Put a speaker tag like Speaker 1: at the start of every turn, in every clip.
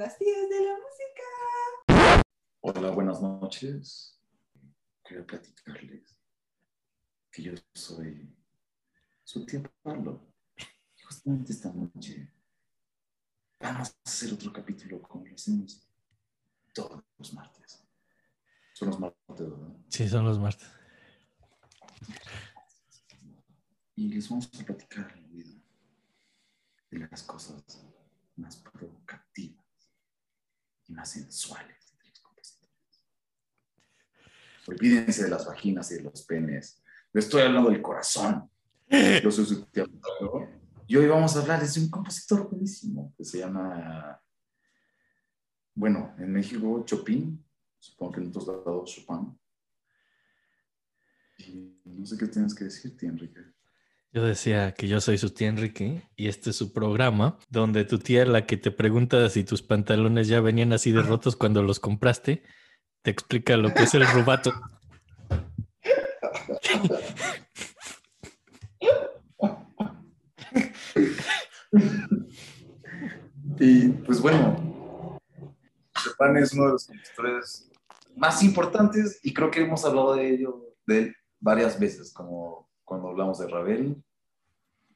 Speaker 1: las tías de la música.
Speaker 2: Hola, buenas noches. Quiero platicarles que yo soy su tío Pablo. Y justamente esta noche vamos a hacer otro capítulo como lo hacemos todos los martes. Son los martes, ¿verdad?
Speaker 3: Sí, son los martes.
Speaker 2: Y les vamos a platicar el oído de las cosas más provocativas más sensuales de los compositores. Olvídense de las vaginas y de los penes. Les estoy hablando del corazón. Yo soy. Y hoy vamos a hablar de un compositor buenísimo que se llama, bueno, en México Chopin, supongo que en otros lados Chopin. Y no sé qué tienes que decirte, Enrique.
Speaker 3: Yo decía que yo soy su tía Enrique y este es su programa donde tu tía, la que te pregunta si tus pantalones ya venían así de rotos cuando los compraste, te explica lo que es el rubato.
Speaker 2: Y pues bueno, Chopin es uno de los compositores más importantes y creo que hemos hablado de ello de él varias veces, como cuando hablamos de Ravel,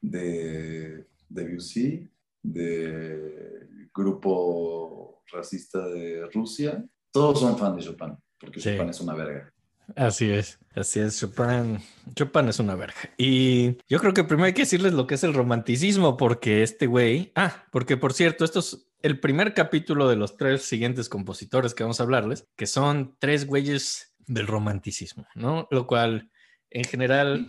Speaker 2: de Debussy, del grupo racista de Rusia. Todos son fan de Chopin, porque
Speaker 3: Sí.
Speaker 2: Chopin es una verga.
Speaker 3: Así es, así es. Chopin, Chopin es una verga. Y yo creo que primero hay que decirles lo que es el romanticismo, porque este güey. Ah, porque por cierto, esto es el primer capítulo de los tres siguientes compositores que vamos a hablarles, que son tres güeyes del romanticismo, ¿no? Lo cual, en general,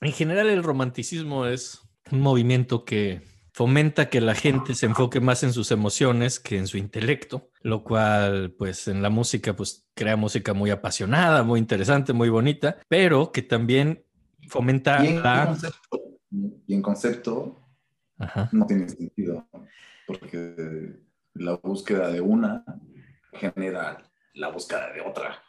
Speaker 3: en general el romanticismo es un movimiento que fomenta que la gente se enfoque más en sus emociones que en su intelecto, lo cual pues en la música pues crea música muy apasionada, muy interesante, muy bonita, pero que también fomenta
Speaker 2: Y en,
Speaker 3: la...
Speaker 2: concepto, y en concepto
Speaker 3: Ajá.
Speaker 2: no tiene sentido, porque la búsqueda de una genera la búsqueda de otra.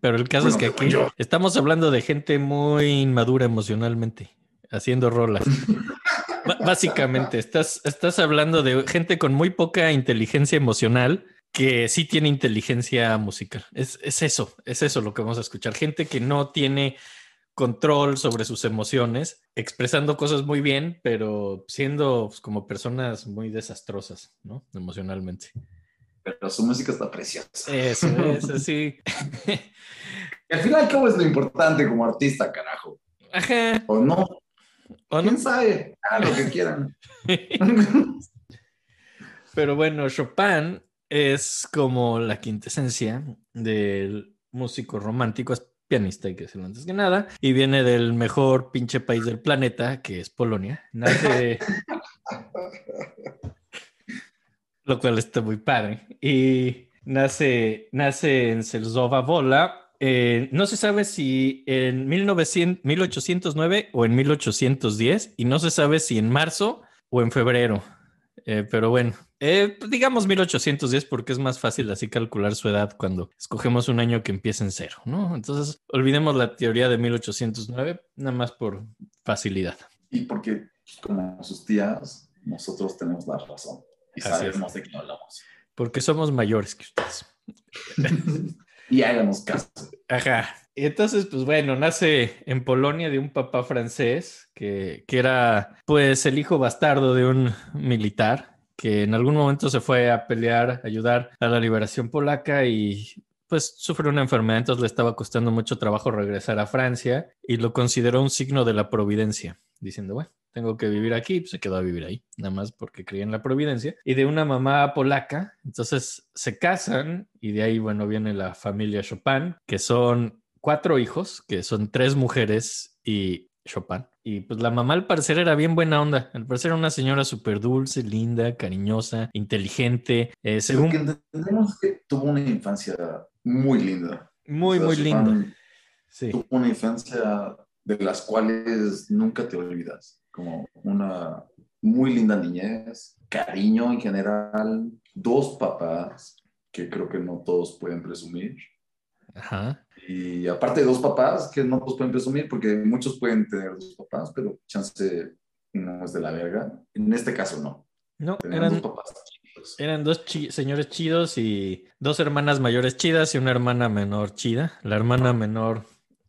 Speaker 3: Pero el caso es que aquí
Speaker 2: yo.
Speaker 3: estamos hablando de gente muy inmadura emocionalmente, haciendo rolas. Básicamente, estás, estás hablando de gente con muy poca inteligencia emocional que sí tiene inteligencia musical. Es, es eso, es eso lo que vamos a escuchar. Gente que no tiene control sobre sus emociones, expresando cosas muy bien, pero siendo pues, como personas muy desastrosas, ¿no? Emocionalmente.
Speaker 2: Pero su música está preciosa.
Speaker 3: Eso, eso sí.
Speaker 2: Y al final, ¿cómo es lo importante como artista, carajo?
Speaker 3: Ajá.
Speaker 2: ¿O no?
Speaker 3: ¿O no?
Speaker 2: ¿Quién sabe? Ah, lo que quieran.
Speaker 3: Pero bueno, Chopin es como la quintesencia del músico romántico, es pianista, hay que decirlo antes que nada, y viene del mejor pinche país del planeta, que es Polonia. Nace. Lo cual está muy padre. Y nace, nace en Selzova Vola. eh, no se sabe si en 1900, 1809 o en 1810, y no se sabe si en marzo o en febrero. Eh, pero bueno, eh, pues digamos 1810 porque es más fácil así calcular su edad cuando escogemos un año que empieza en cero, ¿no? Entonces, olvidemos la teoría de 1809, nada más por facilidad.
Speaker 2: Y porque, como sus tías, nosotros tenemos la razón. Y sabemos de qué hablamos.
Speaker 3: Porque somos mayores que ustedes.
Speaker 2: Y háganos caso.
Speaker 3: Ajá. Entonces, pues bueno, nace en Polonia de un papá francés que, que era pues el hijo bastardo de un militar que en algún momento se fue a pelear, a ayudar a la liberación polaca y pues sufrió una enfermedad, entonces le estaba costando mucho trabajo regresar a Francia y lo consideró un signo de la providencia, diciendo, bueno, tengo que vivir aquí, pues se quedó a vivir ahí, nada más porque creía en la providencia, y de una mamá polaca, entonces se casan y de ahí, bueno, viene la familia Chopin, que son cuatro hijos, que son tres mujeres y Chopin. Y pues la mamá al parecer era bien buena onda, al parecer era una señora súper dulce, linda, cariñosa, inteligente, eh,
Speaker 2: Lo
Speaker 3: según
Speaker 2: que entendemos que tuvo una infancia muy linda.
Speaker 3: muy,
Speaker 2: O sea,
Speaker 3: muy linda. Sí.
Speaker 2: Tuvo una infancia de las cuales nunca te olvidas. Como una muy linda niñez, cariño en general, dos papás que creo que no todos pueden presumir.
Speaker 3: Ajá.
Speaker 2: Y aparte de dos papás que no todos pueden presumir, porque muchos pueden tener dos papás, pero chance no es de la verga. En este caso no.
Speaker 3: No, eran,
Speaker 2: dos papás. Chidos.
Speaker 3: Eran dos chi- señores chidos y dos hermanas mayores chidas y una hermana menor chida. La hermana menor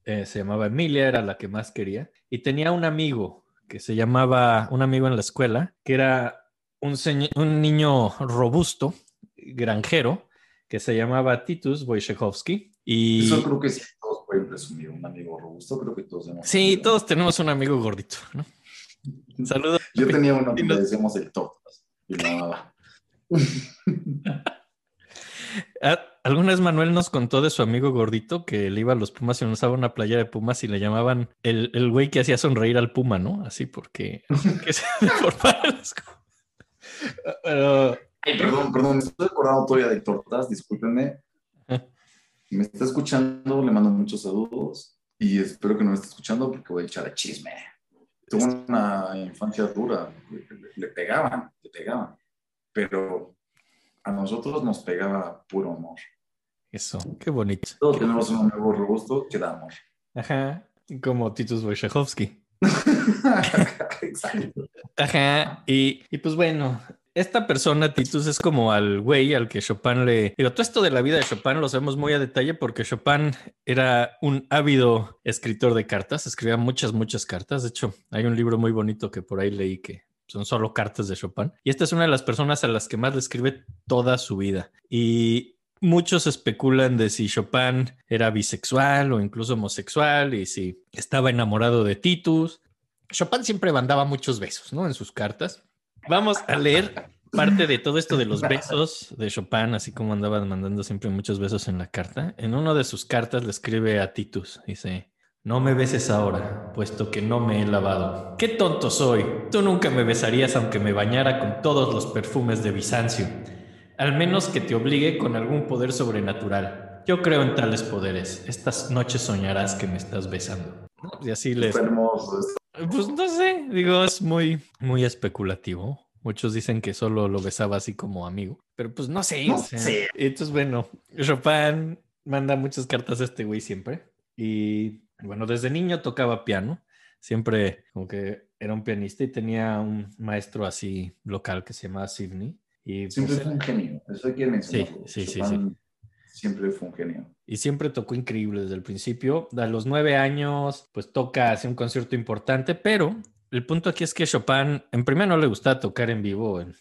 Speaker 3: eh, se llamaba Emilia, era la que más quería. Y tenía un amigo que se llamaba, un amigo en la escuela, que era un, un niño robusto, granjero, que se llamaba Titus Wojciechowski. Y
Speaker 2: Eso creo que sí, todos pueden presumir. Un amigo robusto, creo que todos hemos
Speaker 3: sí, todos tenemos un amigo gordito, ¿no? Saludos.
Speaker 2: Yo tenía uno que le decíamos el tortas. Y
Speaker 3: Alguna vez Manuel nos contó de su amigo gordito que le iba a los Pumas y usaba una playera de Pumas y le llamaban el, el güey que hacía sonreír al Puma, ¿no? Así porque que se las cosas. Pero
Speaker 2: Ay, perdón, perdón, me estoy acordando todavía de tortas, discúlpenme. Si me está escuchando, le mando muchos saludos y espero que no me esté escuchando porque voy a echar a chisme. Tuve una infancia dura, le pegaban, le pegaban, pero a nosotros nos pegaba puro amor.
Speaker 3: eso, qué bonito.
Speaker 2: Todos tenemos un amigo robusto que da amor.
Speaker 3: Ajá, como Titus Wojciechowski.
Speaker 2: Exacto.
Speaker 3: Ajá, y, y pues bueno, esta persona, Titus, es como al güey al que Chopin le... Digo, todo esto de la vida de Chopin lo sabemos muy a detalle porque Chopin era un ávido escritor de cartas, escribía muchas, muchas cartas. De hecho, hay un libro muy bonito que por ahí leí que son solo cartas de Chopin. Y esta es una de las personas a las que más le escribe toda su vida. Y muchos especulan de si Chopin era bisexual o incluso homosexual y si estaba enamorado de Titus. Chopin siempre mandaba muchos besos, ¿no? En sus cartas. Vamos a leer parte de todo esto de los besos de Chopin, así como andaba mandando siempre muchos besos en la carta. En una de sus cartas le escribe a Titus, dice, no me beses ahora, puesto que no me he lavado. ¡Qué tonto soy! Tú nunca me besarías aunque me bañara con todos los perfumes de Bizancio. Al menos que te obligue con algún poder sobrenatural. Yo creo en tales poderes. Estas noches soñarás que me estás besando. Y así les...
Speaker 2: Está hermoso esto.
Speaker 3: Pues no sé, digo, es muy, muy especulativo. Muchos dicen que solo lo besaba así como amigo, pero pues no sé.
Speaker 2: No
Speaker 3: o sea.
Speaker 2: sé.
Speaker 3: Entonces, bueno, Chopin manda muchas cartas a este güey siempre. Y bueno, desde niño tocaba piano. Siempre como que era un pianista y tenía un maestro así local que se llamaba Sidney. Y,
Speaker 2: Siempre
Speaker 3: pues,
Speaker 2: fue un genio, eso hay que mencionarlo.
Speaker 3: Sí, sí, sí,
Speaker 2: Chopin Siempre fue un genio.
Speaker 3: y siempre tocó increíble desde el principio. A los nueve años, pues toca hace un concierto importante, pero el punto aquí es que Chopin, en primera no le gustaba tocar en vivo en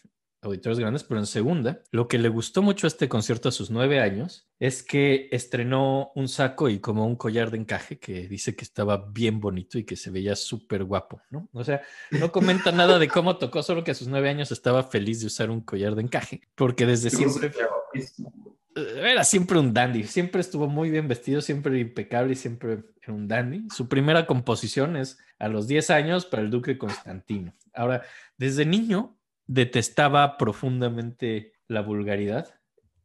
Speaker 3: auditorios grandes, pero en segunda, lo que le gustó mucho a este concierto a sus nueve años es que estrenó un saco y como un collar de encaje que dice que estaba bien bonito y que se veía súper guapo, ¿no? O sea, no comenta nada de cómo tocó, solo que a sus nueve años estaba feliz de usar un collar de encaje, porque desde siempre
Speaker 2: guapísimo.
Speaker 3: era siempre un dandy, siempre estuvo muy bien vestido, siempre impecable y siempre era un dandy. Su primera composición es a los 10 años para el duque Constantino. Ahora, desde niño detestaba profundamente la vulgaridad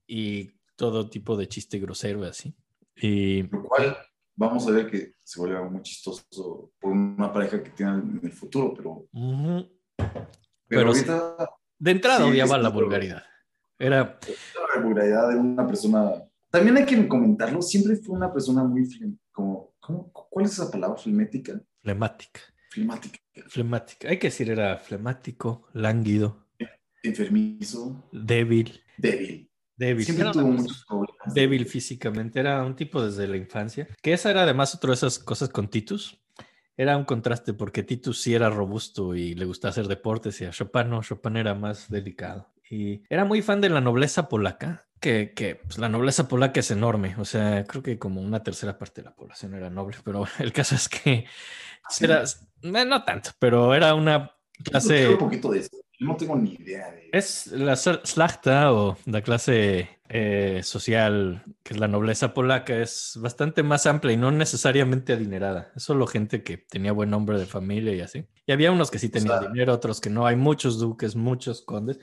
Speaker 3: y todo tipo de chiste grosero así. Y
Speaker 2: Lo cual vamos a ver que se vuelve algo muy chistoso por una pareja que tiene en el futuro, pero, pero,
Speaker 3: Pero sí.
Speaker 2: ahorita
Speaker 3: de entrada
Speaker 2: Sí,
Speaker 3: odiaba la vulgaridad. Era
Speaker 2: la vulgaridad de una persona. También hay que comentarlo, siempre fue una persona muy como, ¿cómo- ¿cuál es esa palabra? Flemética,
Speaker 3: flemática,
Speaker 2: flemática,
Speaker 3: flemática. Hay que decir, era flemático, lánguido,
Speaker 2: enfermizo,
Speaker 3: débil,
Speaker 2: débil.
Speaker 3: débil.
Speaker 2: Siempre
Speaker 3: Era
Speaker 2: tuvo
Speaker 3: una
Speaker 2: muchos problemas.
Speaker 3: débil físicamente, era un tipo desde la infancia, que esa era además otra de esas cosas con Titus. Era un contraste porque Titus sí era robusto y le gustaba hacer deportes y a Chopin no, Chopin era más delicado. Y era muy fan de la nobleza polaca, que, que pues, la nobleza polaca es enorme, o sea, creo que como una tercera parte de la población era noble, pero el caso es que era, eh, no tanto, pero era una clase...
Speaker 2: un poquito de eso. No tengo ni idea de.
Speaker 3: Es la sl- slachta o la clase eh, social, que es la nobleza polaca, es bastante más amplia y no necesariamente adinerada. Es solo gente que tenía buen nombre de familia y así. Y había unos que sí tenían
Speaker 2: sea-
Speaker 3: dinero, otros que no. Hay muchos duques, muchos condes.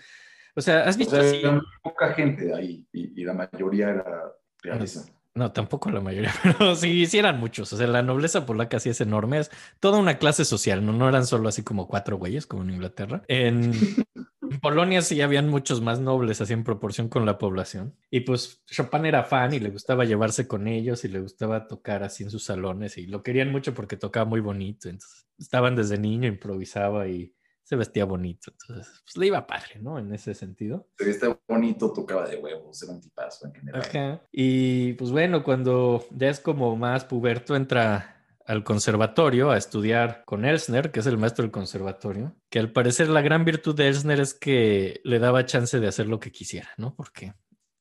Speaker 3: O sea, ¿has
Speaker 2: O
Speaker 3: visto
Speaker 2: sea,
Speaker 3: así?
Speaker 2: poca gente ahí y, y la mayoría era realeza.
Speaker 3: No, tampoco la mayoría, pero sí, sí eran muchos. O sea, la nobleza polaca sí es enorme. Es toda una clase social, no, no eran solo así como cuatro güeyes como en Inglaterra. En, en Polonia sí habían muchos más nobles, así en proporción con la población. Y pues Chopin era fan y le gustaba llevarse con ellos y le gustaba tocar así en sus salones y lo querían mucho porque tocaba muy bonito. Entonces estaban desde niño, improvisaba y se vestía bonito. Entonces, pues le iba padre, ¿no? En ese sentido.
Speaker 2: Se vestía bonito, tocaba de huevos, era un tipazo en general.
Speaker 3: Ajá. Y pues bueno, cuando ya es como más puberto, entra al conservatorio a estudiar con Elsner, que es el maestro del conservatorio, que al parecer la gran virtud de Elsner es que le daba chance de hacer lo que quisiera, ¿no? Porque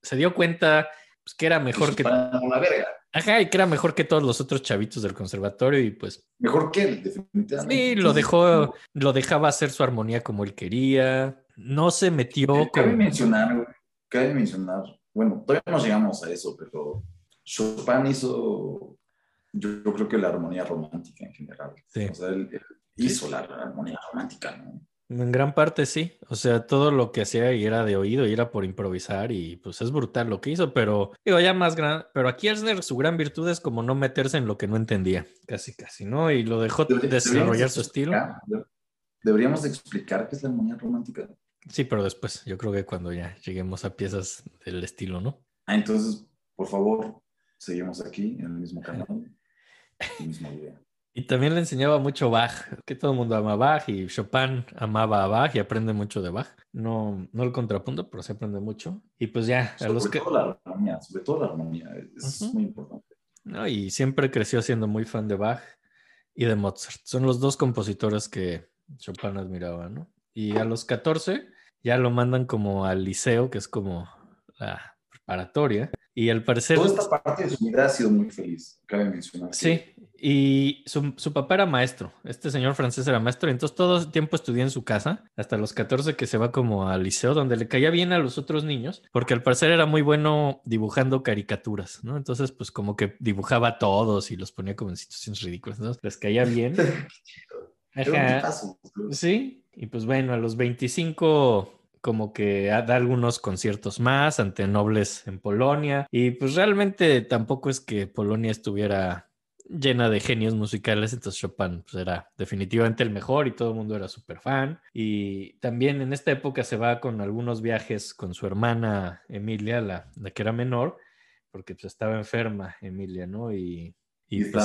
Speaker 3: se dio cuenta pues, que era mejor que...
Speaker 2: Una verga.
Speaker 3: Ajá, y que era mejor que todos los otros chavitos del conservatorio y pues...
Speaker 2: Mejor que él, definitivamente.
Speaker 3: Sí, lo dejó, lo dejaba hacer su armonía como él quería. No se metió
Speaker 2: Cabe
Speaker 3: con...
Speaker 2: mencionar, cabe mencionar, bueno, todavía no llegamos a eso, pero Chopin hizo, yo, yo creo que la armonía romántica en general.
Speaker 3: Sí.
Speaker 2: O sea, él, él hizo la armonía romántica, ¿no?
Speaker 3: En gran parte sí, o sea, todo lo que hacía y era de oído y era por improvisar y pues es brutal lo que hizo, pero digo, ya más grande, pero aquí Elsner su gran virtud es como no meterse en lo que no entendía, casi casi, ¿no? Y lo dejó desarrollar su estilo.
Speaker 2: Deberíamos de explicar qué es la armonía romántica.
Speaker 3: Sí, pero después, yo creo que cuando ya lleguemos a piezas del estilo, ¿no?
Speaker 2: Ah, entonces, por favor, seguimos aquí en el mismo canal, el mismo video.
Speaker 3: Y también le enseñaba mucho Bach, que todo el mundo ama Bach y Chopin amaba a Bach y aprende mucho de Bach. No, no el contrapunto, pero se aprende mucho. Y pues ya, a
Speaker 2: Sobre
Speaker 3: los que...
Speaker 2: todo la armonía, sobre todo la armonía, es
Speaker 3: Ujú.
Speaker 2: muy importante.
Speaker 3: ¿no? Y siempre creció siendo muy fan de Bach y de Mozart. Son los dos compositores que Chopin admiraba, ¿no? Y a los 14 ya lo mandan como al liceo, que es como la preparatoria. Y al parecer...
Speaker 2: Toda esta parte de su vida ha sido muy feliz, cabe mencionar.
Speaker 3: Sí, y su, su papá era maestro. Este señor francés era maestro, entonces todo el tiempo estudió en su casa, hasta los 14 que se va como al liceo, donde le caía bien a los otros niños, porque al parecer era muy bueno dibujando caricaturas, ¿no? Entonces, pues como que dibujaba a todos y los ponía como en situaciones ridículas, entonces les caía bien. Sí, y pues bueno, a los 25 como que da algunos conciertos más ante nobles en Polonia y pues realmente tampoco es que Polonia estuviera llena de genios musicales, entonces Chopin pues, era definitivamente el mejor y todo el mundo era súper fan y también en esta época se va con algunos viajes con su hermana Emilia, la, la que era menor, porque pues estaba enferma Emilia, ¿no? Y,
Speaker 2: Y
Speaker 3: y pues,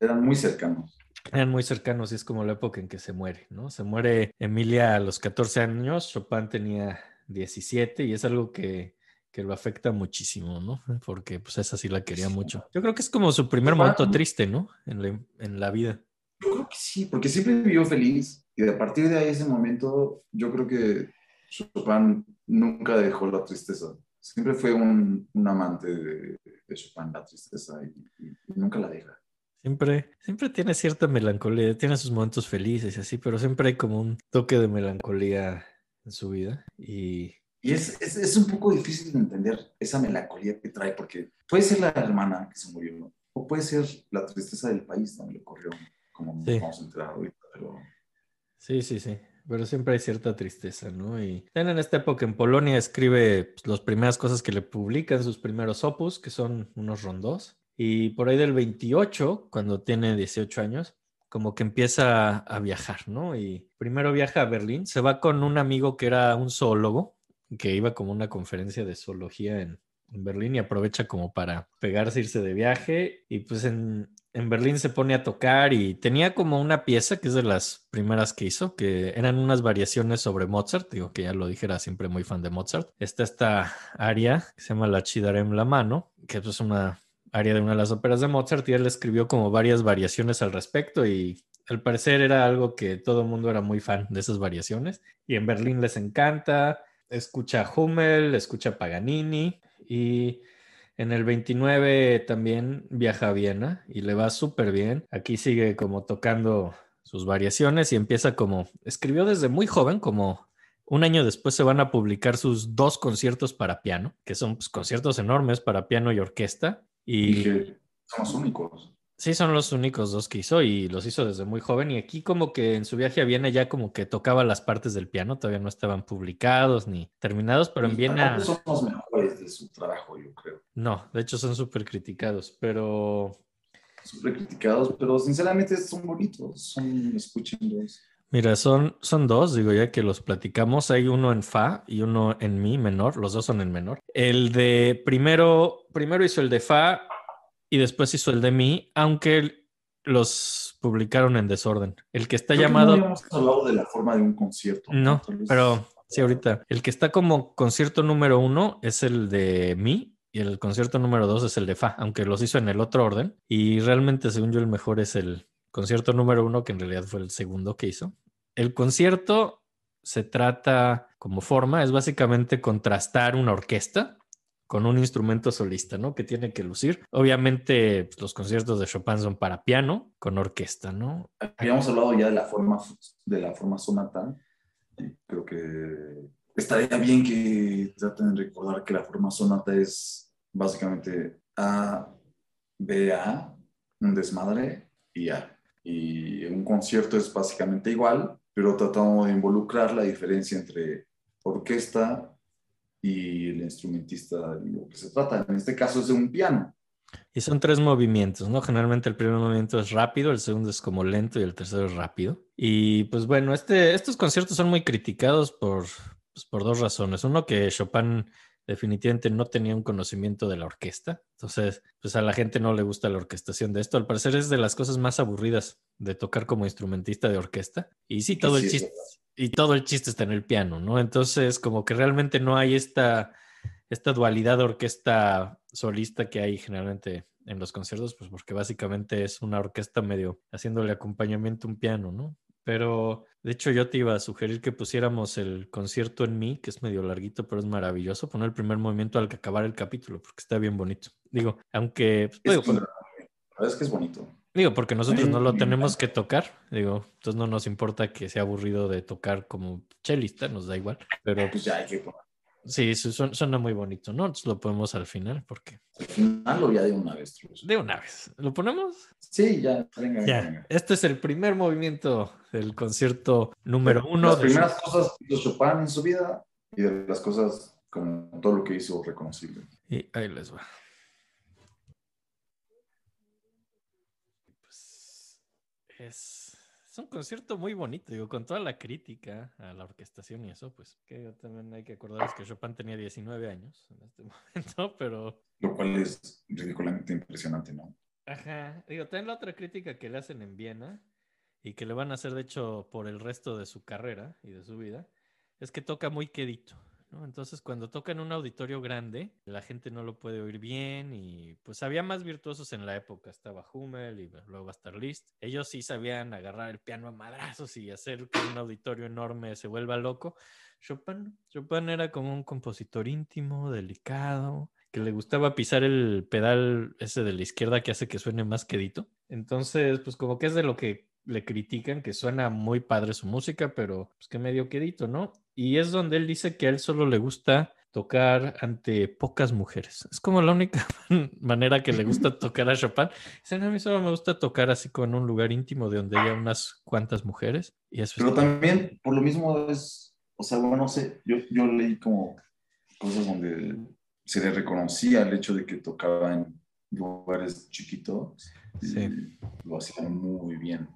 Speaker 2: eran muy cercanos.
Speaker 3: eran muy cercanos y es como la época en que se muere, ¿no? Se muere Emilia a los 14 años, Chopin tenía 17 y es algo que, que lo afecta muchísimo, ¿no? Porque pues esa sí la quería mucho. Yo creo que es como su primer momento triste, ¿no? En la, en la vida.
Speaker 2: Yo creo que sí, porque siempre vivió feliz. Y a partir de ahí, ese momento, yo creo que Chopin nunca dejó la tristeza. Siempre fue un, un amante de, de Chopin, la tristeza, y, y- y nunca la deja.
Speaker 3: Siempre, siempre tiene cierta melancolía, tiene sus momentos felices y así, pero siempre hay como un toque de melancolía en su vida. Y
Speaker 2: Y es, es, es un poco difícil de entender esa melancolía que trae, porque puede ser la hermana que se murió, o puede ser la tristeza del país donde le ocurrió, como
Speaker 3: Sí.
Speaker 2: vamos a enterar ahorita. Pero
Speaker 3: Sí, sí, sí, pero siempre hay cierta tristeza, ¿no? Y también en esta época en Polonia escribe pues, las primeras cosas que le publican, sus primeros opus, que son unos rondos. Y por ahí del 28, cuando tiene 18 años, como que empieza a viajar, ¿no? Y primero viaja a Berlín, se va con un amigo que era un zoólogo, que iba como una conferencia de zoología en, Berlín y aprovecha como para pegarse, irse de viaje. Y pues en, en Berlín se pone a tocar y tenía como una pieza que es de las primeras que hizo, que eran unas variaciones sobre Mozart, digo que ya lo dijera, siempre muy fan de Mozart. Está esta aria que se llama La Chidarem la mano, que es una aria de una de las óperas de Mozart y él escribió como varias variaciones al respecto y al parecer era algo que todo el mundo era muy fan de esas variaciones y en Berlín les encanta, escucha Hummel, escucha Paganini y en el 29 también viaja a Viena y le va súper bien. Aquí sigue como tocando sus variaciones y empieza como, escribió desde muy joven, como un año después se van a publicar sus dos conciertos para piano, que son pues, conciertos enormes para piano y orquesta. Y
Speaker 2: dije, somos únicos.
Speaker 3: Sí, son los únicos dos que hizo y los hizo desde muy joven. Y aquí como que en su viaje a Viena ya como que tocaba las partes del piano, todavía no estaban publicados ni terminados, pero en Viena...
Speaker 2: Son los mejores de su trabajo, yo creo.
Speaker 3: No, de hecho son súper criticados, pero
Speaker 2: Súper criticados, pero sinceramente son bonitos. Son, escúchenlos.
Speaker 3: mira, son, son dos, digo ya que los platicamos. Hay uno en Fa y uno en Mi menor, los dos son en menor. El de primero, primero hizo el de Fa y después hizo el de Mi, aunque los publicaron en desorden. El que está
Speaker 2: Creo que
Speaker 3: llamado...
Speaker 2: No habíamos hablado de la forma de un concierto.
Speaker 3: No,
Speaker 2: vez-
Speaker 3: pero sí, ahorita. El que está como concierto número uno es el de Mi y el concierto número dos es el de Fa, aunque los hizo en el otro orden. Y realmente, según yo, el mejor es el concierto número uno, que en realidad fue el segundo que hizo. El concierto se trata como forma, es básicamente contrastar una orquesta con un instrumento solista, ¿no? Que tiene que lucir. Obviamente, pues, los conciertos de Chopin son para piano con orquesta, ¿no?
Speaker 2: Habíamos hablado ya de la forma, de la forma sonata. creo que estaría bien que traten de recordar que la forma sonata es básicamente A, B, A, un desmadre y A. Y un concierto es básicamente igual, pero tratamos de involucrar la diferencia entre orquesta y el instrumentista. Y lo que se trata en este caso es de un piano.
Speaker 3: Y son tres movimientos, ¿no? Generalmente el primer movimiento es rápido, el segundo es como lento y el tercero es rápido. Y pues bueno, este, estos conciertos son muy criticados por, pues, por dos razones. Uno, que Chopin definitivamente no tenía un conocimiento de la orquesta. Entonces, pues a la gente no le gusta la orquestación de esto. Al parecer es de las cosas más aburridas de tocar como instrumentista de orquesta. Y sí, todo
Speaker 2: sí
Speaker 3: el chiste, y todo el chiste está en el piano, ¿no? Entonces, como que realmente no hay esta, esta dualidad de orquesta solista que hay generalmente en los conciertos, pues porque básicamente es una orquesta medio haciéndole acompañamiento a un piano, ¿no? Pero de hecho yo te iba a sugerir que pusiéramos el concierto en mí, que es medio larguito, pero es maravilloso, poner el primer movimiento al acabar el capítulo, porque está bien bonito. Digo, aunque, pues, digo,
Speaker 2: Es, la verdad es que es bonito.
Speaker 3: Digo, porque nosotros no lo tenemos que tocar, digo, entonces no nos importa que sea aburrido de tocar como chelista, nos da igual, pero
Speaker 2: Pues ya hay que poner
Speaker 3: sí, su- suena, suena muy bonito, ¿no? Entonces lo ponemos al final, porque
Speaker 2: al final o ya de una vez.
Speaker 3: De una vez, ¿lo ponemos?
Speaker 2: Sí, ya, venga,
Speaker 3: Ya,
Speaker 2: venga.
Speaker 3: este es el primer movimiento del concierto número uno.
Speaker 2: Las
Speaker 3: de
Speaker 2: primeras cosas que hizo Chopin en su vida y de las cosas como todo lo que hizo reconocible.
Speaker 3: Y ahí les va. Pues es, es un concierto muy bonito, digo, con toda la crítica a la orquestación y eso, pues que también hay que acordarles que Chopin tenía 19 años en este momento, pero
Speaker 2: Lo cual es ridículamente impresionante, ¿no?
Speaker 3: Ajá, digo, también la otra crítica que le hacen en Viena y que le van a hacer, de hecho, por el resto de su carrera y de su vida, es que toca muy quedito, ¿no? Entonces, cuando toca en un auditorio grande, la gente no lo puede oír bien y pues había más virtuosos en la época, estaba Hummel y luego va a estar Liszt. Ellos sí sabían agarrar el piano a madrazos y hacer que un auditorio enorme se vuelva loco. Chopin, Chopin era como un compositor íntimo, delicado, que le gustaba pisar el pedal ese de la izquierda que hace que suene más quedito. Entonces, pues como que es de lo que le critican, que suena muy padre su música, pero pues que medio quedito, ¿no? Y es donde él dice que a él solo le gusta tocar ante pocas mujeres. Es como la única manera que le gusta tocar a Chopin. Dice, "No, a mí solo me gusta tocar así con un lugar íntimo de donde haya unas cuantas mujeres. Y eso
Speaker 2: Pero también, por lo mismo, es, o sea, bueno, no sé, yo, yo leí como cosas donde se le reconocía el hecho de que tocaba en lugares chiquitos
Speaker 3: Sí.
Speaker 2: lo hacía muy bien.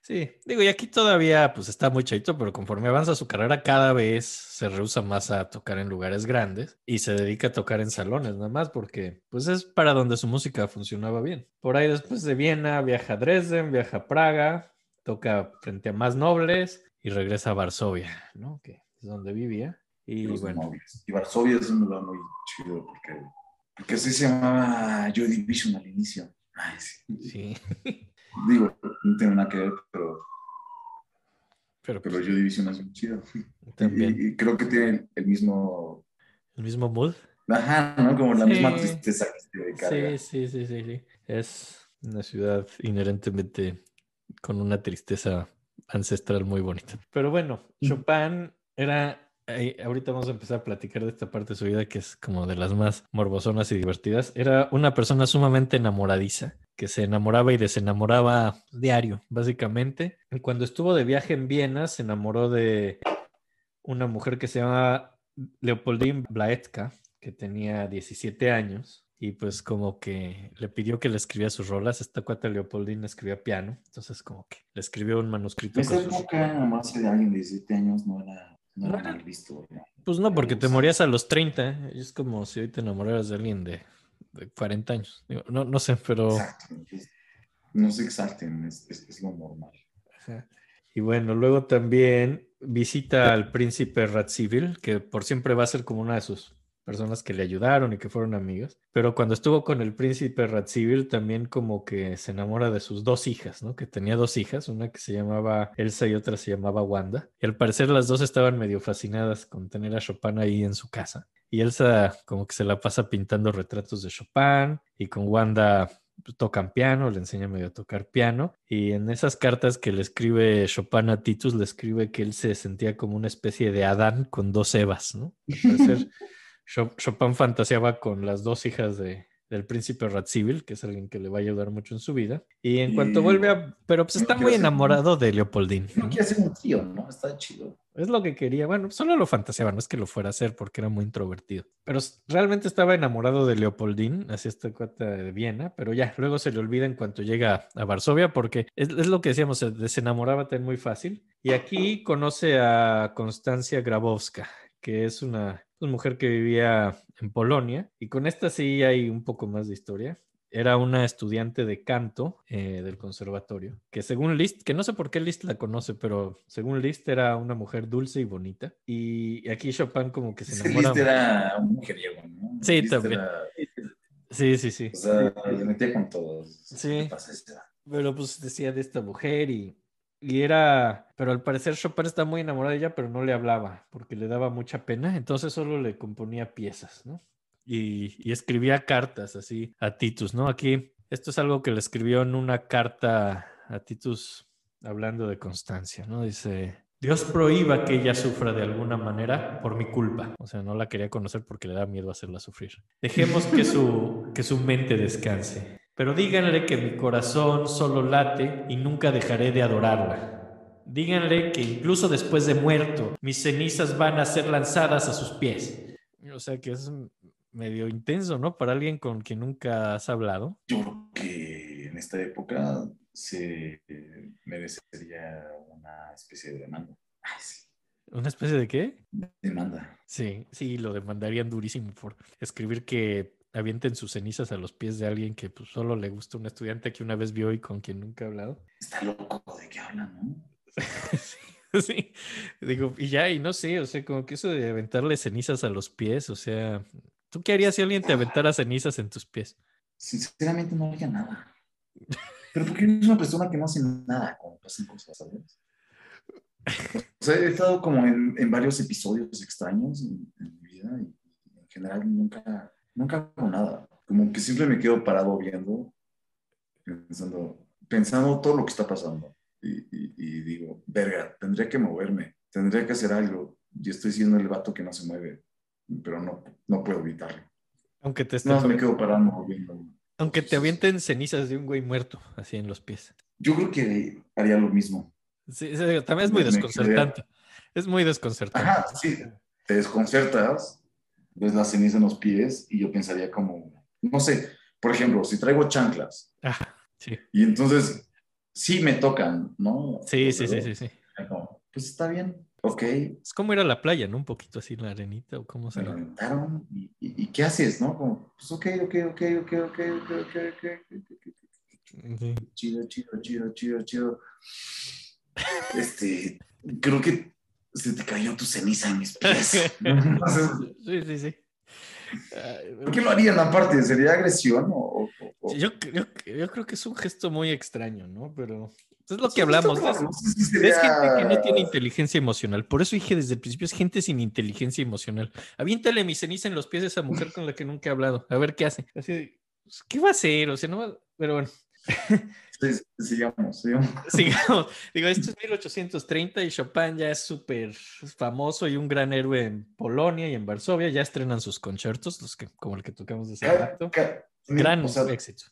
Speaker 3: Sí, digo, y aquí todavía pues está muy chaito, pero conforme avanza su carrera cada vez se rehúsa más a tocar en lugares grandes y se dedica a tocar en salones nada más porque pues es para donde su música funcionaba bien. Por ahí después de Viena viaja a Dresden, viaja a Praga, toca frente a más nobles y regresa a Varsovia, ¿no? Que es donde vivía. Y
Speaker 2: los
Speaker 3: bueno,
Speaker 2: nobles. Y Varsovia es un lugar muy chido porque, porque así se llamaba Joy Division al inicio. Ay, sí.
Speaker 3: sí,
Speaker 2: Digo, no tiene nada que ver, pero,
Speaker 3: pero
Speaker 2: pero
Speaker 3: pues,
Speaker 2: Joy Division es muy chido.
Speaker 3: también
Speaker 2: Y, y creo que tiene el mismo,
Speaker 3: el mismo mood.
Speaker 2: ajá, ¿no? Como la
Speaker 3: Sí.
Speaker 2: misma tristeza que te carga.
Speaker 3: Sí, sí, sí, sí, sí. Es una ciudad inherentemente con una tristeza ancestral muy bonita. Pero bueno,
Speaker 2: Ujú.
Speaker 3: Chopin era... eh, ahorita vamos a empezar a platicar de esta parte de su vida que es como de las más morbosonas y divertidas. Era una persona sumamente enamoradiza, que se enamoraba y desenamoraba diario, básicamente. Y cuando estuvo de viaje en Viena, se enamoró de una mujer que se llama Leopoldine Blaetka, que tenía 17 años. Y pues como que le pidió que le escribía sus rolas. Esta cuata Leopoldine escribía piano. Entonces como que le escribió un manuscrito.
Speaker 2: En esa
Speaker 3: sus-
Speaker 2: época, amarse de alguien de 17 años no era, no era mal visto. ¿verdad?
Speaker 3: Pues no, porque te morías a los 30. Es como si hoy te enamoraras de alguien de, de 40 años. Digo, no, no sé, pero...
Speaker 2: Exacto. No se exalten, es, es- es lo normal.
Speaker 3: Ajá. Y bueno, luego también visita al príncipe Radziwill, que por siempre va a ser como una de sus personas que le ayudaron y que fueron amigas. Pero cuando estuvo con el príncipe Radziwill, también como que se enamora de sus dos hijas, ¿no? Que tenía dos hijas, una que se llamaba Elsa y otra se llamaba Wanda. Y al parecer las dos estaban medio fascinadas con tener a Chopin ahí en su casa. Y Elsa como que se la pasa pintando retratos de Chopin y con Wanda tocan piano, le enseña medio a tocar piano y en esas cartas que le escribe Chopin a Titus le escribe que él se sentía como una especie de Adán con dos Evas, ¿no? Al parecer, Chopin fantaseaba con las dos hijas de, del príncipe Radziwill, que es alguien que le va a ayudar mucho en su vida. Y en cuanto vuelve a... Pero pues está muy enamorado de Leopoldine.
Speaker 2: No
Speaker 3: ¿no?
Speaker 2: quiere hacer un trío, ¿no? Está chido.
Speaker 3: Es lo que quería. Bueno, solo lo fantaseaba, no es que lo fuera a hacer porque era muy introvertido. Pero realmente estaba enamorado de Leopoldine, así esta cuata de Viena, pero ya, luego se le olvida en cuanto llega a Varsovia porque es, es lo que decíamos, se desenamoraba tan muy fácil. Y aquí conoce a Constancia Grabowska, que es una, una mujer que vivía en Polonia. Y con esta sí hay un poco más de historia. Era una estudiante de canto eh, del conservatorio, que según Liszt, que no sé por qué Liszt la conoce, pero según Liszt era una mujer dulce y bonita. Y aquí Chopin como que se enamora.
Speaker 2: Liszt era un mujeriego, ¿no?
Speaker 3: Sí,
Speaker 2: Liszt
Speaker 3: también.
Speaker 2: era-
Speaker 3: Sí, sí, sí.
Speaker 2: o sea, le metía con todos.
Speaker 3: Sí. Pero pues decía de esta mujer y, y era, pero al parecer Chopin está muy enamorado de ella, pero no le hablaba porque le daba mucha pena, entonces solo le componía piezas, ¿no? Y, y escribía cartas así a Titus, ¿no? Aquí, esto es algo que le escribió en una carta a Titus hablando de Constancia, ¿no? Dice, Dios prohíba que ella sufra de alguna manera por mi culpa. O sea, no la quería conocer porque le da miedo hacerla sufrir. Dejemos que su, que su mente descanse. Pero díganle que mi corazón solo late y nunca dejaré de adorarla. Díganle que incluso después de muerto, mis cenizas van a ser lanzadas a sus pies. O sea que es medio intenso, ¿no? Para alguien con quien nunca has hablado.
Speaker 2: Yo creo que en esta época se eh, merecería una especie de demanda. Ay, sí,
Speaker 3: ¿Una especie de qué?
Speaker 2: demanda.
Speaker 3: Sí, sí, lo demandarían durísimo por escribir que avienten sus cenizas a los pies de alguien que pues, solo le gusta un estudiante que una vez vio y con quien nunca ha hablado.
Speaker 2: Está loco de qué habla, ¿no?
Speaker 3: sí, sí. Digo, y ya, y no sé, o sea, como que eso de aventarle cenizas a los pies, o sea, ¿tú qué harías si alguien te aventara cenizas en tus pies?
Speaker 2: Sinceramente no haría nada. Pero porque eres una persona que no hace nada cuando pasan cosas, ¿sabes? O sea, he estado como en, en varios episodios extraños en, en mi vida y en general nunca, nunca hago nada. Como que siempre me quedo parado viendo, pensando, pensando todo lo que está pasando. Y, y- y digo, verga, tendría que moverme, tendría que hacer algo. Y estoy siendo el vato que no se mueve, pero no, no puedo evitarlo.
Speaker 3: Aunque te, esté-
Speaker 2: No, me quedo parado viendo.
Speaker 3: aunque te avienten cenizas de un güey muerto, así en los pies.
Speaker 2: Yo creo que haría lo mismo.
Speaker 3: Sí, sí, también es muy desconcertante. Es muy desconcertante.
Speaker 2: Ajá, sí. Te desconcertas, ves la ceniza en los pies y yo pensaría como, no sé, por ejemplo, si traigo chanclas.
Speaker 3: Ah, sí.
Speaker 2: Y entonces sí me tocan, ¿no?
Speaker 3: Sí, sí, sí, sí, sí.
Speaker 2: Pues está bien, ok.
Speaker 3: Es como ir a la playa, ¿no? Un poquito así la arenita o cómo se...
Speaker 2: Me reventaron y, y, ¿qué haces, no? Como, pues ok, ok, ok, ok, ok, ok, ok, ok.
Speaker 3: Sí.
Speaker 2: Chido, chido, chido, chido, chido. Este, creo que se te cayó tu ceniza en mis pies. Entonces,
Speaker 3: Sí, sí, sí.
Speaker 2: ¿Por qué lo harían aparte? ¿Sería agresión o...? o- o-
Speaker 3: Yo, creo que- yo creo que es un gesto muy extraño, ¿no? Pero es lo que hablamos. Es,
Speaker 2: raro, no sé si
Speaker 3: es
Speaker 2: sería-
Speaker 3: gente que no tiene inteligencia emocional. Por eso dije desde el principio, es gente sin inteligencia emocional. Aviéntale mi ceniza en los pies a esa mujer con la que nunca he hablado. A ver qué hace. Así pues, ¿qué va a hacer? O sea, no va- Pero bueno,
Speaker 2: Sí, sigamos, sigamos.
Speaker 3: sigamos. Digo, esto es 1830 y Chopin ya es súper famoso y un gran héroe en Polonia y en Varsovia. Ya estrenan sus conciertos, los que, como el que tocamos de ese rato. Gran
Speaker 2: o sea,
Speaker 3: éxito.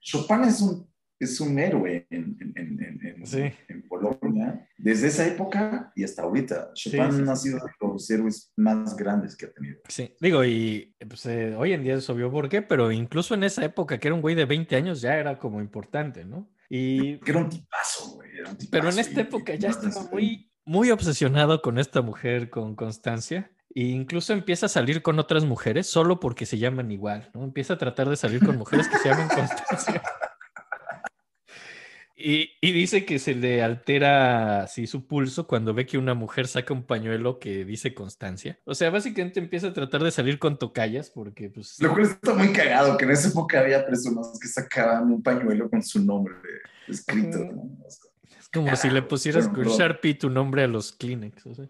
Speaker 2: Chopin es un, es un héroe en, en- en- en- en-
Speaker 3: Sí.
Speaker 2: en Polonia desde esa época y hasta ahorita. Chopin
Speaker 3: sí, sí.
Speaker 2: ha sido de los héroes más grandes que ha tenido.
Speaker 3: Sí, digo, y pues, eh, hoy en día es obvio por qué, pero incluso en esa época, que era un güey de 20 años, ya era como importante, ¿no? Y,
Speaker 2: Que era un tipazo, güey. era un
Speaker 3: pero en esta
Speaker 2: y-
Speaker 3: época
Speaker 2: y
Speaker 3: ya estaba muy, muy obsesionado con esta mujer, con Constancia, e incluso empieza a salir con otras mujeres solo porque se llaman igual, ¿no? Empieza a tratar de salir con mujeres que se llaman Constancia. Y, y dice que se le altera así su pulso cuando ve que una mujer saca un pañuelo que dice constancia. O sea, básicamente empieza a tratar de salir con tocallas porque pues...
Speaker 2: Lo cual está muy cagado, que en esa época había personas que sacaban un pañuelo con su nombre escrito. ¿no? O sea,
Speaker 3: Es como si le pusieras con. Sharpie tu nombre a los Kleenex. o sea.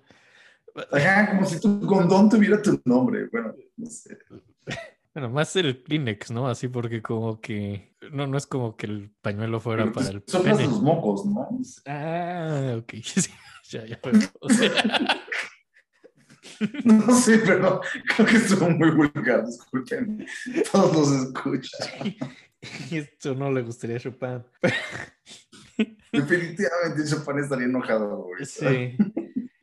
Speaker 2: Ajá, como si tu condón tuviera tu nombre. Bueno, no sé.
Speaker 3: Bueno, más el Kleenex, ¿no? Así porque como que... No, no es como que el pañuelo fuera para el
Speaker 2: son
Speaker 3: pene.
Speaker 2: los mocos, ¿no?
Speaker 3: Ah, ok. Sí, ya, ya. veo. O sea,
Speaker 2: No sé, pero creo que estuvo muy vulgar, disculpen. Todos los escuchan.
Speaker 3: esto no le gustaría a Chopin.
Speaker 2: Definitivamente Chopin estaría enojado, güey.
Speaker 3: Sí.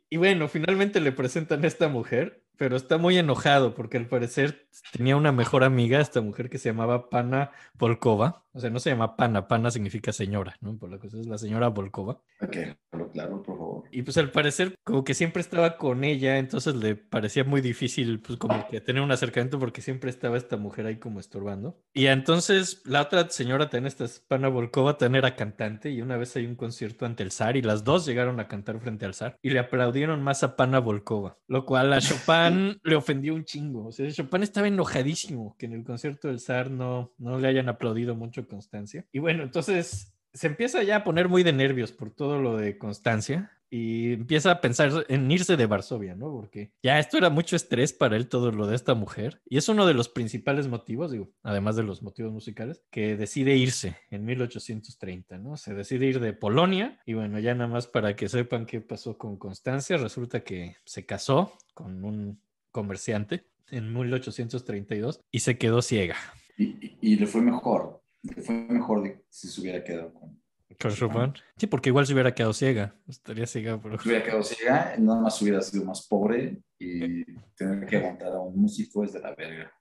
Speaker 3: Y bueno, finalmente le presentan a esta mujer, pero está muy enojado porque al parecer tenía una mejor amiga, esta mujer que se llamaba Pana Volkova. O sea, no se llama Pana, Pana significa señora, ¿no? Por la cosa es la señora Volkova.
Speaker 2: Ok, claro, claro, por favor.
Speaker 3: Y pues al parecer como que siempre estaba con ella, entonces le parecía muy difícil pues como que tener un acercamiento porque siempre estaba esta mujer ahí como estorbando. Y entonces la otra señora también, esta Pana Volkova, también era cantante y una vez hay un concierto ante el zar y las dos llegaron a cantar frente al zar y le aplaudieron más a Pana Volkova, lo cual a Chopin le ofendió un chingo. O sea, Chopin estaba enojadísimo que en el concierto del zar no, no le hayan aplaudido mucho Constancia. Y bueno, entonces se empieza ya a poner muy de nervios por todo lo de Constancia y empieza a pensar en irse de Varsovia, ¿no? Porque ya esto era mucho estrés para él, todo lo de esta mujer. Y es uno de los principales motivos, digo, además de los motivos musicales, que decide irse en 1830, ¿no? Se decide ir de Polonia y bueno, ya nada más para que sepan qué pasó con Constancia, resulta que se casó con un comerciante en 1832 y se quedó ciega.
Speaker 2: Y, y- y le fue mejor. Le fue mejor de si se hubiera quedado con.
Speaker 3: ¿Con Chopin? Sí, porque igual se hubiera quedado ciega. Estaría ciega, pero...
Speaker 2: Si hubiera quedado ciega, nada más hubiera sido más pobre y tener que aguantar a un músico es de la verga.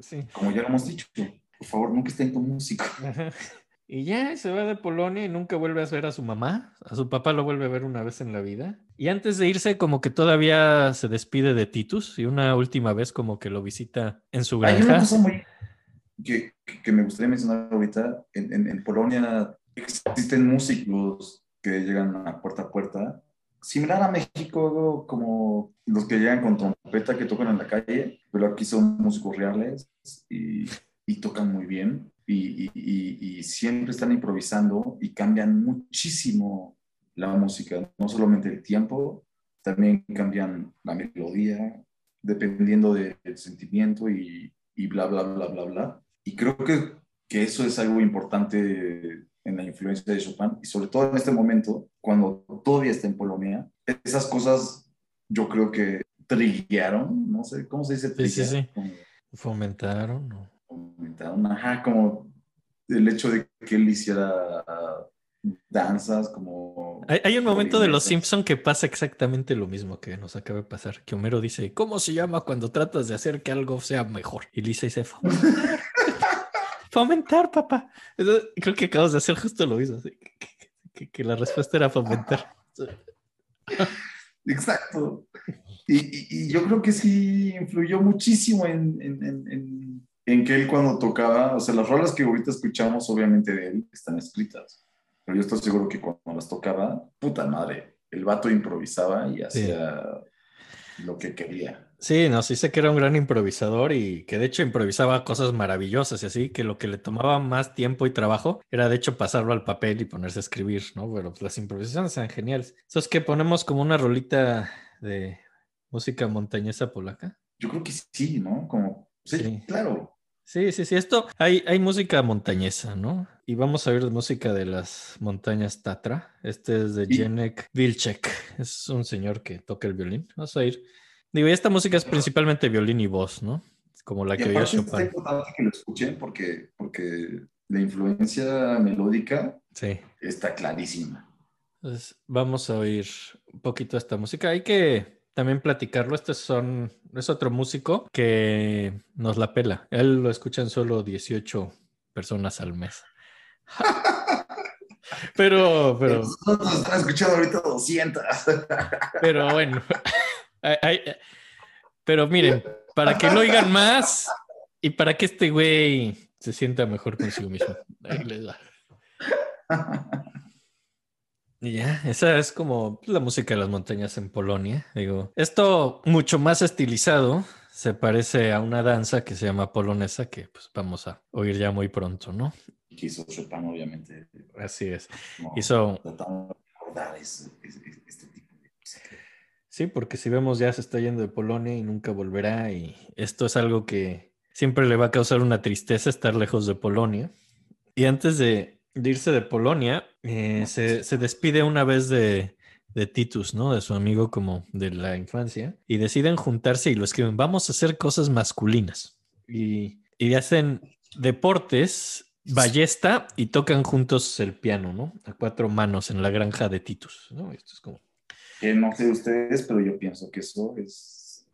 Speaker 3: Sí.
Speaker 2: Como ya lo hemos dicho, por favor, nunca estén con músico.
Speaker 3: Y ya se va de Polonia y nunca vuelve a ver a su mamá. A su papá lo vuelve a ver una vez en la vida. Y antes de irse, como que todavía se despide de Titus y una última vez como que lo visita en su
Speaker 2: Hay una
Speaker 3: granja.
Speaker 2: cosa muy que, que- que me gustaría mencionar ahorita. En, en- en Polonia existen músicos que llegan a puerta a puerta. Similar a México, como los que llegan con trompeta que tocan en la calle, pero aquí son músicos reales y, y tocan muy bien y, y- y- siempre están improvisando y cambian muchísimo la música, no solamente el tiempo, también cambian la melodía, dependiendo de- del sentimiento y, y bla, bla, bla, bla, bla. Y creo que, que eso es algo importante en la influencia de Chopin, y sobre todo en este momento, cuando todavía está en Polonia, esas cosas yo creo que triguearon, no sé, ¿cómo se dice?
Speaker 3: Sí, sí, sí. Fomentaron. ¿no?
Speaker 2: Ajá, como el hecho de que él hiciera danzas, como...
Speaker 3: Hay, hay un momento de Los. Simpson que pasa exactamente lo mismo que nos acaba de pasar. Que Homero dice, ¿cómo se llama cuando tratas de hacer que algo sea mejor? Y Lisa dice, fomentar. fomentar, papá. Entonces, creo que acabas de hacer justo lo mismo. que- que- que- que la respuesta era fomentar.
Speaker 2: Exacto. Y, y- y yo creo que sí influyó muchísimo en, en- en- en- en que él cuando tocaba, o sea, las rolas que ahorita escuchamos obviamente de él están escritas, pero yo estoy seguro que cuando las tocaba, puta madre, el vato improvisaba y hacía lo que quería.
Speaker 3: Sí, no, sí sé que era un gran improvisador y que de hecho improvisaba cosas maravillosas y así, que lo que le tomaba más tiempo y trabajo era de hecho pasarlo al papel y ponerse a escribir, ¿no? Pero pues, las improvisaciones eran geniales. Eso es que ponemos como una rolita de música montañesa polaca.
Speaker 2: Yo creo que sí, ¿no? Como, sí,
Speaker 3: Sí.
Speaker 2: claro.
Speaker 3: Sí, sí, sí, esto hay, hay música montañesa, ¿no? Y vamos a ver música de las montañas Tatra. Este es de
Speaker 2: Y-
Speaker 3: Jenek Vilcek, es un señor que toca el violín. Vamos a ir. Digo, y esta música es principalmente violín y voz, ¿no? Como la
Speaker 2: Y
Speaker 3: que
Speaker 2: está
Speaker 3: Chopin.
Speaker 2: importante que lo escuchen porque, porque la influencia melódica
Speaker 3: Sí.
Speaker 2: está clarísima.
Speaker 3: Entonces, vamos a oír un poquito esta música. Hay que también platicarlo. Este son, es otro músico que nos la pela. Él lo escuchan solo 18 personas al mes. Pero, pero,
Speaker 2: Nosotros están escuchando ahorita 200.
Speaker 3: pero bueno. Pero miren, para que lo oigan más y para que este güey se sienta mejor consigo mismo. Ahí les va. Y ya, esa es como la música de las montañas en Polonia. Digo, esto mucho más estilizado se parece a una danza que se llama polonesa que pues vamos a oír ya muy pronto, ¿no?
Speaker 2: Que hizo Chopin, obviamente.
Speaker 3: Así es.
Speaker 2: como
Speaker 3: Hizo,
Speaker 2: tratando de recordar ese- ese- este tipo de música.
Speaker 3: sí, porque si vemos ya se está yendo de Polonia y nunca volverá y esto es algo que siempre le va a causar una tristeza estar lejos de Polonia. Y antes de, de irse de Polonia, eh, se, se despide una vez de, de Titus, ¿no? De su amigo como de la infancia. Y deciden juntarse y lo escriben, vamos a hacer cosas masculinas. Y, y hacen deportes, ballesta y tocan juntos el piano, ¿no? A cuatro manos en la granja de Titus, ¿no? Esto es como...
Speaker 2: No sé ustedes, pero yo pienso que eso es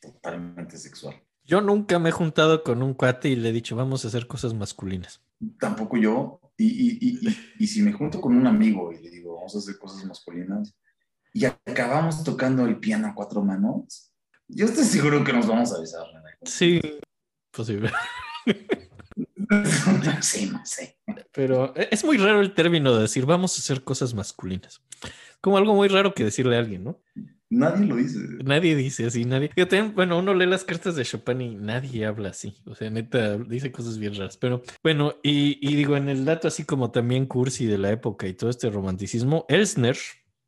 Speaker 2: totalmente sexual.
Speaker 3: Yo nunca me he juntado con un cuate y le he dicho, vamos a hacer cosas masculinas.
Speaker 2: Tampoco yo. Y, y, y, y, y si me junto con un amigo y le digo, vamos a hacer cosas masculinas, y acabamos tocando el piano a cuatro manos, yo estoy seguro que nos vamos a besar. ¿no?
Speaker 3: Sí, posible.
Speaker 2: sé, no sé.
Speaker 3: Pero e- es muy raro el término de decir vamos a hacer cosas masculinas. Como algo muy raro que decirle a alguien, ¿no?
Speaker 2: Nadie lo dice.
Speaker 3: Nadie dice así, nadie. Yo también, bueno, uno lee las cartas de Chopin y nadie habla así. O sea, neta, dice cosas bien raras. Pero bueno, y, digo, en el dato así como también cursi de la época y todo este romanticismo, Elsner,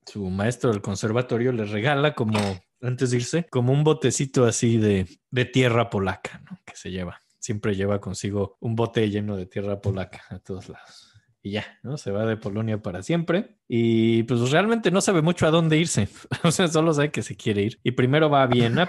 Speaker 3: su maestro del conservatorio, le regala como, antes de irse, como un botecito así de, de tierra polaca, ¿no? Que se lleva. Siempre lleva consigo un bote lleno de tierra polaca a todos lados. Y ya, ¿no? Se va de Polonia para siempre. Y pues realmente no sabe mucho a dónde irse. O sea, solo sabe que se quiere ir. Y primero va a Viena,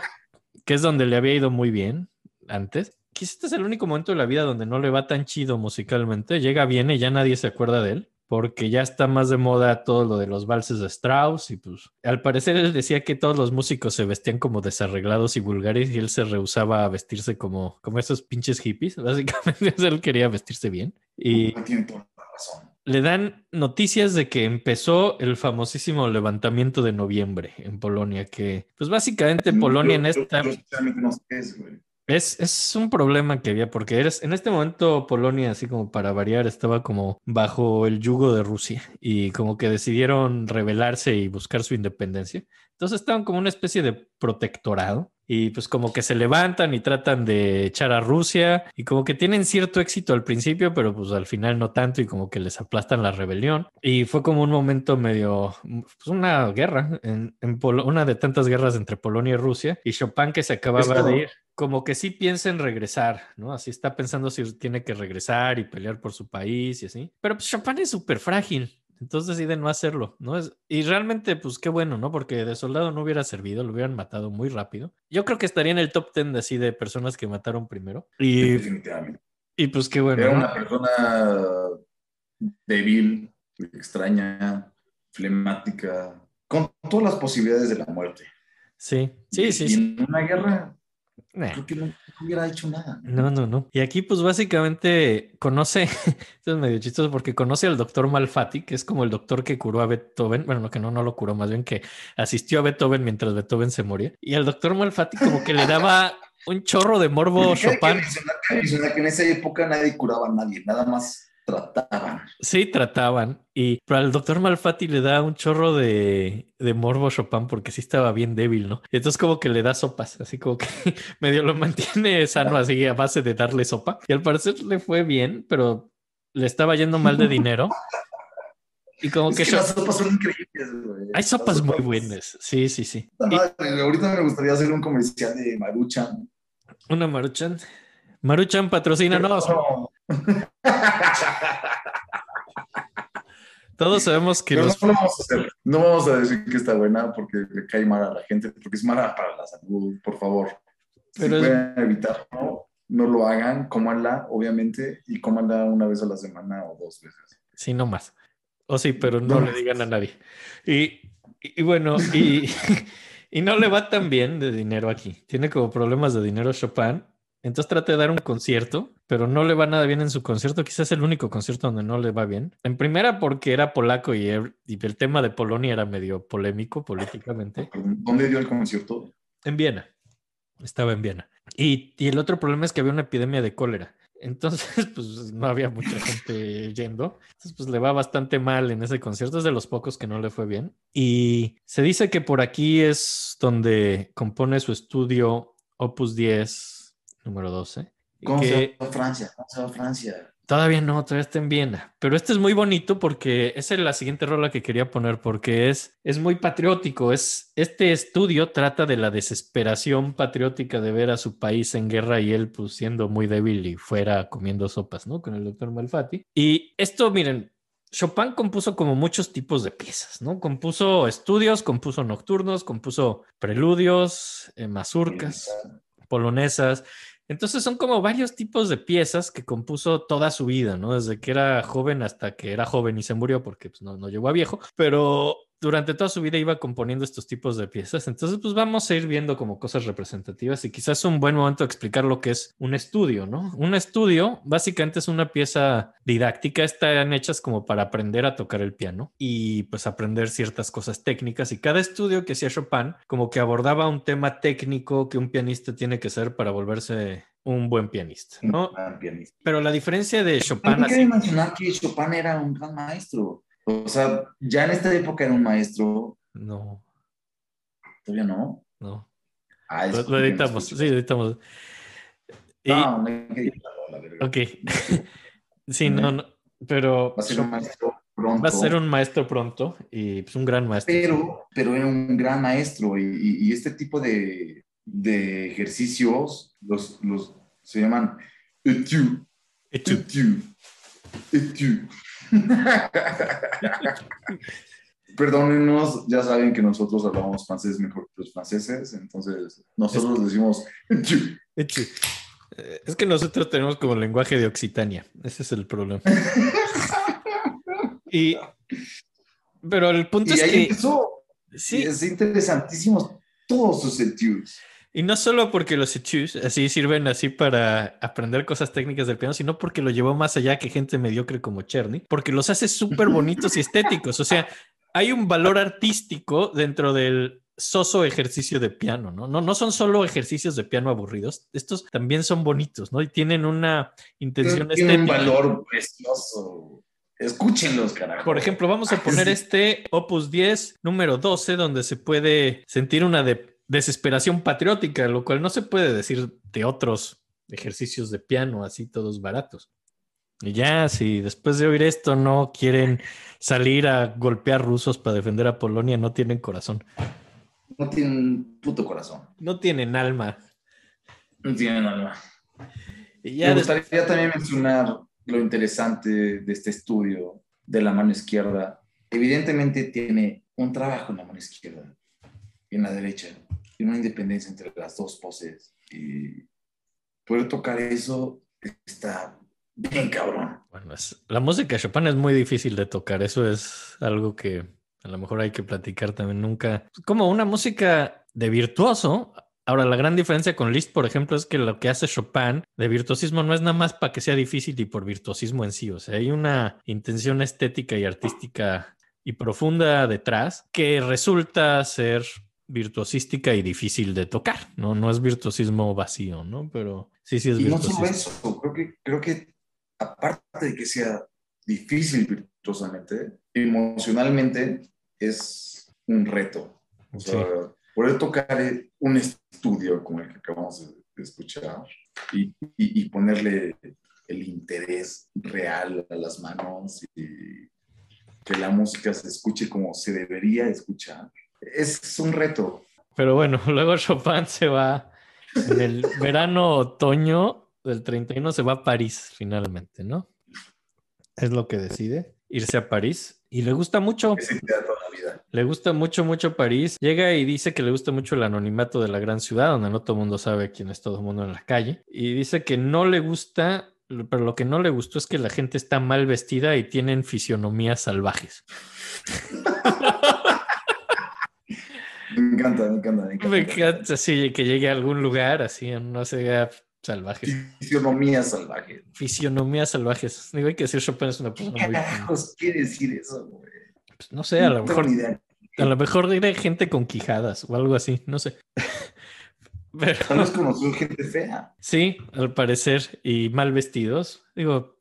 Speaker 3: que es donde le había ido muy bien antes. Quizás este es el único momento de la vida donde no le va tan chido musicalmente. Llega a Viena y ya nadie se acuerda de él. Porque ya está más de moda todo lo de los valses de Strauss y pues al parecer él decía que todos los músicos se vestían como desarreglados y vulgares y él se rehusaba a vestirse como, como esos pinches hippies. Básicamente él quería vestirse bien. Y
Speaker 2: la razón.
Speaker 3: le dan noticias de que empezó el famosísimo levantamiento de noviembre en Polonia, que pues básicamente Polonia en esta
Speaker 2: es,
Speaker 3: es un problema que había, porque eres, en este momento Polonia, así como para variar, estaba como bajo el yugo de Rusia y como que decidieron rebelarse y buscar su independencia. Entonces estaban como una especie de protectorado y pues como que se levantan y tratan de echar a Rusia y como que tienen cierto éxito al principio, pero pues al final no tanto y como que les aplastan la rebelión. Y fue como un momento medio, pues una guerra, en, en Polo- una de tantas guerras entre Polonia y Rusia y Chopin que se acababa de ir como que sí piensa en regresar, ¿no? Así está pensando si tiene que regresar y pelear por su país y así. Pero pues Chopin es súper frágil, entonces decide no hacerlo, ¿no? Es, y realmente, pues qué bueno, ¿no? Porque de soldado no hubiera servido, lo hubieran matado muy rápido. Yo creo que estaría en el top 10 de así de personas que mataron primero. Y,
Speaker 2: Definitivamente.
Speaker 3: y pues qué bueno.
Speaker 2: Era
Speaker 3: ¿no?
Speaker 2: una persona débil, extraña, flemática, con todas las posibilidades de la muerte.
Speaker 3: Sí, sí, sí.
Speaker 2: Y
Speaker 3: sí.
Speaker 2: en una guerra,
Speaker 3: Nah.
Speaker 2: creo que no, no hubiera hecho nada.
Speaker 3: No, no, no. Y aquí, pues básicamente conoce, esto es medio chistoso porque conoce al doctor Malfatti, que es como el doctor que curó a Beethoven. Bueno, no, que no, no lo curó, más bien que asistió a Beethoven mientras Beethoven se moría. Y al doctor Malfatti, como que le daba un chorro de morbo
Speaker 2: que
Speaker 3: Chopin.
Speaker 2: que que en esa época nadie curaba a nadie, nada más trataban.
Speaker 3: Sí, trataban. Y pero al doctor Malfatti le da un chorro de, de morbo Chopin porque sí estaba bien débil, ¿no? Entonces como que le da sopas, así como que medio lo mantiene sano así a base de darle sopa. Y al parecer le fue bien, pero le estaba yendo mal de dinero. Y como
Speaker 2: Es
Speaker 3: que,
Speaker 2: que las sopas son increíbles, güey.
Speaker 3: hay sopas muy buenas. Sí, sí, sí. Y
Speaker 2: ahorita me gustaría hacer un comercial de Maruchan.
Speaker 3: una Maruchan. Maruchan patrocina, no. Todos sabemos que los
Speaker 2: no vamos a hacer. No vamos a decir que está buena porque le cae mal a la gente, porque es mala para la salud, por favor.
Speaker 3: Pero
Speaker 2: si
Speaker 3: es-
Speaker 2: pueden evitarlo, no lo hagan, cómanla, obviamente, y cómanla una vez a la semana o dos veces.
Speaker 3: Sí, no más. O sí, pero no,
Speaker 2: No.
Speaker 3: le digan a nadie. Y, y bueno, y, y no le va tan bien de dinero aquí. Tiene como problemas de dinero Chopin. Entonces trata de dar un concierto, pero no le va nada bien en su concierto. Quizás es el único concierto donde no le va bien. En primera porque era polaco y, er- y el tema de Polonia era medio polémico políticamente.
Speaker 2: ¿Dónde dio el concierto?
Speaker 3: En Viena. Estaba en Viena. Y, y el otro problema es que había una epidemia de cólera. Entonces, pues no había mucha gente yendo. Entonces, pues le va bastante mal en ese concierto. Es de los pocos que no le fue bien. Y se dice que por aquí es donde compone su estudio Opus 10, número 12.
Speaker 2: ¿Cómo
Speaker 3: que-
Speaker 2: se va a Francia? ¿Cómo se va a Francia?
Speaker 3: Todavía no, todavía está en Viena. Pero este es muy bonito porque esa es la siguiente rola que quería poner porque es, es muy patriótico. Es, este estudio trata de la desesperación patriótica de ver a su país en guerra y él pues siendo muy débil y fuera comiendo sopas, ¿no? Con el doctor Malfatti. Y esto, miren, Chopin compuso como muchos tipos de piezas, ¿no? Compuso estudios, compuso nocturnos, compuso preludios, eh, mazurcas polonesas. Entonces son como varios tipos de piezas que compuso toda su vida, ¿no? Desde que era joven hasta que era joven y se murió porque pues, no, no llegó a viejo, pero durante toda su vida iba componiendo estos tipos de piezas. Entonces pues vamos a ir viendo como cosas representativas y quizás es un buen momento de explicar lo que es un estudio, ¿no? Un estudio básicamente es una pieza didáctica, están hechas como para aprender a tocar el piano y pues aprender ciertas cosas técnicas y cada estudio que hacía Chopin como que abordaba un tema técnico que un pianista tiene que ser para volverse un buen pianista, ¿no?
Speaker 2: Un gran pianista.
Speaker 3: Pero la diferencia de Chopin
Speaker 2: También
Speaker 3: así-
Speaker 2: quiero mencionar que Chopin era un gran maestro. O sea, ya en esta época era un maestro,
Speaker 3: no,
Speaker 2: todavía no.
Speaker 3: no.
Speaker 2: Ah,
Speaker 3: Lo, lo editamos, sí, editamos. Y,
Speaker 2: No, no hay que editarlo, la verga.
Speaker 3: ok. sí, no, no, pero
Speaker 2: Va a ser un maestro pronto.
Speaker 3: va a ser un maestro pronto y pues un gran maestro.
Speaker 2: pero, pero era un gran maestro y, y- y este tipo de, de ejercicios los, los, se llaman études.
Speaker 3: Hecho.
Speaker 2: Études. Études. Perdónenos, ya saben que nosotros hablamos francés mejor que los franceses, entonces nosotros decimos.
Speaker 3: Eh, Es que nosotros tenemos como lenguaje de Occitania. Ese es el problema. Y, pero el punto
Speaker 2: Y
Speaker 3: es
Speaker 2: ahí
Speaker 3: que
Speaker 2: empezó.
Speaker 3: sí,
Speaker 2: es interesantísimo todos sus études.
Speaker 3: Y no solo porque los etudes así sirven así para aprender cosas técnicas del piano, sino porque lo llevó más allá que gente mediocre como Cherny, porque los hace súper bonitos y estéticos. O sea, hay un valor artístico dentro del soso ejercicio de piano, ¿no? No, no son solo ejercicios de piano aburridos, estos también son bonitos, ¿no? Y tienen una intención
Speaker 2: Tiene un
Speaker 3: estética.
Speaker 2: valor precioso. Escúchenlos, carajo.
Speaker 3: Por ejemplo, vamos a poner
Speaker 2: Sí.
Speaker 3: este Opus 10, número 12, donde se puede sentir una de- desesperación patriótica, lo cual no se puede decir de otros ejercicios de piano, así todos baratos. Y ya, si después de oír esto no quieren salir a golpear rusos para defender a Polonia, no tienen corazón,
Speaker 2: No tienen puto corazón.
Speaker 3: no tienen alma.
Speaker 2: No tienen alma.
Speaker 3: Y ya
Speaker 2: Me gustaría también mencionar lo interesante de este estudio de la mano izquierda. Evidentemente tiene un trabajo en la mano izquierda y en la derecha, una independencia entre las dos poses. Y poder tocar eso está bien cabrón.
Speaker 3: Bueno, es- la música de Chopin es muy difícil de tocar. Eso es algo que a lo mejor hay que platicar también. Nunca. Como una música de virtuoso. Ahora, la gran diferencia con Liszt, por ejemplo, es que lo que hace Chopin de virtuosismo no es nada más para que sea difícil y por virtuosismo en sí. O sea, hay una intención estética y artística y profunda detrás que resulta ser virtuosística y difícil de tocar. No, no es virtuosismo vacío, ¿no? Pero sí, sí es
Speaker 2: Y no solo
Speaker 3: virtuosismo.
Speaker 2: eso, creo que, creo que aparte de que sea difícil virtuosamente, emocionalmente es un reto. O
Speaker 3: Sí.
Speaker 2: sea, poder tocar un estudio como el que acabamos de, de escuchar y, y- y ponerle el interés real a las manos y que la música se escuche como se debería escuchar, es un reto.
Speaker 3: Pero bueno, luego Chopin se va en el verano otoño del 31 se va a París finalmente, ¿no? Es lo que decide, irse a París y le gusta mucho,
Speaker 2: toda la vida.
Speaker 3: le gusta mucho, mucho París. Llega y dice que le gusta mucho el anonimato de la gran ciudad, donde no todo el mundo sabe quién es todo el mundo en la calle. Y dice que no le gusta, pero lo que no le gustó es que la gente está mal vestida y tienen fisionomías salvajes.
Speaker 2: Me encanta, me encanta, me encanta.
Speaker 3: Me encanta así que llegue a algún lugar así, no sé, salvajes.
Speaker 2: Fisionomía salvaje.
Speaker 3: Fisionomías salvajes. Digo, hay que decir Chopin es una
Speaker 2: ¿Qué
Speaker 3: persona muy...
Speaker 2: carajos quiere decir eso, güey?
Speaker 3: pues, no sé, a lo
Speaker 2: No
Speaker 3: mejor
Speaker 2: idea.
Speaker 3: A lo mejor diré gente con quijadas o algo así, no sé. Pero
Speaker 2: Tal vez conoció gente fea.
Speaker 3: sí, al parecer, y mal vestidos. Digo,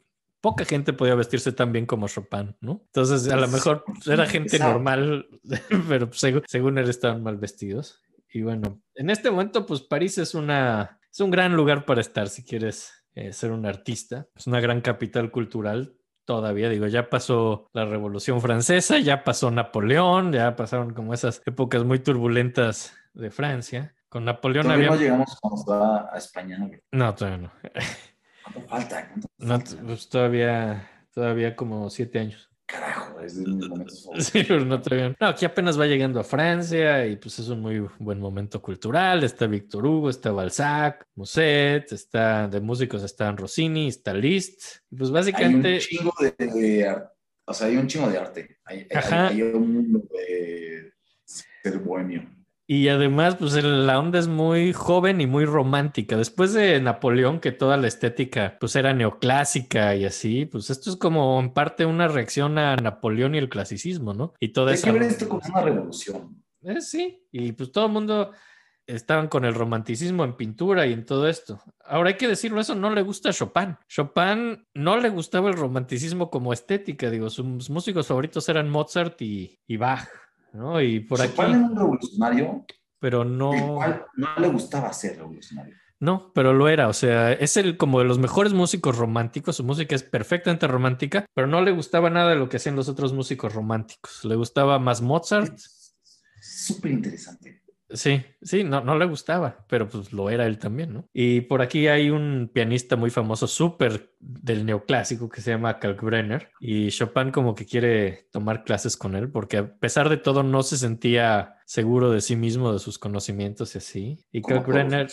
Speaker 3: poca gente podía vestirse tan bien como Chopin, ¿no? Entonces, a lo
Speaker 2: Sí,
Speaker 3: mejor era gente normal, pero seg- según él estaban mal vestidos. Y bueno, en este momento, pues París es una, es un gran lugar para estar si quieres eh, ser un artista. Es una gran capital cultural. Todavía digo, ya pasó la Revolución Francesa, ya pasó Napoleón, ya pasaron como esas épocas muy turbulentas de Francia. Con Napoleón
Speaker 2: Todavía
Speaker 3: había...
Speaker 2: no llegamos cuando a España. ¿no?
Speaker 3: No, todavía no.
Speaker 2: ¿Cuánto falta? ¿Cuánto
Speaker 3: No,
Speaker 2: falta?
Speaker 3: pues todavía, todavía como siete años.
Speaker 2: Carajo, es de mis momentos.
Speaker 3: Sí, pero no todavía. No, aquí apenas va llegando a Francia y pues es un muy buen momento cultural. Está Víctor Hugo, está Balzac, Musset, está de músicos están Rossini, está Liszt. Pues
Speaker 2: Hay un
Speaker 3: básicamente,
Speaker 2: chingo de, de o sea, hay un chingo de arte. Hay, hay un mundo de ser bohemio.
Speaker 3: Y además, pues la onda es muy joven y muy romántica. Después de Napoleón, que toda la estética pues era neoclásica y así, pues esto es como en parte una reacción a Napoleón y el clasicismo, ¿no? Y toda
Speaker 2: Hay
Speaker 3: esa.
Speaker 2: que ver esto como una revolución.
Speaker 3: Eh, sí, y pues todo el mundo estaban con el romanticismo en pintura y en todo esto. Ahora hay que decirlo, eso no le gusta a Chopin. Chopin no le gustaba el romanticismo como estética, digo, sus músicos favoritos eran Mozart y, y Bach, ¿no? Y por aquí,
Speaker 2: era un revolucionario,
Speaker 3: pero
Speaker 2: el
Speaker 3: no,
Speaker 2: cual no le gustaba ser revolucionario.
Speaker 3: no, pero lo era, o sea, es el como de los mejores músicos románticos, su música es perfectamente romántica, pero no le gustaba nada de lo que hacían los otros músicos románticos. Le gustaba más Mozart
Speaker 2: Súper interesante.
Speaker 3: Sí, sí, no, no le gustaba, pero pues lo era él también, ¿no? Y por aquí hay un pianista muy famoso, súper del neoclásico, que se llama Kalkbrenner, y Chopin como que quiere tomar clases con él, porque a pesar de todo no se sentía seguro de sí mismo, de sus conocimientos y así. Y Kalkbrenner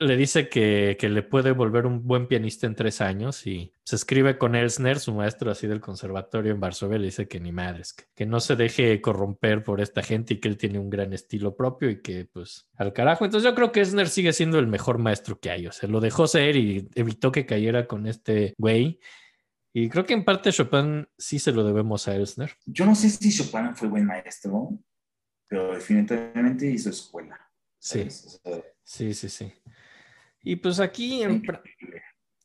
Speaker 3: le dice que, que le puede volver un buen pianista en tres años y se escribe con Elsner, su maestro así del conservatorio en Varsovia, le dice que ni madres, que, que no se deje corromper por esta gente y que él tiene un gran estilo propio y que pues al carajo. Entonces yo creo que Elsner sigue siendo el mejor maestro que hay, o sea, lo dejó ser y evitó que cayera con este güey. Y creo que en parte Chopin sí se lo debemos a Elsner.
Speaker 2: Yo no sé si Chopin fue buen maestro, pero definitivamente hizo escuela.
Speaker 3: Sí,
Speaker 2: ¿sabes? O sea,
Speaker 3: sí, sí, sí. Y pues aquí en, Fra-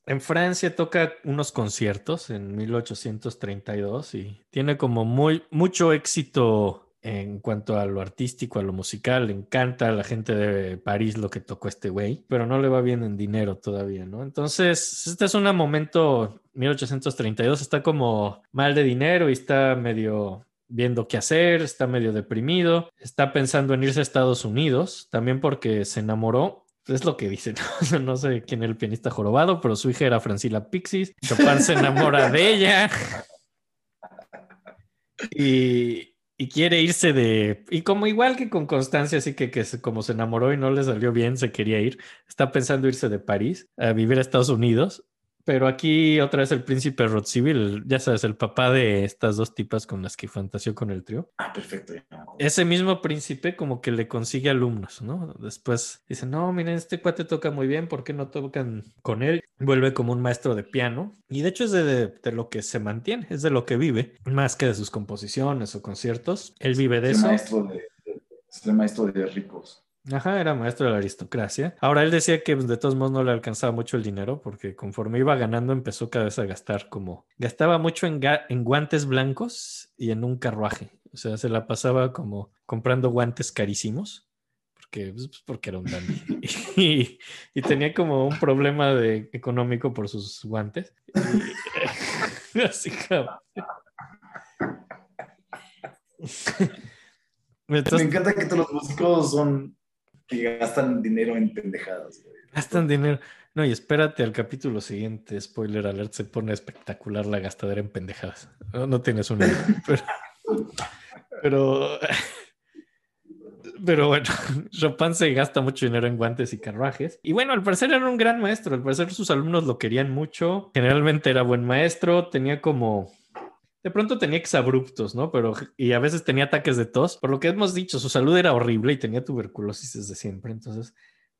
Speaker 3: en Francia toca unos conciertos en 1832 y tiene como muy mucho éxito en cuanto a lo artístico, a lo musical. Le encanta a la gente de París lo que tocó este güey, pero no le va bien en dinero todavía, ¿no? Entonces, este es un momento, 1832, está como mal de dinero y está medio viendo qué hacer, está medio deprimido, está pensando en irse a Estados Unidos, también porque se enamoró. Es lo que dicen, no sé quién era el pianista jorobado, pero su hija era Francila Pixis. Chopin se enamora de ella y, y quiere irse de... Y como igual que con Constancia, así que, que como se enamoró y no le salió bien, se quería ir. Está pensando irse de París a vivir a Estados Unidos. Pero aquí otra vez el príncipe Rothschild, ya sabes, el papá de estas dos tipas con las que fantaseó con el trío.
Speaker 2: Ah, perfecto.
Speaker 3: Ese mismo príncipe como que le consigue alumnos, ¿no? Después dice, no, miren, este cuate toca muy bien, ¿por qué no tocan con él? Vuelve como un maestro de piano y de hecho es de, de- de lo que se mantiene, es de lo que vive, más que de sus composiciones o conciertos. Él vive de
Speaker 2: Es el
Speaker 3: eso.
Speaker 2: maestro de- es el maestro de ricos.
Speaker 3: Ajá, era maestro de la aristocracia. Ahora él decía que pues, de todos modos no le alcanzaba mucho el dinero porque conforme iba ganando empezó cada vez a gastar como... Gastaba mucho en, ga- en guantes blancos y en un carruaje. O sea, se la pasaba como comprando guantes carísimos porque, pues, porque era un dandy. Y, y tenía como un problema de, económico por sus guantes. Y- así como...
Speaker 2: Me encanta que todos los músicos son que gastan dinero en pendejadas. güey.
Speaker 3: Gastan dinero. No, y espérate al capítulo siguiente, spoiler alert, se pone espectacular la gastadera en pendejadas. No, no tienes una idea, pero, pero, pero bueno, Chopin se gasta mucho dinero en guantes y carruajes. Y bueno, al parecer era un gran maestro, al parecer sus alumnos lo querían mucho, generalmente era buen maestro, tenía como... De pronto tenía exabruptos, ¿no? Pero, y a veces tenía ataques de tos. Por lo que hemos dicho, su salud era horrible y tenía tuberculosis desde siempre. Entonces,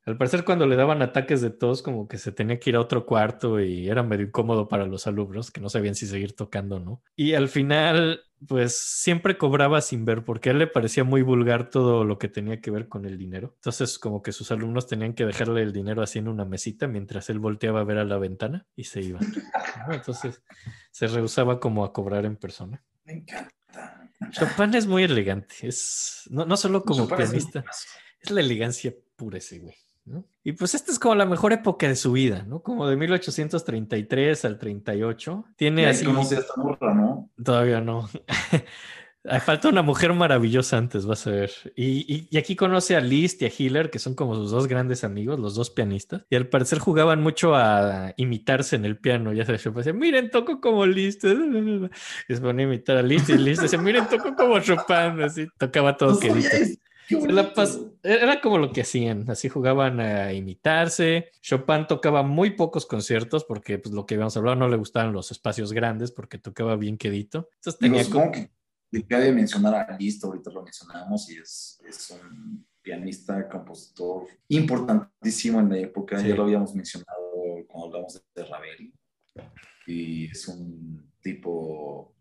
Speaker 3: Al parecer cuando le daban ataques de tos, como que se tenía que ir a otro cuarto y era medio incómodo para los alumnos, que no sabían si seguir tocando o no. Y al final, pues siempre cobraba sin ver, porque a él le parecía muy vulgar todo lo que tenía que ver con el dinero. Entonces, como que sus alumnos tenían que dejarle el dinero así en una mesita mientras él volteaba a ver a la ventana y se iba. Entonces, se rehusaba como a cobrar en persona.
Speaker 2: Me encanta.
Speaker 3: Chopin es muy elegante, es no, no solo como
Speaker 2: Chopin es
Speaker 3: pianista,
Speaker 2: tipazo.
Speaker 3: es la elegancia pura ese güey. ¿No? Y pues esta es como la mejor época de su vida, ¿no? Como de 1833 al 38.
Speaker 2: Y
Speaker 3: Tiene así...
Speaker 2: esta morra, ¿no?
Speaker 3: Todavía no. Falta una mujer maravillosa antes, vas a ver. Y, y- y aquí conoce a Liszt y a Hiller, que son como sus dos grandes amigos, los dos pianistas. Y al parecer jugaban mucho a imitarse en el piano. Ya se decía, miren, toco como Liszt. Y se ponía a imitar a Liszt y Liszt decía, miren, toco como Chopin. Así tocaba todo
Speaker 2: No sabía
Speaker 3: quedito. La pas- Era como lo que hacían, así jugaban a imitarse. Chopin tocaba muy pocos conciertos porque, pues, lo que habíamos hablado, no le gustaban los espacios grandes porque tocaba bien quedito. Entonces tenía
Speaker 2: supongo que cabe mencionar a Liszt, ahorita lo mencionamos, y es, es un pianista, compositor importantísimo en la época,
Speaker 3: Sí.
Speaker 2: ya lo habíamos mencionado cuando hablamos de Ravel, y es un tipo,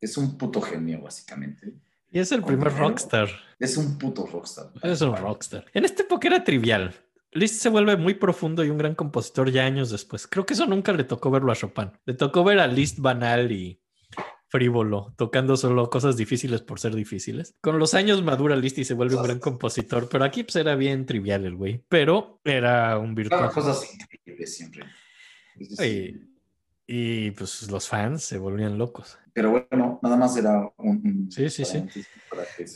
Speaker 2: es un puto genio básicamente,
Speaker 3: Y es el primer rockstar.
Speaker 2: es un puto rockstar.
Speaker 3: Es un rockstar. En esta época era trivial. Liszt se vuelve muy profundo y un gran compositor ya años después. Creo que eso nunca le tocó verlo a Chopin. Le tocó ver a Liszt banal y frívolo, tocando solo cosas difíciles por ser difíciles. Con los años madura Liszt y se vuelve un gran compositor, pero aquí pues era bien trivial el güey. Pero era un virtuoso.
Speaker 2: cosas increíbles siempre.
Speaker 3: Y, pues los fans se volvían locos.
Speaker 2: Pero bueno, nada más era un... un
Speaker 3: Sí, sí, sí.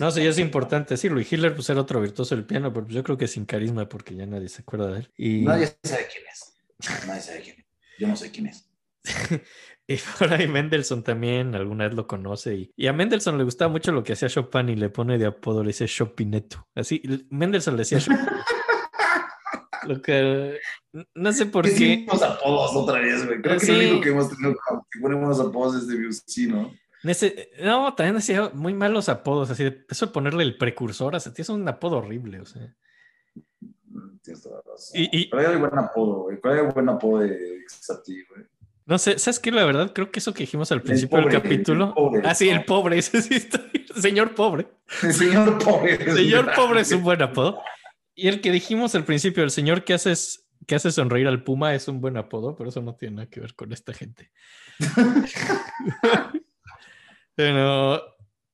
Speaker 3: No, sí, es importante decirlo. Y Hitler pues era otro virtuoso del piano, pero pues, yo creo que sin carisma porque ya nadie se acuerda de él. Y...
Speaker 2: Nadie sabe quién es. Nadie sabe quién es. Yo no sé quién es.
Speaker 3: Y por ahí Mendelssohn también alguna vez lo conoce. Y, y a Mendelssohn le gustaba mucho lo que hacía Chopin y le pone de apodo, le dice Chopineto. Así, Mendelssohn le decía Chopin. lo que no sé por
Speaker 2: ¿Qué hicimos apodos otra vez, güey? Creo que
Speaker 3: Sí.
Speaker 2: lo único que hemos tenido que ponemos apodos es de Debussy, ¿no?
Speaker 3: Ese- no, también hacía muy malos apodos, así de eso de ponerle el precursor, a ti es un apodo horrible, o sea.
Speaker 2: Tienes toda la razón.
Speaker 3: Y- y-
Speaker 2: Pero hay buen apodo, güey. ¿Cuál el buen apodo de Xati, güey?
Speaker 3: No sé, ¿sabes qué? La verdad, creo que eso que dijimos al principio
Speaker 2: pobre,
Speaker 3: del capítulo.
Speaker 2: el pobre,
Speaker 3: ah, sí, el pobre, ese sí está. Señor pobre.
Speaker 2: El señor pobre.
Speaker 3: Señor pobre es un buen apodo. Y el que dijimos al principio, el señor que hace, que hace sonreír al puma es un buen apodo, pero eso no tiene nada que ver con esta gente. pero,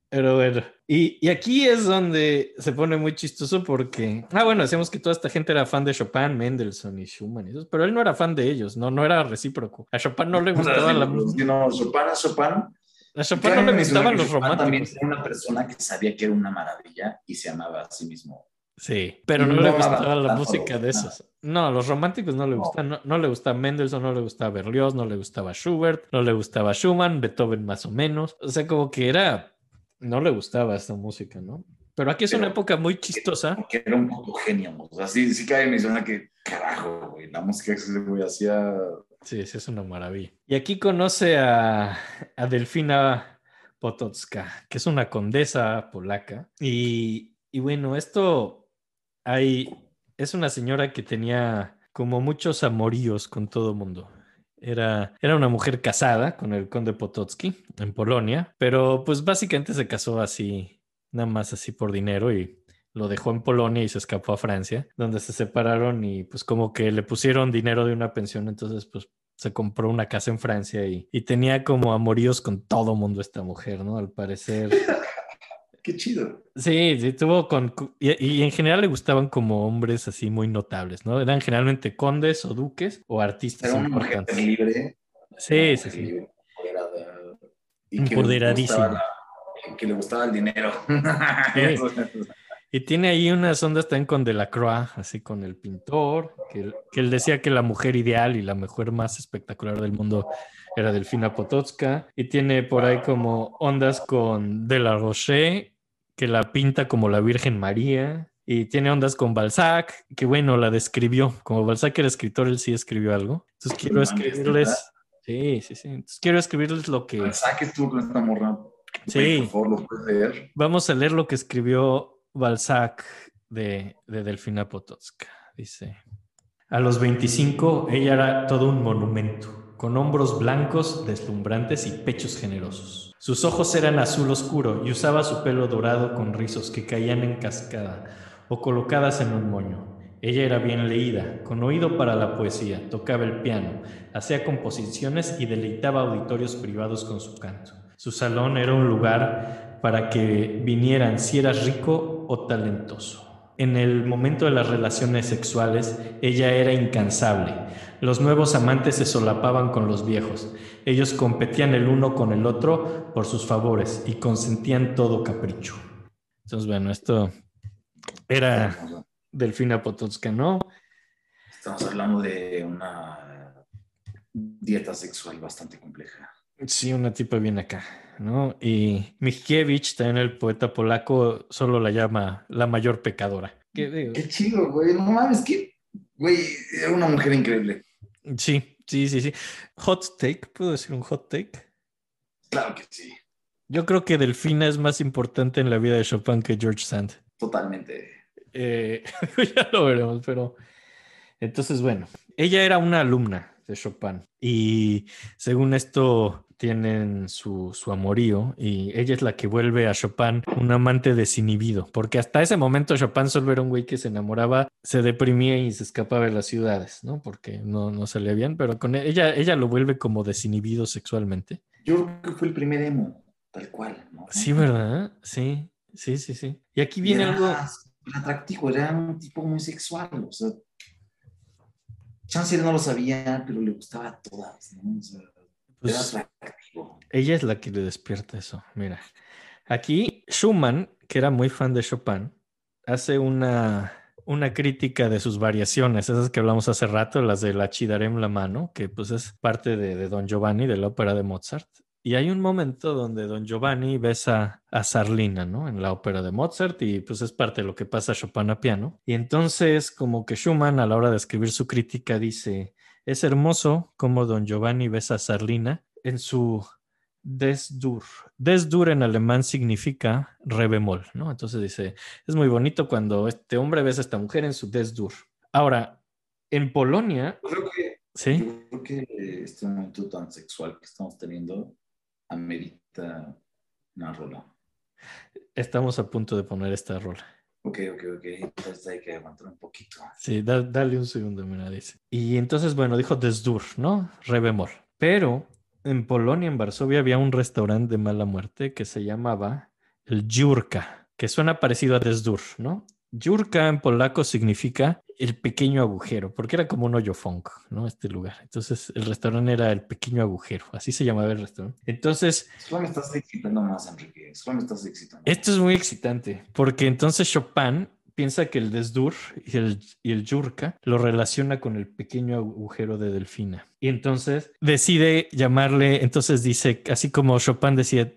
Speaker 3: pero bueno. Y, y aquí es donde se pone muy chistoso porque, ah, bueno, decíamos que toda esta gente era fan de Chopin, Mendelssohn y Schumann, y esos, pero él no era fan de ellos, no, no era recíproco. A Chopin no le gustaba la música.
Speaker 2: No, Chopin es Chopin.
Speaker 3: A Chopin no le gustaban los
Speaker 2: Chopin También
Speaker 3: románticos.
Speaker 2: era una persona que sabía que era una maravilla y se amaba a sí mismo.
Speaker 3: Sí, pero no,
Speaker 2: No
Speaker 3: le gustaba la música de esos. No, los románticos no le gustan. No, no le gustaba Mendelssohn, no le gustaba Berlioz, no le gustaba Schubert, no le gustaba Schumann, Beethoven más o menos. O sea, como que era... No le gustaba esta música, ¿no? Pero aquí es una época muy chistosa.
Speaker 2: Que era un puto genio. O sea, sí, sí cabe mencionar que, carajo, güey, la música que ese güey hacía
Speaker 3: Sí, sí, es una maravilla. Y aquí conoce a, a Delfina Potocka, que es una condesa polaca. Y, y bueno, esto hay, es una señora que tenía como muchos amoríos con todo mundo. Era, era una mujer casada con el conde Potocki en Polonia, pero pues básicamente se casó así, nada más así por dinero y lo dejó en Polonia y se escapó a Francia, donde se separaron y pues como que le pusieron dinero de una pensión, entonces pues se compró una casa en Francia y, y tenía como amoríos con todo mundo esta mujer, ¿no? Al parecer.
Speaker 2: Qué chido.
Speaker 3: Sí, sí, tuvo con... Y, y en general le gustaban como hombres así muy notables, ¿no? Eran generalmente condes o duques o artistas
Speaker 2: Era una mujer
Speaker 3: importantes.
Speaker 2: libre.
Speaker 3: Sí, sí,
Speaker 2: mujer
Speaker 3: sí.
Speaker 2: libre, y
Speaker 3: Empoderadísima.
Speaker 2: Que le gustaba el dinero.
Speaker 3: Y tiene ahí unas ondas también con Delacroix, así con el pintor, que, él- que él decía que la mujer ideal y la mujer más espectacular del mundo era Delfina Potocka. Y tiene por ahí como ondas con De la Roche, que la pinta como la Virgen María. Y tiene ondas con Balzac, que bueno, la describió. Como Balzac era escritor, él sí escribió algo. Entonces quiero escribirles. Sí, sí, sí. Entonces quiero escribirles lo que.
Speaker 2: Saque tú con esta morra.
Speaker 3: Sí.
Speaker 2: Güey, Por favor, lo puedes leer.
Speaker 3: Vamos a leer lo que escribió Balzac de, de Delfina Potocka. Dice, a los 25 ella era todo un monumento, con hombros blancos, deslumbrantes y pechos generosos. Sus ojos eran azul oscuro y usaba su pelo dorado con rizos que caían en cascada o colocadas en un moño. Ella era bien leída, con oído para la poesía, tocaba el piano, hacía composiciones y deleitaba auditorios privados con su canto. Su salón era un lugar para que vinieran si eras rico o talentoso. En el momento de las relaciones sexuales, ella era incansable. Los nuevos amantes se solapaban con los viejos. Ellos competían el uno con el otro por sus favores y consentían todo capricho. Entonces, bueno, esto era Delfina Potocka, ¿no?
Speaker 2: Estamos hablando de una dieta sexual bastante compleja.
Speaker 3: Sí, una tipa bien acá, ¿no? Y Mickiewicz, también el poeta polaco, solo la llama la mayor pecadora. ¿Qué digo?
Speaker 2: Qué chido, güey. No mames, que, güey, era una mujer increíble.
Speaker 3: Sí, sí, sí, sí. Hot take, ¿puedo decir un hot take?
Speaker 2: Claro que sí,
Speaker 3: Yo creo que Delfina es más importante en la vida de Chopin que George Sand.
Speaker 2: totalmente.
Speaker 3: Eh, ya lo veremos, pero entonces, bueno, ella era una alumna de Chopin y según esto tienen su, su amorío y ella es la que vuelve a Chopin un amante desinhibido, porque hasta ese momento Chopin solo era un güey que se enamoraba, se deprimía y se escapaba de las ciudades, ¿no? Porque no, no salía bien, pero con ella, ella lo vuelve como desinhibido sexualmente.
Speaker 2: Yo creo que fue el primer emo, tal cual, ¿no?
Speaker 3: Sí, ¿verdad? Sí, sí, sí, sí. Y aquí viene
Speaker 2: Era
Speaker 3: algo...
Speaker 2: atractivo, era un tipo muy sexual, o sea, Chance él no lo sabía, pero le gustaba a todas, ¿no? O sea,
Speaker 3: pues. Ella es la que le despierta eso. Mira, aquí Schumann, que era muy fan de Chopin, hace una, una crítica de sus variaciones, esas que hablamos hace rato, las de la Chidarem la mano, que pues es parte de, de Don Giovanni, de la ópera de Mozart. Y hay un momento donde Don Giovanni besa a Sarlina, ¿no? En la ópera de Mozart y pues es parte de lo que pasa a Chopin a piano. Y entonces como que Schumann a la hora de escribir su crítica dice, es hermoso como Don Giovanni besa a Sarlina en su Desdur. Desdur en alemán significa re bemol, ¿no? Entonces dice, es muy bonito cuando este hombre besa a esta mujer en su Desdur. Ahora, en Polonia,
Speaker 2: Yo creo que,
Speaker 3: ¿sí?
Speaker 2: yo creo que este momento tan sexual que estamos teniendo amerita una rola.
Speaker 3: Estamos a punto de poner esta rola.
Speaker 2: Ok, ok, ok. Entonces hay que aguantar un poquito.
Speaker 3: Sí, da- dale un segundo, mira, dice. Y entonces, bueno, dijo Desdur, ¿no? Re bemol. Pero en Polonia, en Varsovia, había un restaurante de mala muerte que se llamaba el Jurka, que suena parecido a Desdur, ¿no? Jurka en polaco significa el pequeño agujero, porque era como un hoyo funk, ¿no? Este lugar. Entonces, el restaurante era el pequeño agujero, así se llamaba el restaurante. Entonces,
Speaker 2: Solo me estás excitando más, Enrique. Solo me estás excitando.
Speaker 3: esto es muy excitante, porque entonces Chopin piensa que el Desdur y el, y el Yurka lo relaciona con el pequeño agujero de Delfina. Y entonces decide llamarle, entonces dice, así como Chopin decía,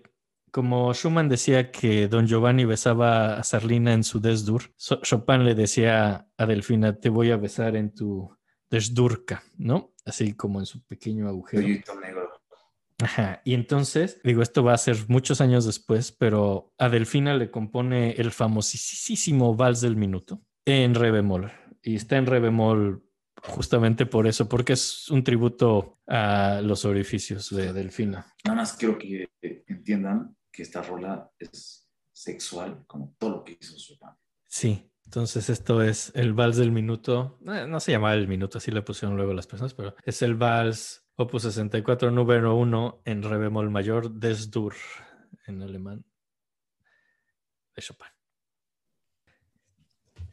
Speaker 3: como Schumann decía que Don Giovanni besaba a Sarlina en su Desdur, Chopin le decía a Delfina, te voy a besar en tu Desdurka, ¿no? Así como en su pequeño agujero.
Speaker 2: Negro.
Speaker 3: Ajá, y entonces, digo, esto va a ser muchos años después, pero a Delfina le compone el famosísimo Vals del Minuto en re bemol. Y está en re bemol justamente por eso, porque es un tributo a los orificios de Delfina.
Speaker 2: Nada más quiero que entiendan que esta rola es sexual como todo lo que hizo Chopin.
Speaker 3: Sí, entonces esto es el Vals del Minuto. Eh, No se llamaba el Minuto, así le pusieron luego las personas, pero es el Vals Opus 64, número 1 en re bemol mayor, Desdur en alemán de Chopin.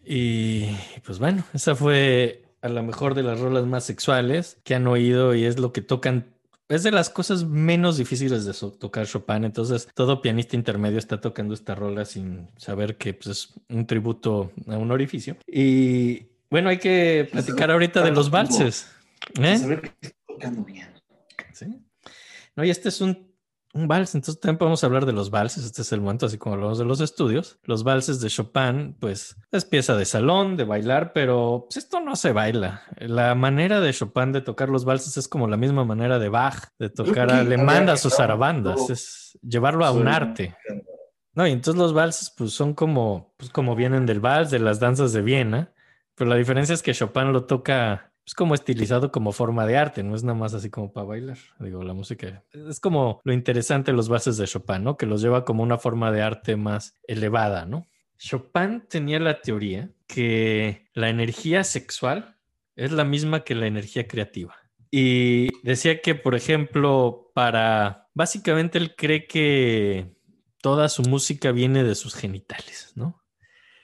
Speaker 3: Y pues bueno, esa fue a lo mejor de las rolas más sexuales que han oído y es lo que tocan. Es de las cosas menos difíciles de tocar Chopin. Entonces, todo pianista intermedio está tocando esta rola sin saber que pues, es un tributo a un orificio. Y bueno, hay que platicar ahorita de los valses. ¿eh? Sí. No, y este es un, un vals, entonces también podemos hablar de los valses. Este es el momento, así como hablamos de los estudios. Los valses de Chopin, pues es pieza de salón, de bailar, pero pues, esto no se baila. La manera de Chopin de tocar los valses es como la misma manera de Bach de tocar
Speaker 2: que
Speaker 3: alemán
Speaker 2: había
Speaker 3: a sus
Speaker 2: todo
Speaker 3: es llevarlo a un arte. No, y entonces los valses, pues son como, pues como vienen del vals, de las danzas de Viena, Pero la diferencia es que Chopin lo toca es como estilizado como forma de arte, no es nada más así como para bailar. Digo, la música es como lo interesante de los bases de Chopin, ¿no? Que los lleva como una forma de arte más elevada, ¿no? Chopin tenía la teoría que la energía sexual es la misma que la energía creativa. Y decía que, por ejemplo, para, básicamente él cree que toda su música viene de sus genitales, ¿no?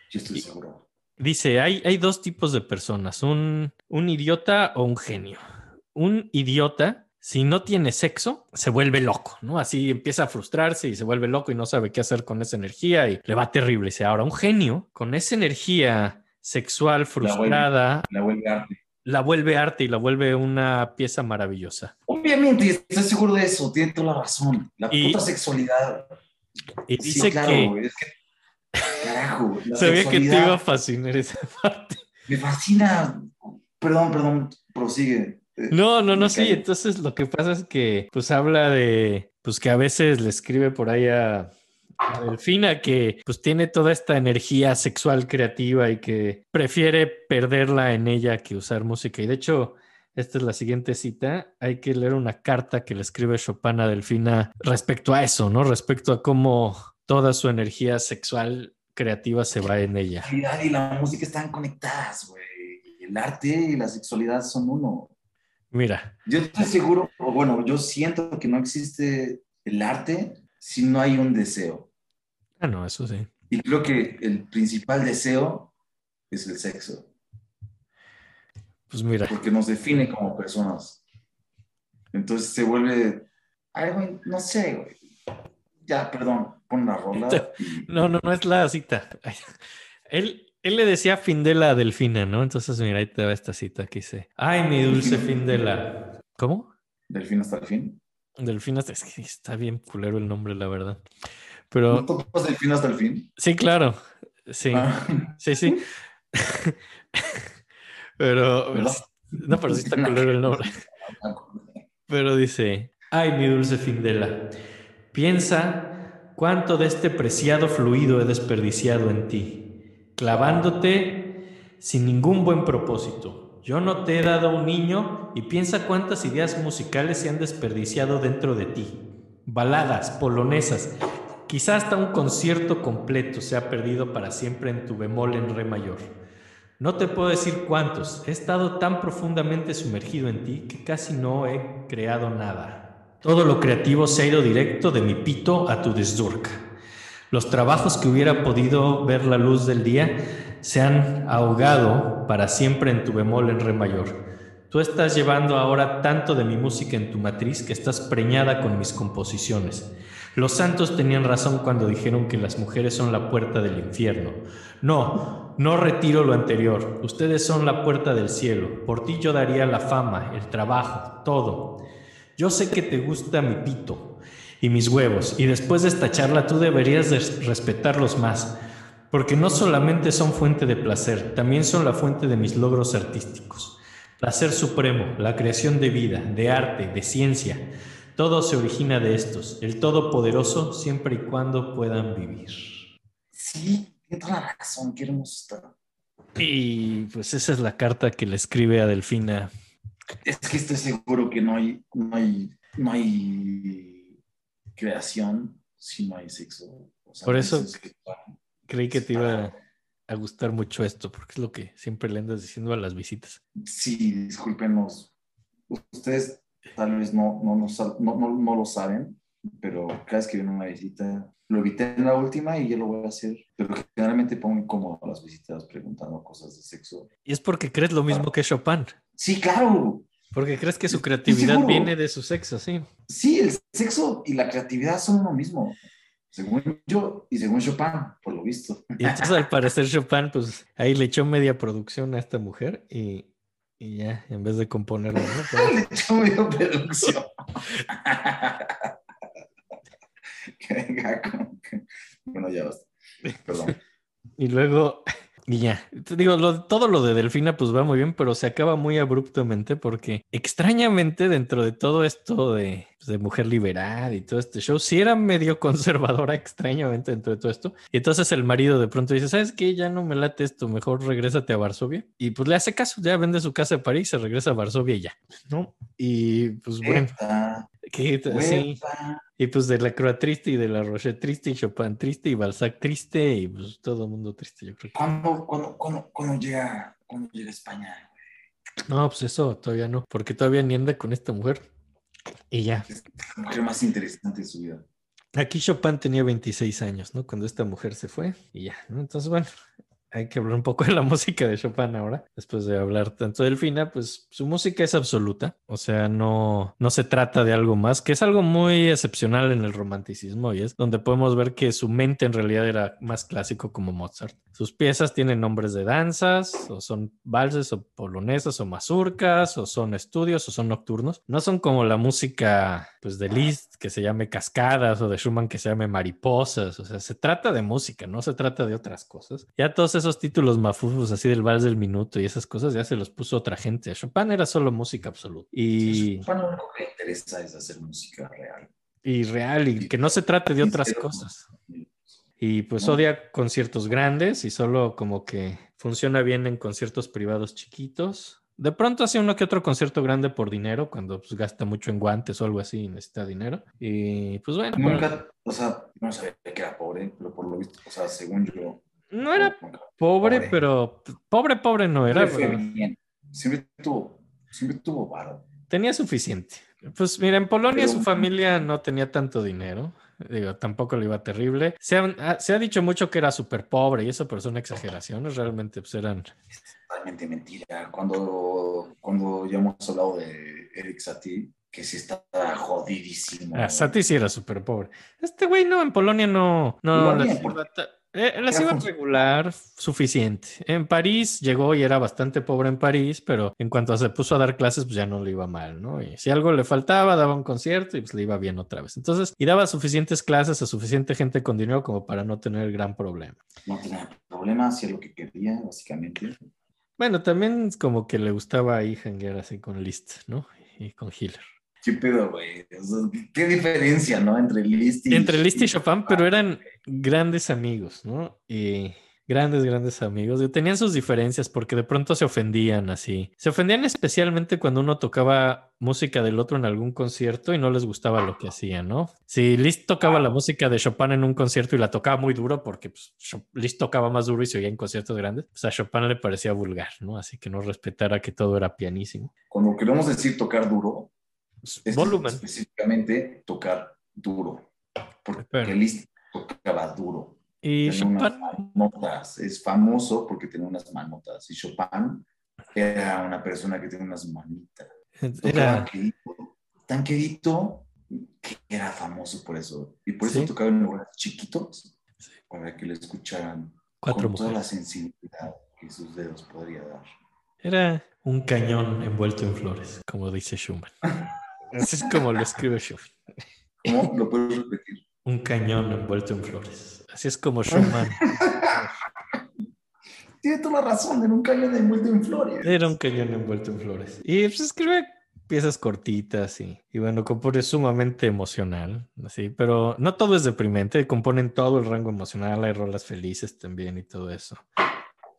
Speaker 2: Yo estoy seguro.
Speaker 3: Dice, hay, hay dos tipos de personas, un, un idiota o un genio. Un idiota, si no tiene sexo, se vuelve loco, ¿no? Así empieza a frustrarse y se vuelve loco y no sabe qué hacer con esa energía y le va terrible. Dice, ahora un genio, con esa energía sexual frustrada,
Speaker 2: La vuelve arte.
Speaker 3: la vuelve arte y la vuelve una pieza maravillosa.
Speaker 2: Obviamente, estoy seguro de eso, tiene toda la razón. La
Speaker 3: Y-
Speaker 2: puta sexualidad.
Speaker 3: Y
Speaker 2: Sí,
Speaker 3: dice
Speaker 2: claro,
Speaker 3: que
Speaker 2: güey, es que. Carajo,
Speaker 3: sabía que te iba a fascinar esa parte.
Speaker 2: Me fascina. Perdón, perdón, prosigue. Eh,
Speaker 3: No, no, no, sí. Entonces lo que pasa es que pues habla de, pues que a veces le escribe por ahí a, a Delfina que pues tiene toda esta energía sexual creativa y que prefiere perderla en ella que usar música. Y de hecho, esta es la siguiente cita. Hay que leer una carta que le escribe Chopin a Delfina respecto a eso, ¿no? Respecto a cómo toda su energía sexual creativa se va en ella.
Speaker 2: La y la música están conectadas, güey. El arte y la sexualidad son uno.
Speaker 3: Mira,
Speaker 2: Yo estoy seguro, o bueno, yo siento que no existe el arte si no hay un deseo.
Speaker 3: ah, no, eso sí.
Speaker 2: Y creo que el principal deseo es el sexo,
Speaker 3: Pues mira.
Speaker 2: porque nos define como personas. Entonces se vuelve, ay, güey, no sé, güey. Ya, perdón, pon la rola. y-
Speaker 3: No, no, no es la cita. Él, él le decía Findela a Delfina, ¿no? Entonces, mira, ahí te va esta cita que dice, ay, mi dulce Findela. ¿Cómo?
Speaker 2: Del fin hasta el fin.
Speaker 3: Delfina, es que está bien culero el nombre, la verdad.
Speaker 2: ¿No
Speaker 3: Pero
Speaker 2: topas del fin hasta el fin?
Speaker 3: sí, claro. Sí,
Speaker 2: Ah,
Speaker 3: sí, sí. Pero,
Speaker 2: ¿verdad?
Speaker 3: no, pero sí está culero el nombre. Pero dice, ay, mi dulce Findela, piensa cuánto de este preciado fluido he desperdiciado en ti, clavándote sin ningún buen propósito. Yo no te he dado un niño y piensa cuántas ideas musicales se han desperdiciado dentro de ti. Baladas, polonesas, quizá hasta un concierto completo se ha perdido para siempre en tu bemol en re mayor. No te puedo decir cuántos. He estado tan profundamente sumergido en ti que casi no he creado nada. Todo lo creativo se ha ido directo de mi pito a tu desdurca. Los trabajos que hubiera podido ver la luz del día se han ahogado para siempre en tu bemol en re mayor. Tú estás llevando ahora tanto de mi música en tu matriz que estás preñada con mis composiciones. Los santos tenían razón cuando dijeron que las mujeres son la puerta del infierno. No, no retiro lo anterior. Ustedes son la puerta del cielo. Por ti yo daría la fama, el trabajo, todo. Yo sé que te gusta mi pito y mis huevos, y después de esta charla tú deberías de respetarlos más, porque no solamente son fuente de placer, también son la fuente de mis logros artísticos. Placer supremo, la creación de vida, de arte, de ciencia, todo se origina de estos, el Todopoderoso, siempre y cuando puedan vivir.
Speaker 2: Sí, tiene toda la razón, qué hermoso.
Speaker 3: Y pues esa es la carta que le escribe a Delfina.
Speaker 2: Es que estoy seguro que no hay, no hay, no hay creación si no hay sexo. O sea,
Speaker 3: Por eso-
Speaker 2: sexo.
Speaker 3: Creí que te iba a gustar mucho esto, porque es lo que siempre le andas diciendo a las visitas.
Speaker 2: Sí, discúlpenos. Ustedes tal vez no, no, no, no, no, lo saben, pero cada vez que viene una visita, lo evité en la última y yo lo voy a hacer. Pero generalmente pongo incómodo a las visitas preguntando cosas de sexo.
Speaker 3: Y es porque crees lo mismo que Chopin,
Speaker 2: Sí, claro.
Speaker 3: porque crees que su creatividad viene de su sexo, sí.
Speaker 2: Sí, el sexo y la creatividad son uno mismo. Según yo y según Chopin, por lo visto.
Speaker 3: Y entonces al parecer Chopin, pues ahí le echó media producción a esta mujer y, y ya, en vez de componerlo, ¿no? Pero-
Speaker 2: Le echó medio producción. Venga, como que- Bueno, ya basta. Perdón.
Speaker 3: y luego, y ya, digo, lo- todo lo de Delfina pues va muy bien, pero se acaba muy abruptamente porque extrañamente dentro de todo esto de, pues, de mujer liberal y todo este show, sí era medio conservadora extrañamente dentro de todo esto. Y entonces el marido de pronto dice, ¿sabes qué? Ya no me late esto, mejor regrésate a Varsovia. Y pues le hace caso, ya vende su casa de París, se regresa a Varsovia y ya, ¿no? Y pues bueno, que sí. Y pues de la Croa triste y de la Roche triste y Chopin triste y Balzac triste y pues todo el mundo triste, yo creo que.
Speaker 2: ¿Cuándo, cuándo, cuándo, cuándo llega, cuándo llega a España?
Speaker 3: No, pues eso todavía no, porque todavía ni anda con esta mujer. Y ya.
Speaker 2: Es la mujer más interesante de su vida.
Speaker 3: Aquí Chopin tenía 26 años, ¿no? Cuando esta mujer se fue y ya, ¿no? Entonces, bueno, hay que hablar un poco de la música de Chopin ahora, después de hablar tanto del Fina, pues su música es absoluta, o sea, no, no se trata de algo más, que es algo muy excepcional en el romanticismo y es donde podemos ver que su mente en realidad era más clásico como Mozart. Sus piezas tienen nombres de danzas, o son valses, o polonesas, o mazurcas, o son estudios, o son nocturnos. No son como la música, pues, de Liszt, que se llame cascadas, o de Schumann, que se llame mariposas. O sea, se trata de música, no se trata de otras cosas. Ya todos esos títulos mafufos, así del vals del minuto y esas cosas, ya se los puso otra gente. Chopin era solo música absoluta. Y,
Speaker 2: Bueno, lo único que le interesa es hacer música real.
Speaker 3: y real, y que no se trate de otras cosas. Y pues odia conciertos grandes y solo como que funciona bien en conciertos privados chiquitos. De pronto hace uno que otro concierto grande por dinero, cuando pues, gasta mucho en guantes o algo así y necesita dinero. Y pues bueno,
Speaker 2: Nunca, o sea, no sabía que era pobre, pero por lo visto, o sea, según yo.
Speaker 3: No era pobre,
Speaker 2: pobre.
Speaker 3: pero pobre, pobre no era.
Speaker 2: Siempre fue
Speaker 3: pero
Speaker 2: bien. Siempre tuvo, siempre tuvo varo.
Speaker 3: Tenía suficiente. Pues mira, en Polonia
Speaker 2: Pero-
Speaker 3: su familia no tenía tanto dinero. Digo, tampoco le iba terrible. Se, han- ha- se ha dicho mucho que era súper pobre y eso, pero son exageraciones. Realmente pues eran
Speaker 2: Totalmente mentira. Cuando, cuando ya hemos hablado de Eric Satie, que sí está jodidísimo.
Speaker 3: Ah, Sati sí era súper pobre. Este güey no, en Polonia no, no
Speaker 2: Iba
Speaker 3: les eh, iba
Speaker 2: fun-
Speaker 3: regular, suficiente. En París llegó y era bastante pobre en París, pero en cuanto se puso a dar clases, pues ya no le iba mal, ¿no? Y si algo le faltaba, daba un concierto y pues le iba bien otra vez. Entonces, y daba suficientes clases a suficiente gente con dinero como para no tener gran problema.
Speaker 2: No tenía problema, hacía lo que quería, básicamente.
Speaker 3: Bueno, también es como que le gustaba ahí janguear así con Liszt, ¿no? Y con Hiller.
Speaker 2: ¿Qué pedo, güey? O sea, ¿Qué diferencia, no? Entre Liszt y...
Speaker 3: Entre Liszt y Chopin, pero eran grandes amigos, ¿no? Y grandes, grandes amigos. Y tenían sus diferencias porque de pronto se ofendían así. Se ofendían especialmente cuando uno tocaba música del otro en algún concierto y no les gustaba lo que hacían, ¿no? Si Liszt tocaba la música de Chopin en un concierto y la tocaba muy duro porque pues, Liszt tocaba más duro y se oía en conciertos grandes, pues a Chopin le parecía vulgar, ¿no? Así que no respetara que todo era pianísimo.
Speaker 2: Cuando queremos decir tocar duro, es
Speaker 3: Volumen.
Speaker 2: específicamente tocar duro. Porque Liszt tocaba duro.
Speaker 3: Y
Speaker 2: Tenía unas. Es famoso porque tenía unas manotas. Y Chopin era una persona que tenía unas manitas.
Speaker 3: Era...
Speaker 2: tan quedito que era famoso por eso. Y por eso
Speaker 3: Sí.
Speaker 2: tocaba en lugares chiquitos
Speaker 3: Sí.
Speaker 2: para que le escucharan
Speaker 3: Cuatro
Speaker 2: con toda la
Speaker 3: mujeres.
Speaker 2: sensibilidad que sus dedos podría dar.
Speaker 3: Era un cañón envuelto en flores, como dice Schumann. Así es como lo escribe Schumann.
Speaker 2: ¿Cómo lo puedes repetir?
Speaker 3: Un cañón envuelto en flores. Así es como Schumann.
Speaker 2: Tiene toda la razón, en un cañón envuelto en flores.
Speaker 3: Era un cañón envuelto en flores. Y pues escribe piezas cortitas y, y bueno, compone sumamente emocional, así, pero no todo es deprimente, componen todo el rango emocional, hay rolas felices también y todo eso.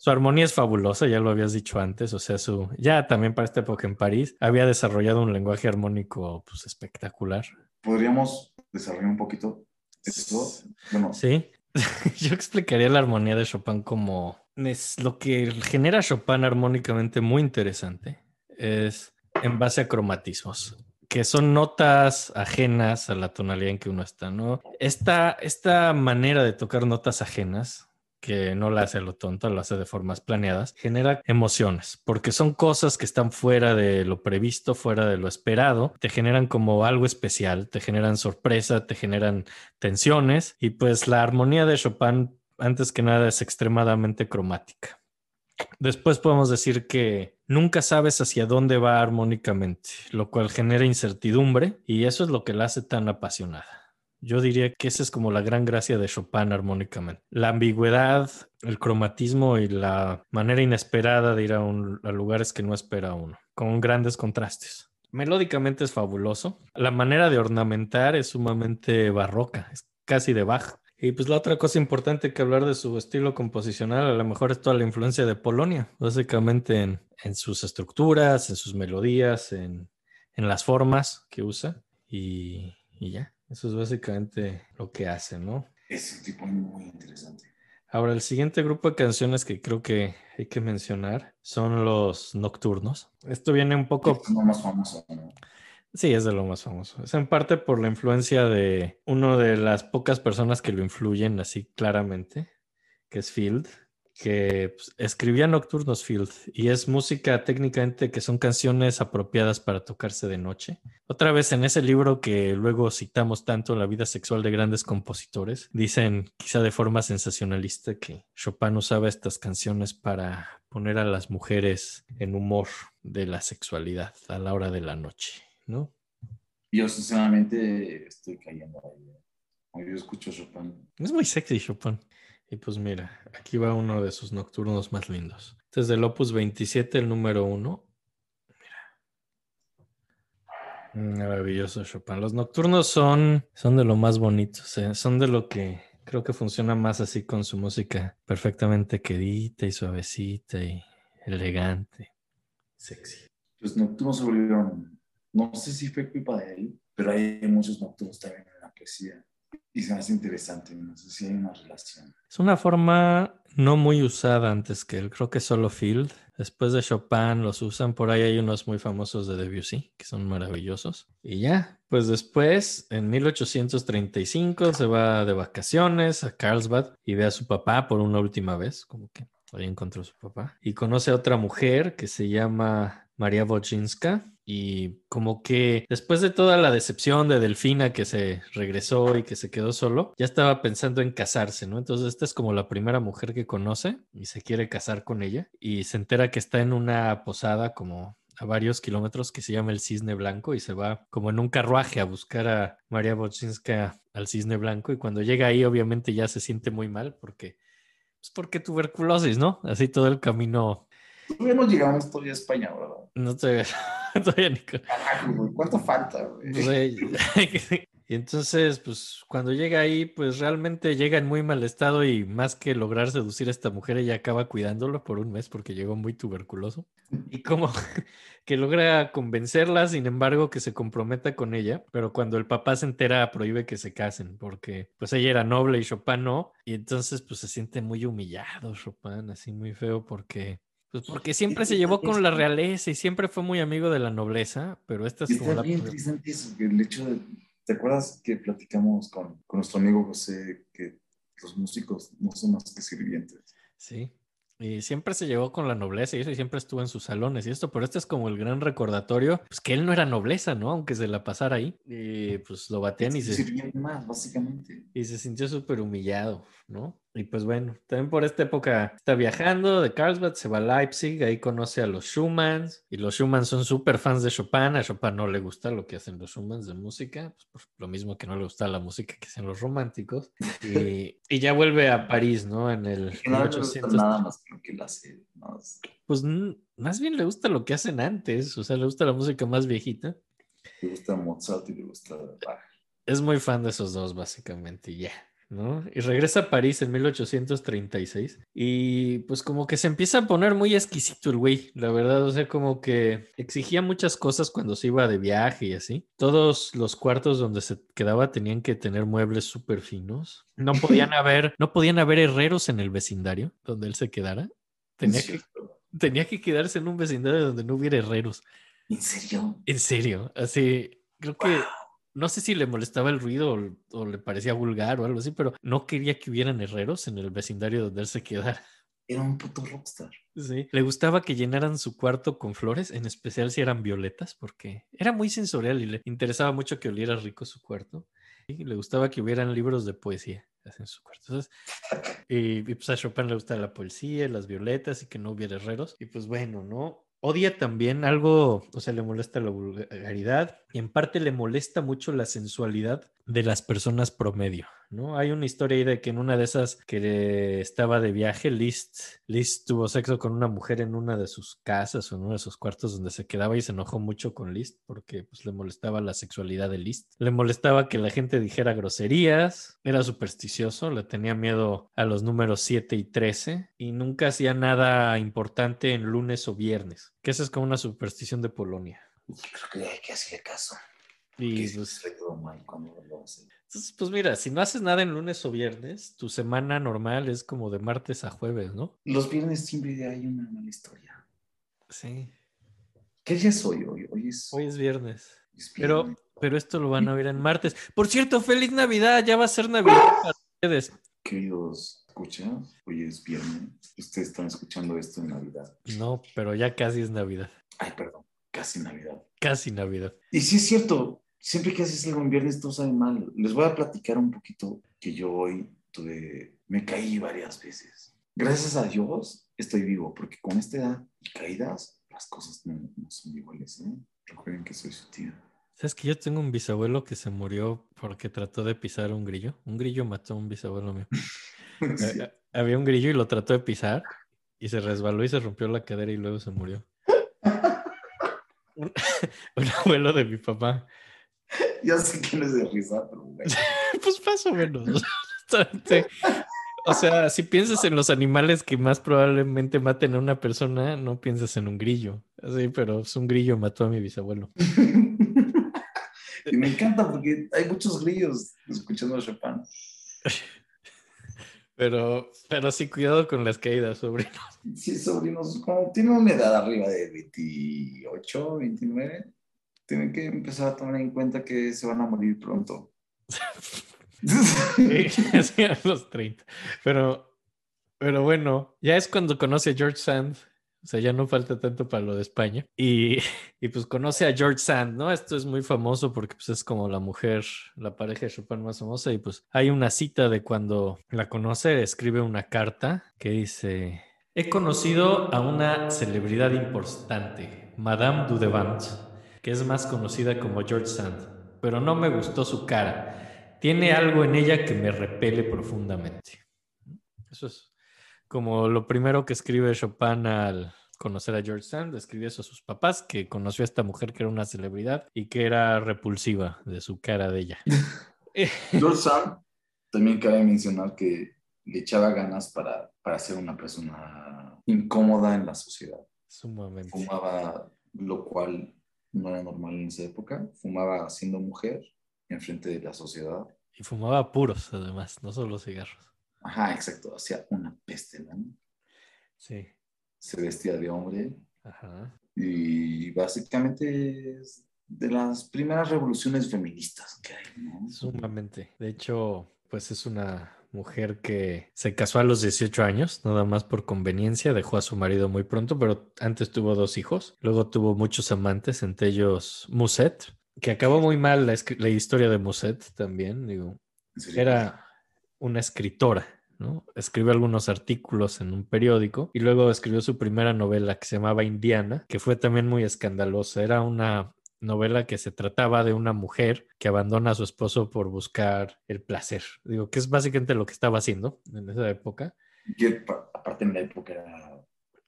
Speaker 3: Su armonía es fabulosa, ya lo habías dicho antes, o sea, su ya también para esta época en París había desarrollado un lenguaje armónico pues espectacular.
Speaker 2: ¿Podríamos desarrollar un poquito esto? Bueno,
Speaker 3: Sí, yo explicaría la armonía de Chopin como es lo que genera Chopin armónicamente muy interesante es en base a cromatismos, que son notas ajenas a la tonalidad en que uno está, ¿no? Esta, esta manera de tocar notas ajenas que no la hace lo tonto, lo hace de formas planeadas, genera emociones, porque son cosas que están fuera de lo previsto, fuera de lo esperado, te generan como algo especial, te generan sorpresa, te generan tensiones y pues la armonía de Chopin antes que nada es extremadamente cromática. Después podemos decir que nunca sabes hacia dónde va armónicamente, lo cual genera incertidumbre y eso es lo que la hace tan apasionada. Yo diría que esa es como la gran gracia de Chopin armónicamente. La ambigüedad, el cromatismo y la manera inesperada de ir a, lugares que no espera uno, con grandes contrastes. Melódicamente es fabuloso. La manera de ornamentar es sumamente barroca, es casi de Bach. Y pues la otra cosa importante que hablar de su estilo composicional a lo mejor es toda la influencia de Polonia, básicamente en, sus estructuras, en sus melodías, en, las formas que usa y ya, eso es básicamente lo que hace, ¿no?
Speaker 2: Es un tipo muy interesante.
Speaker 3: Ahora, el siguiente grupo de canciones que creo que hay que mencionar son los nocturnos. Esto viene un poco
Speaker 2: Es lo más famoso, ¿no?
Speaker 3: Sí, es de lo más famoso. Es en parte por la influencia de uno de las pocas personas que lo influyen así claramente, que es Field, que pues, escribía Nocturnos Field y es música técnicamente que son canciones apropiadas para tocarse de noche. Otra vez en ese libro que luego citamos tanto, La vida sexual de grandes compositores, dicen quizá de forma sensacionalista que Chopin usaba estas canciones para poner a las mujeres en humor de la sexualidad a la hora de la noche. ¿no?
Speaker 2: Yo sinceramente estoy cayendo ahí. ¿eh? Yo escucho Chopin.
Speaker 3: Es muy sexy Chopin. Y pues mira, aquí va uno de sus nocturnos más lindos. Es del Opus 27, el número uno. Mira. Maravilloso Chopin. Los nocturnos son, son de lo más bonitos, ¿eh? son de lo que creo que funciona más así con su música perfectamente quedita y suavecita y elegante. Sexy.
Speaker 2: Los nocturnos se volvieron, no sé si fue culpa de él, pero hay muchos nocturnos también en la poesía. Y se me hace interesante, no sé si hay una relación.
Speaker 3: Es una forma no muy usada antes que él. Creo que solo Field. Después de Chopin los usan. Por ahí hay unos muy famosos de Debussy que son maravillosos. Y ya, pues después, en 1835, se va de vacaciones a Carlsbad y ve a su papá por una última vez. Como que ahí encontró a su papá. Y conoce a otra mujer que se llama María Wojcinska. Y como que después de toda la decepción de Delfina que se regresó y que se quedó solo, ya estaba pensando en casarse, ¿no? Entonces esta es como la primera mujer que conoce y se quiere casar con ella y se entera que está en una posada como a varios kilómetros que se llama el Cisne Blanco y se va como en un carruaje a buscar a María Wojcinska al Cisne Blanco y cuando llega ahí obviamente ya se siente muy mal porque pues porque tuberculosis, ¿no? Así todo el camino
Speaker 2: Todavía no llegamos todavía a España, ¿verdad?
Speaker 3: No te todavía ni
Speaker 2: ¿Cuánto falta, güey?
Speaker 3: Pues, y entonces, pues cuando llega ahí, pues realmente llega en muy mal estado y más que lograr seducir a esta mujer, ella acaba cuidándolo por un mes porque llegó muy tuberculoso. Y como que logra convencerla, sin embargo, que se comprometa con ella, pero cuando el papá se entera, prohíbe que se casen porque pues ella era noble y Chopin no, y entonces pues se siente muy humillado Chopin, así muy feo porque... Pues porque siempre se llevó con la realeza y siempre fue muy amigo de la nobleza, pero esta
Speaker 2: Y
Speaker 3: es como
Speaker 2: está
Speaker 3: la...
Speaker 2: bien interesante eso, que el hecho de... ¿Te acuerdas que platicamos con, con nuestro amigo José que los músicos no son más que sirvientes?
Speaker 3: Sí. Y siempre se llevó con la nobleza y eso, y siempre estuvo en sus salones y esto, pero este es como el gran recordatorio, pues que él no era nobleza, ¿no? Aunque se la pasara ahí. Y pues lo batean y se,
Speaker 2: sirviente más, básicamente.
Speaker 3: y se sintió súper humillado, ¿no? Y pues bueno, también por esta época está viajando de Carlsbad, se va a Leipzig, ahí conoce a los Schumanns y los Schumanns son súper fans de Chopin, a Chopin no le gusta lo que hacen los Schumanns de música, pues lo mismo que no le gusta la música que hacen los románticos. Y, y ya vuelve a París, ¿no? En el
Speaker 2: no le gusta
Speaker 3: 1800.
Speaker 2: nada más que lo que él hace. más.
Speaker 3: Pues más bien le gusta lo que hacen antes, o sea, le gusta la música más viejita.
Speaker 2: Le gusta Mozart y le gusta Bach.
Speaker 3: Es muy fan de esos dos, básicamente, ya, ¿no? Y regresa a París en 1836 y pues como que se empieza a poner muy exquisito el güey, la verdad, o sea, como que exigía muchas cosas cuando se iba de viaje y así. Todos los cuartos donde se quedaba tenían que tener muebles súper finos. No podían haber, no podían haber herreros en el vecindario donde él se quedara. Tenía
Speaker 2: ¿En
Speaker 3: que, tenía que quedarse en un vecindario donde no hubiera herreros.
Speaker 2: ¿En serio?
Speaker 3: En serio, así, creo que no sé si le molestaba el ruido o, o le parecía vulgar o algo así, pero no quería que hubieran herreros en el vecindario donde él se quedara.
Speaker 2: Era un puto rockstar.
Speaker 3: Sí. Le gustaba que llenaran su cuarto con flores, en especial si eran violetas, porque era muy sensorial y le interesaba mucho que oliera rico su cuarto. Y le gustaba que hubieran libros de poesía en su cuarto. Entonces, y, y, pues a Chopin le gusta la poesía, las violetas y que no hubiera herreros. Y pues bueno, ¿no? Odia también algo, o sea, le molesta la vulgaridad, en parte le molesta mucho la sensualidad de las personas promedio, ¿no? Hay una historia ahí de que en una de esas que estaba de viaje, Liszt, Liszt tuvo sexo con una mujer en una de sus casas o en uno de sus cuartos donde se quedaba y se enojó mucho con Liszt porque pues, le molestaba la sexualidad de Liszt. Le molestaba que la gente dijera groserías, era supersticioso, le tenía miedo a los números 7 y 13 y nunca hacía nada importante en lunes o viernes, que esa es como una superstición de Polonia.
Speaker 2: Creo que hay que hacerle caso.
Speaker 3: Y
Speaker 2: Que
Speaker 3: pues,
Speaker 2: mal cuando lo hace.
Speaker 3: entonces, pues mira, si no haces nada en lunes o viernes, tu semana normal es como de martes a jueves, ¿no?
Speaker 2: Los viernes siempre hay una mala historia.
Speaker 3: Sí.
Speaker 2: ¿Qué día es hoy? Hoy, hoy es.
Speaker 3: Hoy es viernes.
Speaker 2: es
Speaker 3: Pero,
Speaker 2: viernes.
Speaker 3: pero esto lo van a ver en martes. Por cierto, feliz Navidad, ya va a ser Navidad para ustedes.
Speaker 2: Queridos escuchas, hoy es viernes. Ustedes están escuchando esto en Navidad.
Speaker 3: No, pero ya casi es Navidad.
Speaker 2: Ay, perdón, casi Navidad.
Speaker 3: Casi Navidad.
Speaker 2: Y sí es cierto, siempre que haces algo en viernes todo sabe mal. Les voy a platicar un poquito que yo hoy tuve, me caí varias veces. Gracias a Dios estoy vivo, porque con esta edad y caídas, las cosas no, no son iguales. ¿eh? Recuerden que soy su tía.
Speaker 3: ¿Sabes que yo tengo un bisabuelo que se murió porque trató de pisar un grillo? Un grillo mató a un bisabuelo mío.
Speaker 2: Sí.
Speaker 3: Eh, Había un grillo y lo trató de pisar y se resbaló y se rompió la cadera y luego se murió. Un, un abuelo de mi papá.
Speaker 2: Ya sé que no es de risa, pero.
Speaker 3: Pues más o menos. O sea, si piensas en los animales que más probablemente maten a una persona, no piensas en un grillo. Sí, pero es un grillo mató a mi bisabuelo.
Speaker 2: y me encanta porque hay muchos grillos escuchando a Chopin.
Speaker 3: Pero, pero sí, cuidado con las caídas, sobrino.
Speaker 2: Sí, sobrinos, como tienen una edad arriba de 28, 29, tienen que empezar a tomar en cuenta que se van a morir pronto.
Speaker 3: Sí, sí, a los 30. Pero, pero bueno, ya es cuando conoce a George Sand. O sea, ya no falta tanto para lo de España. Y, y pues conoce a George Sand, ¿no? Esto es muy famoso porque pues es como la mujer, la pareja de Chopin más famosa. Y pues hay una cita de cuando la conoce, escribe una carta que dice, he conocido a una celebridad importante, Madame Dudevant, que es más conocida como George Sand, pero no me gustó su cara. Tiene algo en ella que me repele profundamente. Eso es como lo primero que escribe Chopin al conocer a George Sand, escribió eso a sus papás, que conoció a esta mujer que era una celebridad y que era repulsiva de su cara de ella.
Speaker 2: George Sand también cabe mencionar que le echaba ganas para, para ser una persona incómoda en la sociedad.
Speaker 3: Sumamente.
Speaker 2: Fumaba, lo cual no era normal en esa época. Fumaba siendo mujer enfrente de la sociedad.
Speaker 3: Y fumaba puros, además, no solo cigarros.
Speaker 2: Ajá, exacto. Hacía una peste, ¿no?
Speaker 3: Sí.
Speaker 2: Se vestía de hombre
Speaker 3: Ajá.
Speaker 2: y básicamente es de las primeras revoluciones feministas que hay, ¿no?
Speaker 3: Sumamente. De hecho, pues es una mujer que se casó a los 18 años, nada más por conveniencia, dejó a su marido muy pronto, pero antes tuvo dos hijos, luego tuvo muchos amantes, entre ellos Musset, que acabó muy mal la, historia de Musset también, digo, era una escritora, ¿no? Escribió algunos artículos en un periódico y luego escribió su primera novela que se llamaba Indiana, que fue también muy escandalosa. Era una novela que se trataba de una mujer que abandona a su esposo por buscar el placer. Digo, que es básicamente lo que estaba haciendo en esa época.
Speaker 2: Pa- aparte en la época era...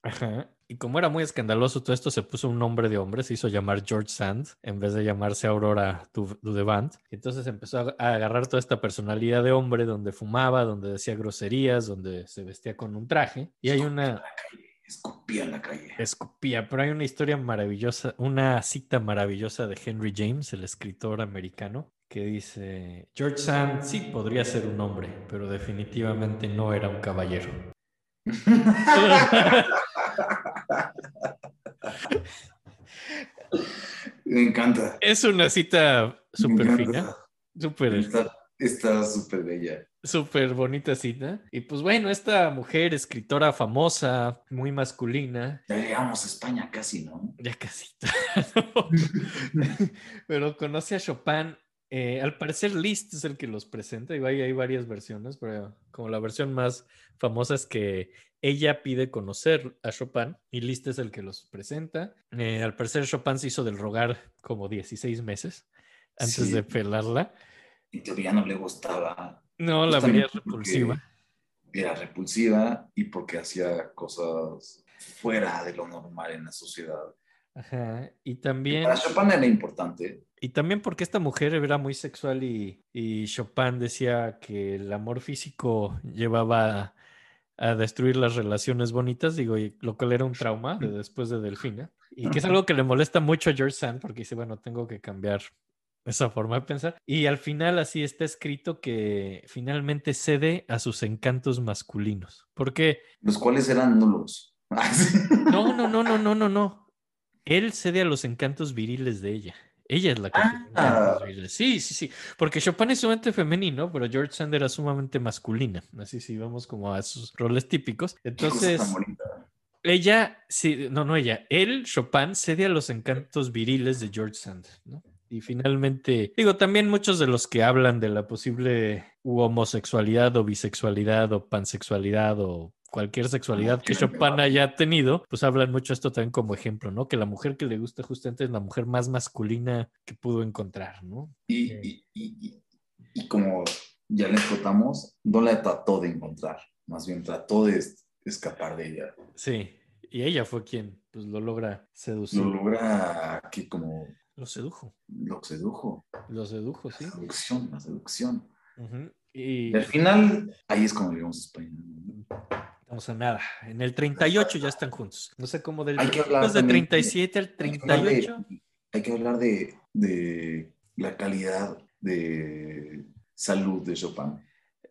Speaker 3: Ajá. Y como era muy escandaloso todo esto, se puso un nombre de hombre, se hizo llamar George Sand en vez de llamarse Aurora Du- Dudevant. Y entonces empezó a, a agarrar toda esta personalidad de hombre donde fumaba, donde decía groserías, donde se vestía con un traje. Y hay una
Speaker 2: Escupía en la calle.
Speaker 3: escupía, pero hay una historia maravillosa, una cita maravillosa de Henry James, el escritor americano, que dice, George Sand sí podría ser un hombre, pero definitivamente no era un caballero.
Speaker 2: Me encanta.
Speaker 3: Es una cita súper fina, súper
Speaker 2: Está está súper bella.
Speaker 3: súper bonita cita. Y pues bueno, esta mujer, escritora famosa, muy masculina,
Speaker 2: Ya llegamos a España casi, ¿no?
Speaker 3: ya casi. Pero conoce a Chopin Eh, al parecer Liszt es el que los presenta, y hay, hay varias versiones, pero como la versión más famosa es que ella pide conocer a Chopin y Liszt es el que los presenta. Eh, al parecer Chopin se hizo del rogar como 16 meses antes
Speaker 2: Sí.
Speaker 3: de pelarla.
Speaker 2: En teoría no le gustaba.
Speaker 3: No, la veía repulsiva.
Speaker 2: Era repulsiva y porque hacía cosas fuera de lo normal en la sociedad.
Speaker 3: Ajá. Y también,
Speaker 2: Para Chopin era importante.
Speaker 3: Y también porque esta mujer era muy sexual y, y Chopin decía que el amor físico llevaba a, a destruir las relaciones bonitas, digo, y lo cual era un trauma de después de Delfina. Y que es algo que le molesta mucho a George Sand porque dice, bueno, tengo que cambiar esa forma de pensar. Y al final así está escrito que finalmente cede a sus encantos masculinos. Porque
Speaker 2: Los cuales eran nulos.
Speaker 3: no, no, no, no, no, no, no. Él cede a los encantos viriles de ella. Ella es la que
Speaker 2: Ah.
Speaker 3: Sí, sí, sí. Porque Chopin es sumamente femenino, pero George Sand era sumamente masculina. Así sí, vamos como a sus roles típicos. Entonces, ella, sí, no, no ella, él, Chopin, cede a los encantos viriles de George Sand, ¿no? Y finalmente, digo, también muchos de los que hablan de la posible homosexualidad o bisexualidad o pansexualidad o cualquier sexualidad que Chopin haya tenido, pues hablan mucho esto también como ejemplo, ¿no? Que la mujer que le gusta justamente es la mujer más masculina que pudo encontrar, ¿no?
Speaker 2: Y, y, y, y- como ya le contamos, no la trató de encontrar. Más bien trató de es- escapar de ella.
Speaker 3: Sí, y ella fue quien pues lo logra seducir.
Speaker 2: Lo logra que como
Speaker 3: Lo sedujo,
Speaker 2: lo sedujo.
Speaker 3: lo sedujo, sí.
Speaker 2: La seducción, la seducción.
Speaker 3: Y
Speaker 2: Y al final, ahí es como a España.
Speaker 3: A nada. En el 38 ya están juntos. No sé cómo del
Speaker 2: Hay que hablar
Speaker 3: después de
Speaker 2: también-
Speaker 3: 37 al
Speaker 2: Hay que hablar de-
Speaker 3: 38.
Speaker 2: Hay que hablar de, de la calidad de salud de Chopin.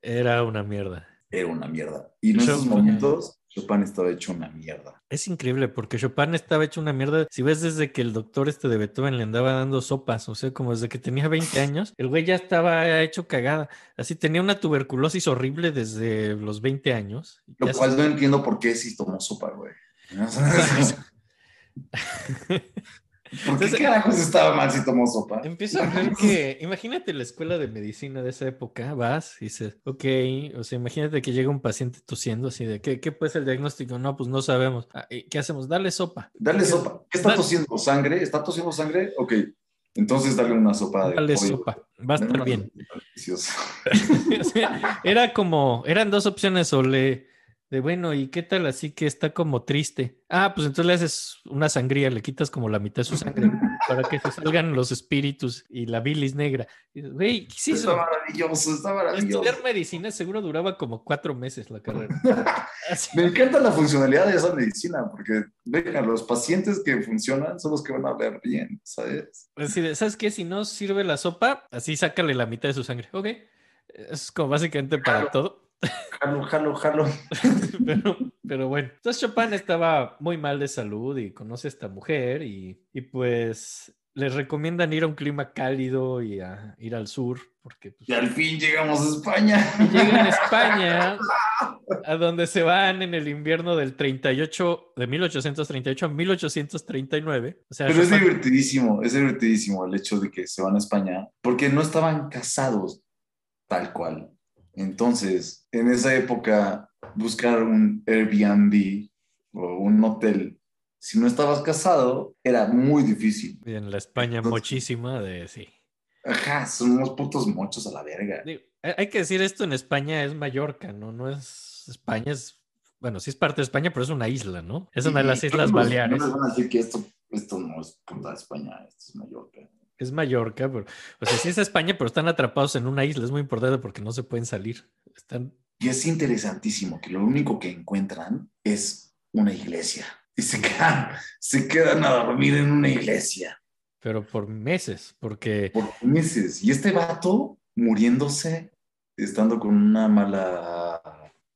Speaker 3: Era una mierda.
Speaker 2: Era una mierda. Y en esos momentos, Chopin estaba hecho una mierda.
Speaker 3: Es increíble porque Chopin estaba hecho una mierda. Si ves desde que el doctor este de Beethoven le andaba dando sopas, o sea, como desde que tenía 20 años, el güey ya estaba hecho cagada. Así tenía una tuberculosis horrible desde los 20 años.
Speaker 2: Lo cual
Speaker 3: se-
Speaker 2: no entiendo por qué sí tomó sopa, güey. ¿Por qué
Speaker 3: Entonces-
Speaker 2: carajos estaba mal si tomó sopa?
Speaker 3: Empiezo a ver que, imagínate la escuela de medicina de esa época, vas y dices, ok, o sea, imagínate que llega un paciente tosiendo así de, ¿qué, qué puede ser el diagnóstico? No, pues no sabemos. Ah, ¿y ¿Qué hacemos? Dale sopa.
Speaker 2: Dale sopa. ¿Qué está
Speaker 3: Dale-
Speaker 2: tosiendo? ¿Sangre? ¿Está tosiendo sangre? Ok. Entonces dale una sopa de
Speaker 3: Dale
Speaker 2: pollo.
Speaker 3: sopa, va a
Speaker 2: Dale
Speaker 3: estar bien. era como, eran dos opciones, o le, de bueno, ¿y qué tal así que está como triste? Ah, pues entonces le haces una sangría, le quitas como la mitad de su sangre para que se salgan los espíritus y la bilis negra. Güey, ¿qué es
Speaker 2: Está maravilloso, está maravilloso.
Speaker 3: Estudiar medicina seguro duraba como cuatro meses la carrera.
Speaker 2: Me encanta la funcionalidad de esa medicina, porque venga, los pacientes que funcionan son los que van a ver bien, ¿sabes?
Speaker 3: Así de, ¿sabes qué? Si no sirve la sopa, así sácale la mitad de su sangre. Ok. Es como básicamente para
Speaker 2: Claro.
Speaker 3: todo.
Speaker 2: Jalo, jalo, jalo.
Speaker 3: pero, pero bueno. Entonces Chopin estaba muy mal de salud y conoce a esta mujer y, y pues les recomiendan ir a un clima cálido y a ir al sur porque pues,
Speaker 2: Y al fin llegamos a España.
Speaker 3: llegan a España a donde se van en el invierno del 38 de 1838 a 1839. O sea,
Speaker 2: Pero es divertidísimo, es divertidísimo el hecho de que se van a España, porque no estaban casados tal cual. Entonces, en esa época, buscar un Airbnb o un hotel, si no estabas casado, era muy difícil.
Speaker 3: en la España
Speaker 2: Entonces-
Speaker 3: muchísima de sí.
Speaker 2: Ajá, son unos putos mochos a la verga.
Speaker 3: Digo, hay que decir esto en España es Mallorca, ¿no? No es España, es, bueno, sí es parte de España, pero es una isla, ¿no? Es una de las
Speaker 2: Y
Speaker 3: Islas
Speaker 2: no
Speaker 3: Baleares.
Speaker 2: No les van a decir que esto, esto no es puta de España, esto es Mallorca.
Speaker 3: Es Mallorca, pero, o sea, sí es España, pero están atrapados en una isla. Es muy importante porque no se pueden salir. Están,
Speaker 2: Y es interesantísimo que lo único que encuentran es una iglesia. Y se quedan, se quedan a dormir en una iglesia
Speaker 3: pero por meses, porque
Speaker 2: por meses. Y este vato muriéndose, estando con una mala,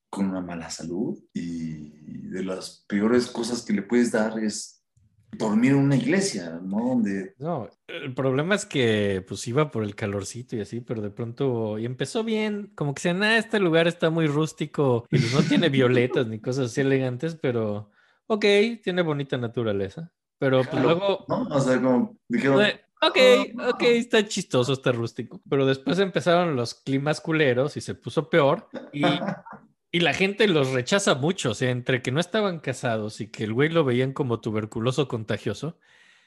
Speaker 2: con una mala salud. Y de las peores cosas que le puedes dar es dormir en una iglesia, ¿no? Donde
Speaker 3: no, el problema es que pues iba por el calorcito y así, pero de pronto y empezó bien, como que decían, ah, este lugar está muy rústico y pues no tiene violetas ni cosas así elegantes, pero ok, tiene bonita naturaleza. Pero pues
Speaker 2: Claro.
Speaker 3: luego
Speaker 2: ¿no? O sea, como dijeron,
Speaker 3: Puede, Ok, ok, está chistoso, está rústico. Pero después empezaron los climas culeros y se puso peor. Y, y la gente los rechaza mucho. O sea, entre que no estaban casados y que el güey lo veían como tuberculoso contagioso.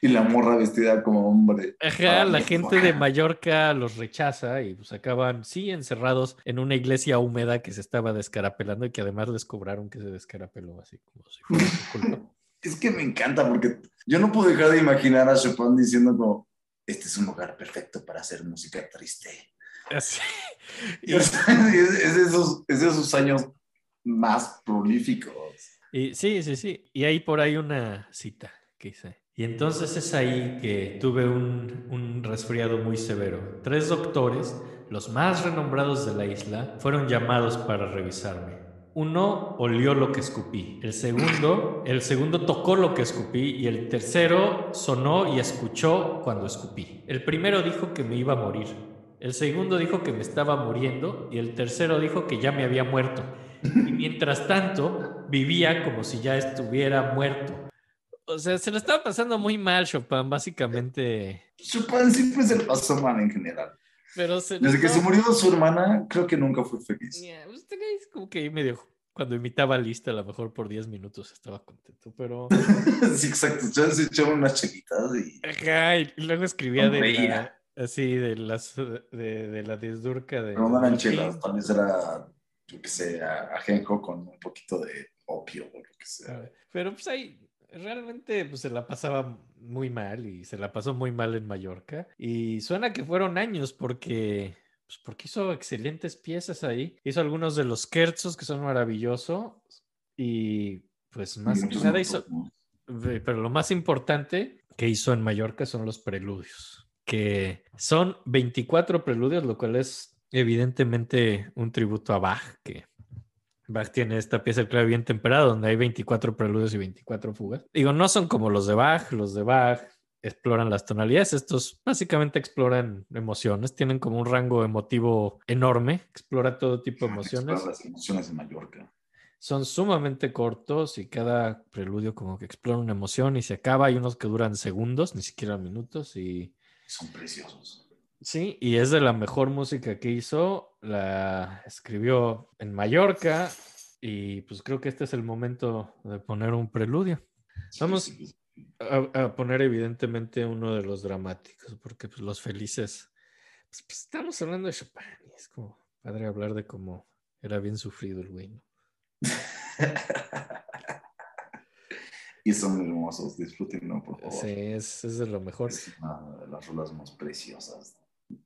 Speaker 2: Y la morra vestida como hombre.
Speaker 3: Ajá, la gente de. Mallorca los rechaza y pues acaban, sí, encerrados en una iglesia húmeda que se estaba descarapelando y que además les cobraron que se descarapeló así como si fuera su culpa.
Speaker 2: Es que me encanta porque yo no puedo dejar de imaginar a Chopin diciendo como, este es un lugar perfecto para hacer música triste.
Speaker 3: Así.
Speaker 2: Y, o sea, es, es de esos, es de esos años más prolíficos.
Speaker 3: Y sí, sí, sí. Y hay por ahí una cita que hice. Y entonces es ahí que tuve un, un resfriado muy severo. Tres doctores, los más renombrados de la isla, fueron llamados para revisarme. Uno olió lo que escupí. El segundo, el segundo tocó lo que escupí y el tercero sonó y escuchó cuando escupí. El primero dijo que me iba a morir. El segundo dijo que me estaba muriendo y el tercero dijo que ya me había muerto. Y mientras tanto, vivía como si ya estuviera muerto. O sea, se lo estaba pasando muy mal Chopin, básicamente.
Speaker 2: Chopin siempre se le pasó mal en general.
Speaker 3: Pero se lo
Speaker 2: Desde que se
Speaker 3: estaba-
Speaker 2: murió su hermana, creo que nunca fue feliz.
Speaker 3: Ya, pues, como que ahí medio... Cuando imitaba a Lista, a lo mejor por 10 minutos estaba contento, pero...
Speaker 2: sí, exacto. Ya se echaba unas chequitas y...
Speaker 3: Ajá, y luego escribía de
Speaker 2: Sonreía.
Speaker 3: la, así, de, las, de, de la desdurca de...
Speaker 2: Pero no eran chelas, vez era, yo qué sé, ajenjo con un poquito de opio o lo que sea.
Speaker 3: Pero pues ahí realmente pues, se la pasaba muy mal y se la pasó muy mal en Mallorca. Y suena que fueron años porque, pues, porque hizo excelentes piezas ahí. Hizo algunos de los scherzos que son maravillosos y pues más que nada hizo,
Speaker 2: ¿no?
Speaker 3: Pero lo más importante que hizo en Mallorca son los preludios, que son 24 preludios, lo cual es evidentemente un tributo a Bach, que Bach tiene esta pieza, clave bien temperado, donde hay 24 preludios y 24 fugas. Digo, no son como los de Bach, los de Bach exploran las tonalidades, estos básicamente exploran emociones, tienen como un rango emotivo enorme, explora todo tipo de emociones
Speaker 2: Explorar las emociones en Mallorca.
Speaker 3: son sumamente cortos y cada preludio como que explora una emoción y se acaba. Hay unos que duran segundos, ni siquiera minutos. Y
Speaker 2: Son preciosos.
Speaker 3: sí, y es de la mejor música que hizo. La escribió en Mallorca y pues creo que este es el momento de poner un preludio. Vamos.
Speaker 2: Sí, sí.
Speaker 3: A, a poner evidentemente uno de los dramáticos, porque pues los felices, pues, pues, estamos hablando de Chopin y es como padre hablar de cómo era bien sufrido el güey. ¿no?
Speaker 2: y son hermosos, disfrútenlo, por favor.
Speaker 3: Sí, es, es de lo mejor.
Speaker 2: Es una de las rolas más preciosas.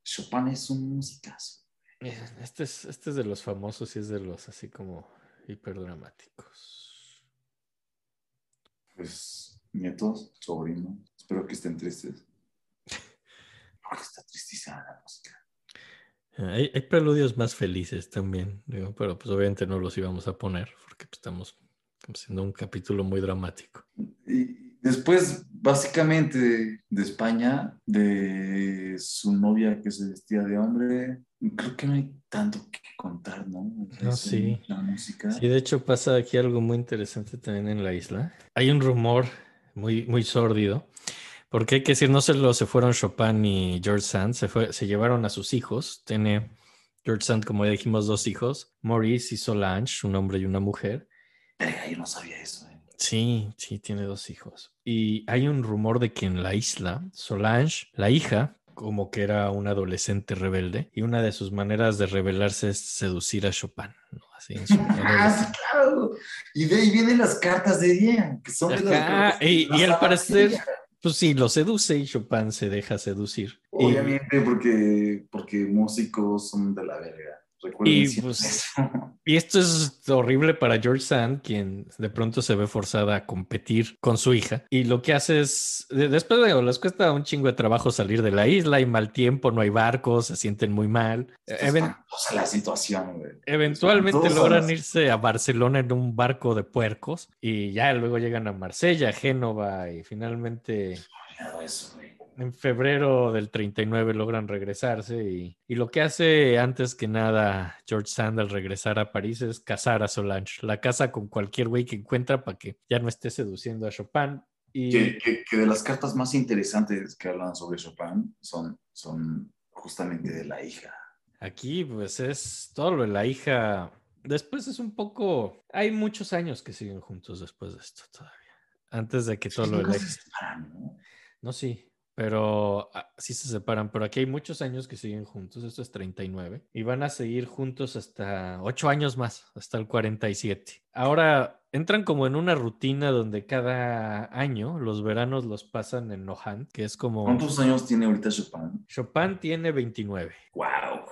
Speaker 2: Chopin es un musicazo.
Speaker 3: Este es, este es de los famosos y es de los así como hiperdramáticos.
Speaker 2: Pues, nietos, sobrino, espero que estén tristes. Porque está tristísima la música.
Speaker 3: Eh, Hay, hay preludios más felices también, digo, pero pues obviamente no los íbamos a poner porque pues, estamos haciendo un capítulo muy dramático.
Speaker 2: Y después, básicamente, de España, de su novia que se vestía de hombre, creo que no hay tanto que contar, ¿no?
Speaker 3: No,
Speaker 2: es
Speaker 3: sí.
Speaker 2: La música.
Speaker 3: Sí, de hecho pasa aquí algo muy interesante también en la isla. Hay un rumor muy, muy sórdido, porque hay que decir, no solo se fueron Chopin y George Sand, se, fue, se llevaron a sus hijos. Tiene George Sand, como ya dijimos, dos hijos, Maurice y Solange, un hombre y una mujer.
Speaker 2: Verga, yo no sabía eso. ¿eh?
Speaker 3: Sí, sí, tiene dos hijos. Y hay un rumor de que en la isla, Solange, la hija, como que era una adolescente rebelde, y una de sus maneras de rebelarse es seducir a Chopin, ¿no? Así en su
Speaker 2: Ah, sí, claro. Y de ahí vienen las cartas de ella, que son de las que
Speaker 3: y- y al parecer-. Pues sí, lo seduce y Chopin se deja seducir. Y-
Speaker 2: Obviamente, porque, porque músicos son de la verga.
Speaker 3: Y, pues. Y esto es horrible para George Sand, quien de pronto se ve forzada a competir con su hija. Y lo que hace es, de- después de les cuesta un chingo de trabajo salir de la isla, hay mal tiempo, no hay barcos, se sienten muy mal. Even-
Speaker 2: la situación, güey.
Speaker 3: eventualmente logran irse a Barcelona en un barco de puercos y ya luego llegan a Marsella, Génova y finalmente
Speaker 2: eso, güey.
Speaker 3: En febrero del 39 logran regresarse y, y lo que hace antes que nada George Sand al regresar a París es casar a Solange. La casa con cualquier güey que encuentra para que ya no esté seduciendo a Chopin Y
Speaker 2: Que, que- que de las cartas más interesantes que hablan sobre Chopin son, son justamente de la hija.
Speaker 3: aquí, pues es todo lo de la hija. Después es un poco. Hay muchos años que siguen juntos después de esto todavía. Antes de que todo lo de la
Speaker 2: se
Speaker 3: hija.
Speaker 2: separan, ¿no?
Speaker 3: No, sí, pero ah, sí se separan. Pero aquí hay muchos años que siguen juntos. Esto es 39. Y van a seguir juntos hasta 8 años más, hasta el 47. Ahora entran como en una rutina donde cada año los veranos los pasan en Nohant, que es como.
Speaker 2: ¿Cuántos años tiene ahorita Chopin?
Speaker 3: Chopin tiene 29.
Speaker 2: ¡Wow!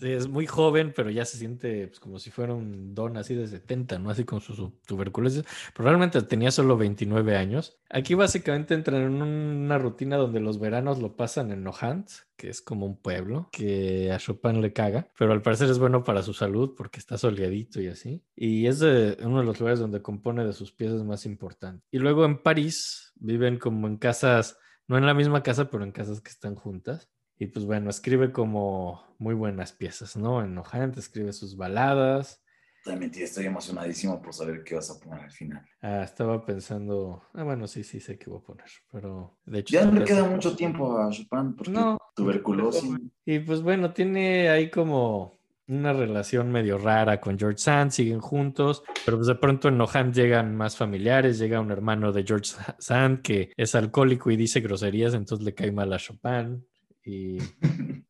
Speaker 3: Es muy joven, pero ya se siente pues, como si fuera un don así de 70, ¿no? Así con su, tuberculosis. Probablemente tenía solo 29 años. Aquí básicamente entran en una rutina donde los veranos lo pasan en Nohant, que es como un pueblo que a Chopin le caga, pero al parecer es bueno para su salud porque está soleadito y así. Y es uno de los lugares donde compone de sus piezas más importantes. Y luego en París viven como en casas, no en la misma casa, pero en casas que están juntas. Y pues bueno, escribe como muy buenas piezas, ¿no? Enojante, escribe sus baladas.
Speaker 2: Realmente estoy emocionadísimo por saber qué vas a poner al final.
Speaker 3: Ah, estaba pensando, ah, bueno, sí, sí sé qué voy a poner, pero de hecho...
Speaker 2: Ya no le queda mucho tiempo a Chopin porque
Speaker 3: No.
Speaker 2: tuberculosis.
Speaker 3: Y pues bueno, tiene ahí como una relación medio rara con George Sand, siguen juntos, pero pues de pronto en Nohant llegan más familiares, llega un hermano de George Sa- Sand que es alcohólico y dice groserías, entonces le cae mal a Chopin. Y...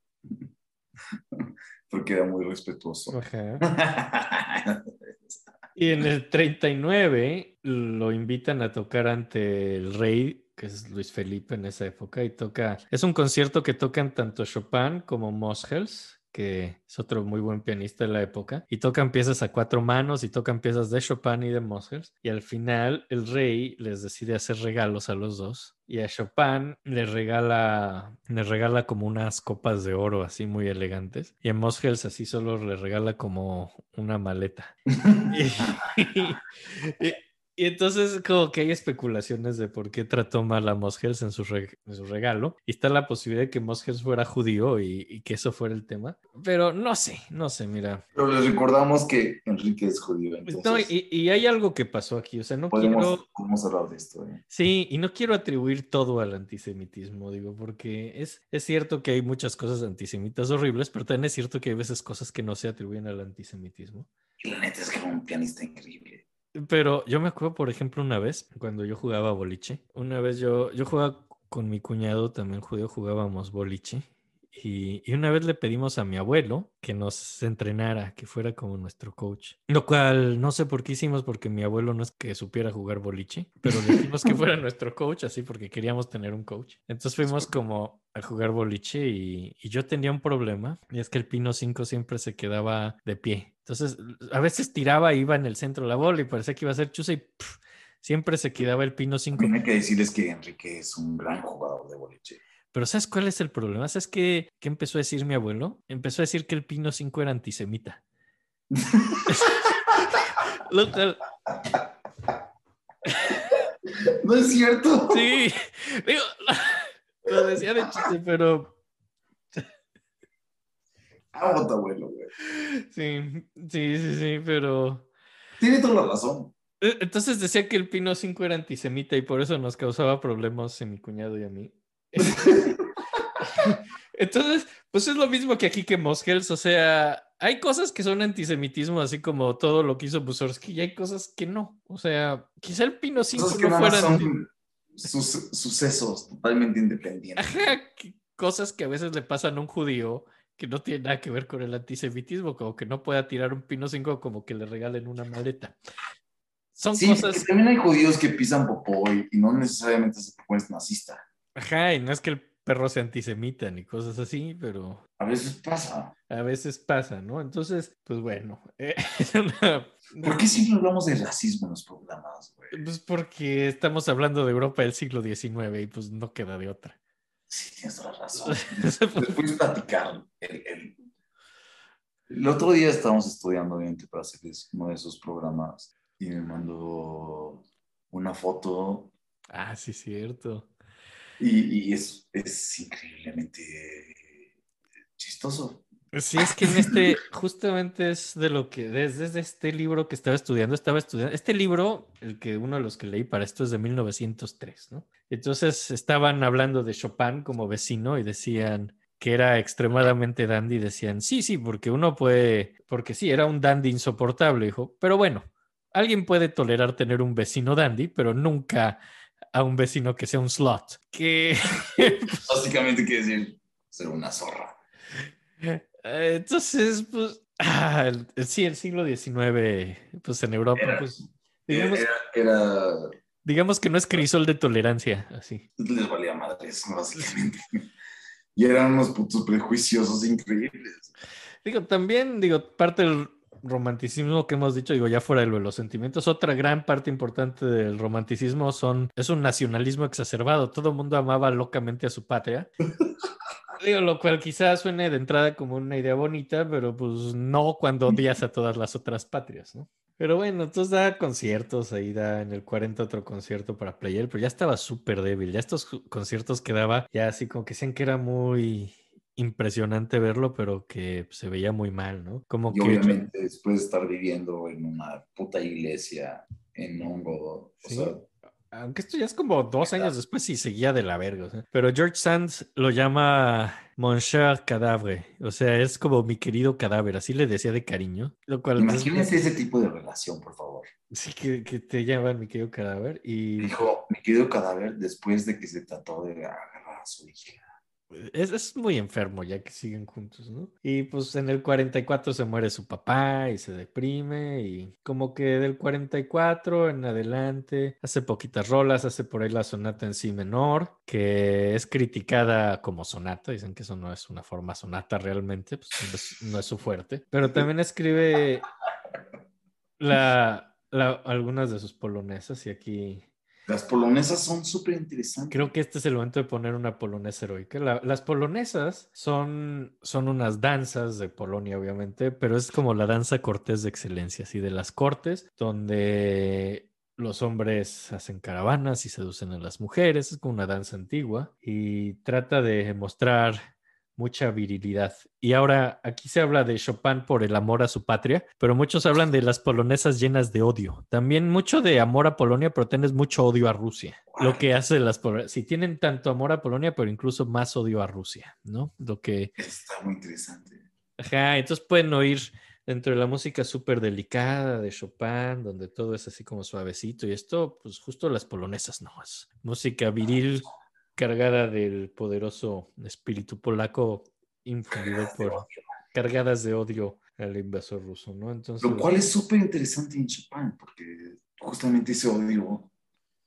Speaker 2: porque era muy respetuoso.
Speaker 3: Ajá. Y en el 39 lo invitan a tocar ante el rey, que es Luis Felipe en esa época, y toca, es un concierto que tocan tanto Chopin como Moshels, que es otro muy buen pianista de la época, y tocan piezas a cuatro manos y tocan piezas de Chopin y de Moshels, y al final el rey les decide hacer regalos a los dos, y a Chopin le regala, le regala como unas copas de oro así muy elegantes, y a Moshels así solo le regala como una maleta. Y, y- y entonces como que hay especulaciones de por qué trató mal a Moshels en en su regalo. Y está la posibilidad de que Moshels fuera judío y, y que eso fuera el tema. Pero no sé, no sé, mira.
Speaker 2: Pero les recordamos que Enrique es judío, entonces
Speaker 3: No, y, y hay algo que pasó aquí. O sea, no
Speaker 2: podemos,
Speaker 3: quiero...
Speaker 2: podemos hablar de esto. ¿eh?
Speaker 3: Sí, y no quiero atribuir todo al antisemitismo, digo, porque es, es cierto que hay muchas cosas antisemitas horribles, pero también es cierto que hay veces cosas que no se atribuyen al antisemitismo.
Speaker 2: Y la neta es que era un pianista increíble.
Speaker 3: Pero yo me acuerdo, por ejemplo, una vez, cuando yo jugaba boliche, una vez yo, yo jugaba con mi cuñado, también judío, jugábamos boliche. Y, y una vez le pedimos a mi abuelo que nos entrenara, que fuera como nuestro coach. Lo cual no sé por qué hicimos, porque mi abuelo no es que supiera jugar boliche, pero le dijimos que fuera nuestro coach, así porque queríamos tener un coach. Entonces fuimos como a jugar boliche y, y yo tenía un problema, y es que el pino 5 siempre se quedaba de pie. Entonces, a veces tiraba, iba en el centro de la bola y parecía que iba a ser chuza y siempre se quedaba el pino 5.
Speaker 2: También hay que decirles que Enrique es un gran jugador de boliche.
Speaker 3: Pero ¿sabes cuál es el problema? ¿Sabes qué, qué empezó a decir mi abuelo? Empezó a decir que el Pino 5 era antisemita. Lo cual-
Speaker 2: No es cierto.
Speaker 3: sí, digo, lo decía de chiste, pero
Speaker 2: Amo a tu abuelo, güey.
Speaker 3: sí, sí, sí, sí, pero...
Speaker 2: Tiene toda la razón.
Speaker 3: Eh, Entonces decía que el Pino 5 era antisemita y por eso nos causaba problemas a mi cuñado y a mí. Entonces, pues es lo mismo que aquí que Moskels, o sea, hay cosas que son antisemitismo, así como todo lo que hizo Mussorgsky, y hay cosas que no. O sea, quizá el Pino 5
Speaker 2: Cosas que
Speaker 3: no
Speaker 2: más
Speaker 3: fuera
Speaker 2: son sus- sucesos totalmente independientes.
Speaker 3: Ajá, que- cosas que a veces le pasan a un judío que no tiene nada que ver con el antisemitismo, como que no pueda tirar un Pino 5 como que le regalen una maleta. Son
Speaker 2: Sí,
Speaker 3: cosas...
Speaker 2: porque también hay judíos que pisan popó y, y no necesariamente ese popó es nazista.
Speaker 3: Ajá, y no es que el perro sea antisemita ni cosas así, pero
Speaker 2: A veces pasa.
Speaker 3: a veces pasa, ¿no? Entonces, pues bueno, eh, una-
Speaker 2: ¿Por qué siempre hablamos de racismo en los programas, güey?
Speaker 3: pues porque estamos hablando de Europa del siglo XIX y pues no queda de otra.
Speaker 2: Sí, tienes toda la razón. Después platicar. El, el- el otro día estábamos estudiando obviamente para hacer uno de esos programas y me mandó una foto
Speaker 3: ah, sí, cierto.
Speaker 2: Y, es, es increíblemente chistoso
Speaker 3: Sí, es que en este, justamente es de lo que, desde, este libro que estaba estudiando, estaba estudiando, este libro, el que uno de los que leí para esto es de 1903, ¿no? Entonces estaban hablando de Chopin como vecino y decían que era extremadamente dandy, decían, sí, sí, porque uno puede, porque sí, era un dandy insoportable, dijo, pero bueno, alguien puede tolerar tener un vecino dandy, pero nunca a un vecino que sea un slot, que...
Speaker 2: Básicamente quiere decir ser una zorra.
Speaker 3: Eh, entonces, pues, ah, sí, el siglo XIX, pues en Europa,
Speaker 2: Era-
Speaker 3: pues, digamos,
Speaker 2: Era, era-
Speaker 3: digamos que no es crisol de tolerancia, así.
Speaker 2: les valía madres, básicamente. Y eran unos putos prejuiciosos increíbles.
Speaker 3: Digo, también, digo, parte del romanticismo que hemos dicho, digo, ya fuera de lo de los sentimientos, otra gran parte importante del romanticismo son, es un nacionalismo exacerbado. Todo el mundo amaba locamente a su patria. Digo, lo cual quizás suene de entrada como una idea bonita, pero pues no cuando odias a todas las otras patrias, ¿no? Pero bueno, entonces da conciertos, ahí da en el 40 otro concierto para Player, pero ya estaba súper débil, ya estos conciertos que daba, ya así como que decían que era muy impresionante verlo, pero que se veía muy mal, ¿no? Como
Speaker 2: Y
Speaker 3: que...
Speaker 2: obviamente después de estar viviendo en una puta iglesia en hongo, o
Speaker 3: Sí.
Speaker 2: sea,
Speaker 3: Aunque esto ya es como dos años después y seguía de la verga. o sea. Pero George Sands lo llama Mon cher cadavre. O sea, es como mi querido cadáver. Así le decía de cariño. Lo cual
Speaker 2: imagínense ese tipo de relación, por favor.
Speaker 3: sí que, que te llaman mi querido cadáver. Y
Speaker 2: Dijo, mi querido cadáver, después de que se trató de agarrar a su hija.
Speaker 3: Es, es muy enfermo ya que siguen juntos, ¿no? Y pues en el 44 se muere su papá y se deprime. Y como que del 44 en adelante hace poquitas rolas. Hace por ahí la sonata en si menor, que es criticada como sonata. Dicen que eso no es una forma sonata realmente, pues no es, no es su fuerte. Pero también escribe la, la- algunas de sus polonesas y aquí
Speaker 2: Las polonesas son súper interesantes.
Speaker 3: Creo que este es el momento de poner una polonesa heroica. La- las polonesas son, son unas danzas de Polonia, obviamente, pero es como la danza cortés de excelencia, así de las cortes, donde los hombres hacen caravanas y seducen a las mujeres. Es como una danza antigua y trata de mostrar mucha virilidad. Y ahora aquí se habla de Chopin por el amor a su patria, pero muchos hablan de las polonesas llenas de odio. También mucho de amor a Polonia, pero tienes mucho odio a Rusia. Lo que hace las polonesas, si tienen tanto amor a Polonia, pero incluso más odio a Rusia, ¿no? Lo que,
Speaker 2: Está muy interesante.
Speaker 3: ajá, entonces pueden oír dentro de la música súper delicada de Chopin, donde todo es así como suavecito, y esto, pues justo las polonesas, no, es música viril cargada del poderoso espíritu polaco infundido por cargadas de odio al invasor ruso, ¿no? Entonces,
Speaker 2: Lo cual es súper interesante en Chopin, porque justamente ese odio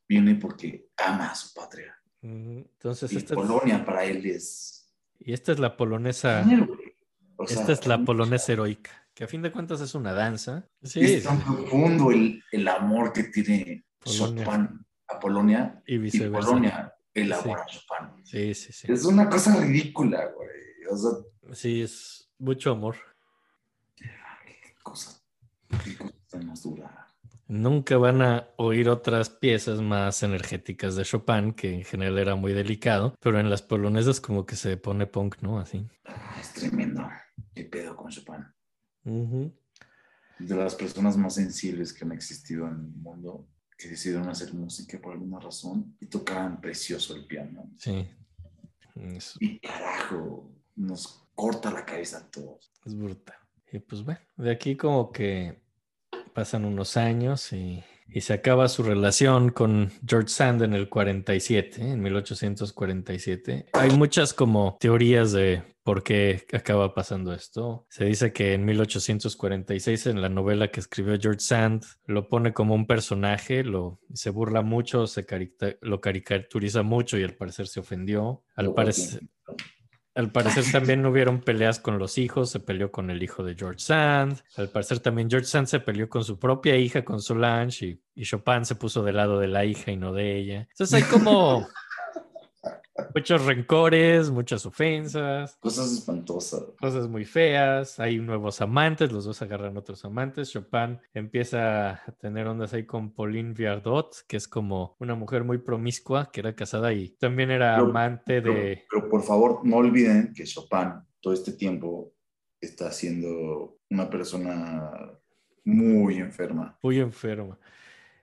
Speaker 2: viene porque ama a su patria.
Speaker 3: entonces
Speaker 2: Y
Speaker 3: esta es,
Speaker 2: Polonia para él es...
Speaker 3: y esta es la polonesa.
Speaker 2: O sea,
Speaker 3: esta es la polonesa heroica, que a fin de cuentas es una danza. Sí,
Speaker 2: es tan profundo el, el amor que tiene
Speaker 3: Polonia.
Speaker 2: Chopin a Polonia
Speaker 3: y
Speaker 2: y
Speaker 3: viceversa.
Speaker 2: Polonia el amor a Chopin.
Speaker 3: Sí, sí, sí.
Speaker 2: Es una cosa ridícula, güey. O sea,
Speaker 3: Sí, es mucho amor.
Speaker 2: qué cosa, qué cosa tan más dura.
Speaker 3: Nunca van a oír otras piezas más energéticas de Chopin, que en general era muy delicado, pero en las polonesas como que se pone punk, ¿no? Así.
Speaker 2: Ah, Es tremendo. ¿Qué pedo con Chopin? De las personas más sensibles que han existido en el mundo, que decidieron hacer música por alguna razón y tocaban precioso el piano.
Speaker 3: Sí.
Speaker 2: Y carajo, nos corta la cabeza a todos.
Speaker 3: es brutal. Y pues bueno, de aquí como que pasan unos años y, y se acaba su relación con George Sand en el 47, en 1847. Hay muchas como teorías de por qué acaba pasando esto. Se dice que en 1846 en la novela que escribió George Sand lo pone como un personaje, lo se burla mucho, se carica- lo caricaturiza mucho y al parecer se ofendió. Al parecer. Al parecer también hubieron peleas con los hijos, se peleó con el hijo de George Sand. Al parecer también George Sand se peleó con su propia hija, con Solange, y, y Chopin se puso del lado de la hija y no de ella. Entonces hay como muchos rencores, muchas ofensas,
Speaker 2: Cosas espantosas.
Speaker 3: cosas muy feas, hay nuevos amantes, los dos agarran otros amantes. Chopin empieza a tener ondas ahí con Pauline Viardot, que es como una mujer muy promiscua, que era casada y también era
Speaker 2: Pero-
Speaker 3: amante
Speaker 2: Pero,
Speaker 3: de...
Speaker 2: pero por favor, no olviden que Chopin todo este tiempo está siendo una persona muy enferma,
Speaker 3: Muy enferma.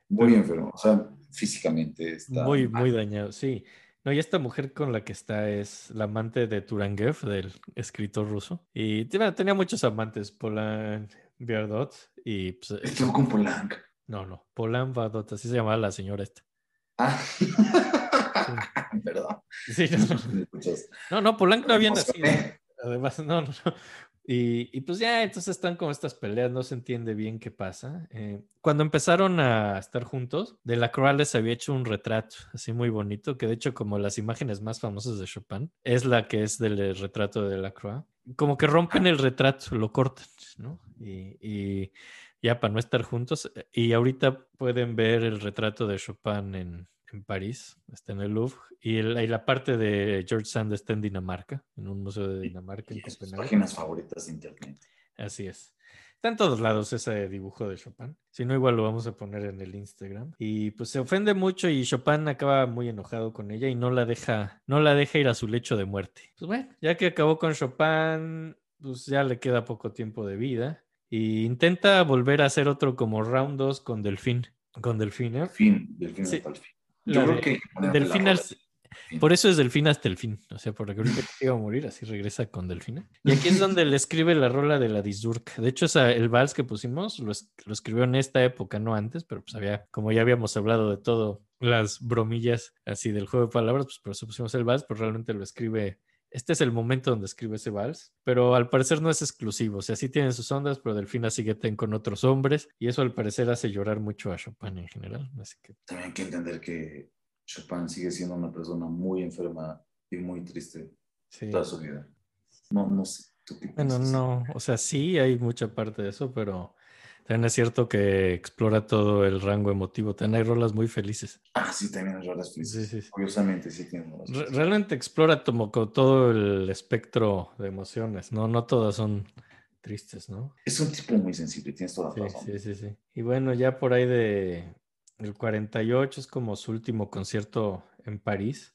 Speaker 2: muy enferma, o sea, físicamente está
Speaker 3: Muy,
Speaker 2: mal.
Speaker 3: muy dañado, sí. No, y esta mujer con la que está es la amante de Turangev, del escritor ruso. Y bueno, tenía muchos amantes, Polan Viardot y... pues,
Speaker 2: Estuvo con Polanc.
Speaker 3: no, no, Polan Viardot, así se llamaba la señora esta.
Speaker 2: Ah, perdón.
Speaker 3: Sí, no, no. No, no, Polanc no había nacido. Además, no, no, no. Y, y pues ya, entonces están como estas peleas, no se entiende bien qué pasa. Eh, cuando empezaron a estar juntos, de la Croix les había hecho un retrato así muy bonito, que de hecho como las imágenes más famosas de Chopin, es la que es del retrato de la Croix. Como que rompen el retrato, lo cortan, ¿no? Y, y ya para no estar juntos. eh, Y ahorita pueden ver el retrato de Chopin en, en París, está en el Louvre, y, el- y la parte de George Sand está en Dinamarca, en un museo de Dinamarca en
Speaker 2: Y sus
Speaker 3: Copenhague.
Speaker 2: páginas favoritas de internet.
Speaker 3: Así es. Está en todos lados ese dibujo de Chopin. Si no, igual lo vamos a poner en el Instagram. Y pues se ofende mucho y Chopin acaba muy enojado con ella y no la deja, no la deja ir a su lecho de muerte. Pues bueno, ya que acabó con Chopin, pues ya le queda poco tiempo de vida. Y intenta volver a hacer otro como Round 2 con Delfín. Con Delfín, ¿eh?
Speaker 2: Fin, del fin
Speaker 3: Sí.
Speaker 2: hasta el fin. Yo creo
Speaker 3: de-
Speaker 2: que que.
Speaker 3: Por eso es Delfín hasta el fin. O sea, porque ahorita que iba a morir, así regresa con Delfina. Y aquí es donde le escribe la rola de la Disdurk. De hecho, esa- el vals que pusimos lo, es- lo escribió en esta época, no antes, pero pues había, como ya habíamos hablado de todo, las bromillas así del juego de palabras, pues por eso pusimos el vals, pero realmente lo escribe. Este es el momento donde escribe ese vals, pero al parecer no es exclusivo. O sea, sí tienen sus ondas, pero Delfina sigue ten con otros hombres y eso al parecer hace llorar mucho a Chopin en general. Así que
Speaker 2: También hay que entender que Chopin sigue siendo una persona muy enferma y muy triste
Speaker 3: sí.
Speaker 2: toda su vida. No, no sé. ¿tú qué
Speaker 3: Bueno, no, o sea, sí hay mucha parte de eso, pero también es cierto que explora todo el rango emotivo. También hay rolas muy felices.
Speaker 2: Ah, sí, también hay rolas felices.
Speaker 3: Sí, sí.
Speaker 2: Curiosamente, sí tiene rolas felices.
Speaker 3: realmente explora como co- todo el espectro de emociones, ¿no? No todas son tristes, ¿no?
Speaker 2: Es un tipo muy sensible, tienes toda la
Speaker 3: Sí,
Speaker 2: razón.
Speaker 3: sí, sí, sí. Y bueno, ya por ahí de el 48 es como su último concierto en París.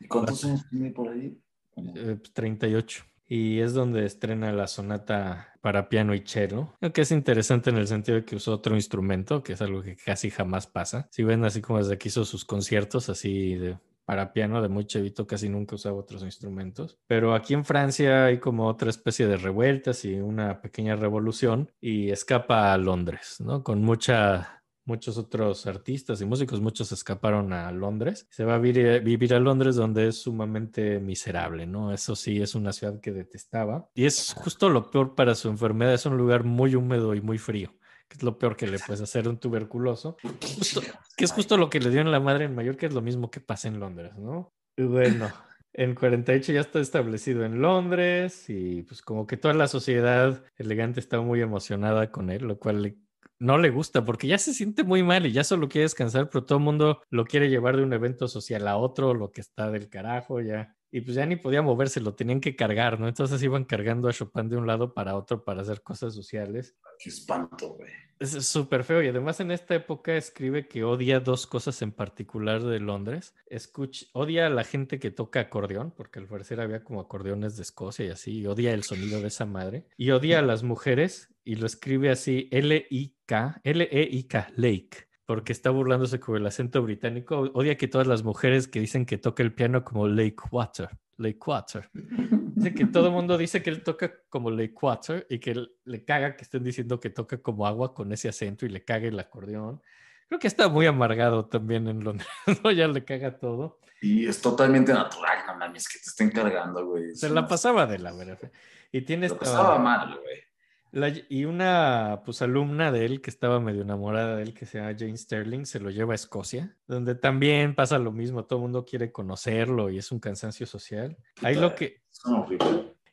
Speaker 2: ¿Y cuántos años tiene por ahí?
Speaker 3: Eh, pues, 38. Y es donde estrena la sonata para piano y cello, que es interesante en el sentido de que usó otro instrumento, que es algo que casi jamás pasa. Si ven así como desde que hizo sus conciertos así de para piano de muy chavito, casi nunca usaba otros instrumentos. Pero aquí en Francia hay como otra especie de revueltas y una pequeña revolución y escapa a Londres, ¿no? Con mucha muchos otros artistas y músicos, muchos escaparon a Londres. Se va a vivir, vivir a Londres donde es sumamente miserable, ¿no? Eso sí, es una ciudad que detestaba. Y es justo lo peor para su enfermedad, es un lugar muy húmedo y muy frío, que es lo peor que le puedes hacer a un tuberculoso, justo- que es justo lo que le dio en la madre en Mallorca, es lo mismo que pasa en Londres, ¿no? Y bueno. En 48 ya está establecido en Londres y pues como que toda la sociedad elegante está muy emocionada con él, lo cual le no le gusta porque ya se siente muy mal y ya solo quiere descansar, pero todo el mundo lo quiere llevar de un evento social a otro, lo que está del carajo ya. Y pues ya ni podía moverse, lo tenían que cargar, ¿no? Entonces iban cargando a Chopin de un lado para otro para hacer cosas sociales.
Speaker 2: Qué espanto, güey.
Speaker 3: Es súper feo y además en esta época escribe que odia dos cosas en particular de Londres. Escuch odia a la gente que toca acordeón, porque al parecer había como acordeones de Escocia y así, y odia el sonido de esa madre. Y odia a las mujeres y lo escribe así L-I-K, L-E-I-K, Lake, porque está burlándose con el acento británico. Odia que todas las mujeres que dicen que toca el piano como Lake Water, Lake Water. Dice que todo el mundo dice que él toca como Lake Water y que le caga que estén diciendo que toca como agua con ese acento y le caga el acordeón. Creo que está muy amargado también en Londres, ¿no? Ya le caga todo.
Speaker 2: Y es totalmente natural, no mames, que te estén cargando, güey.
Speaker 3: Se la pasaba de la verdad. Y tiene
Speaker 2: Lo
Speaker 3: esta-
Speaker 2: pasaba mal, güey.
Speaker 3: La- y una pues alumna de él que estaba medio enamorada de él, que se llama Jane Sterling, se lo lleva a Escocia, donde también pasa lo mismo, todo el mundo quiere conocerlo y es un cansancio social. Ahí lo que.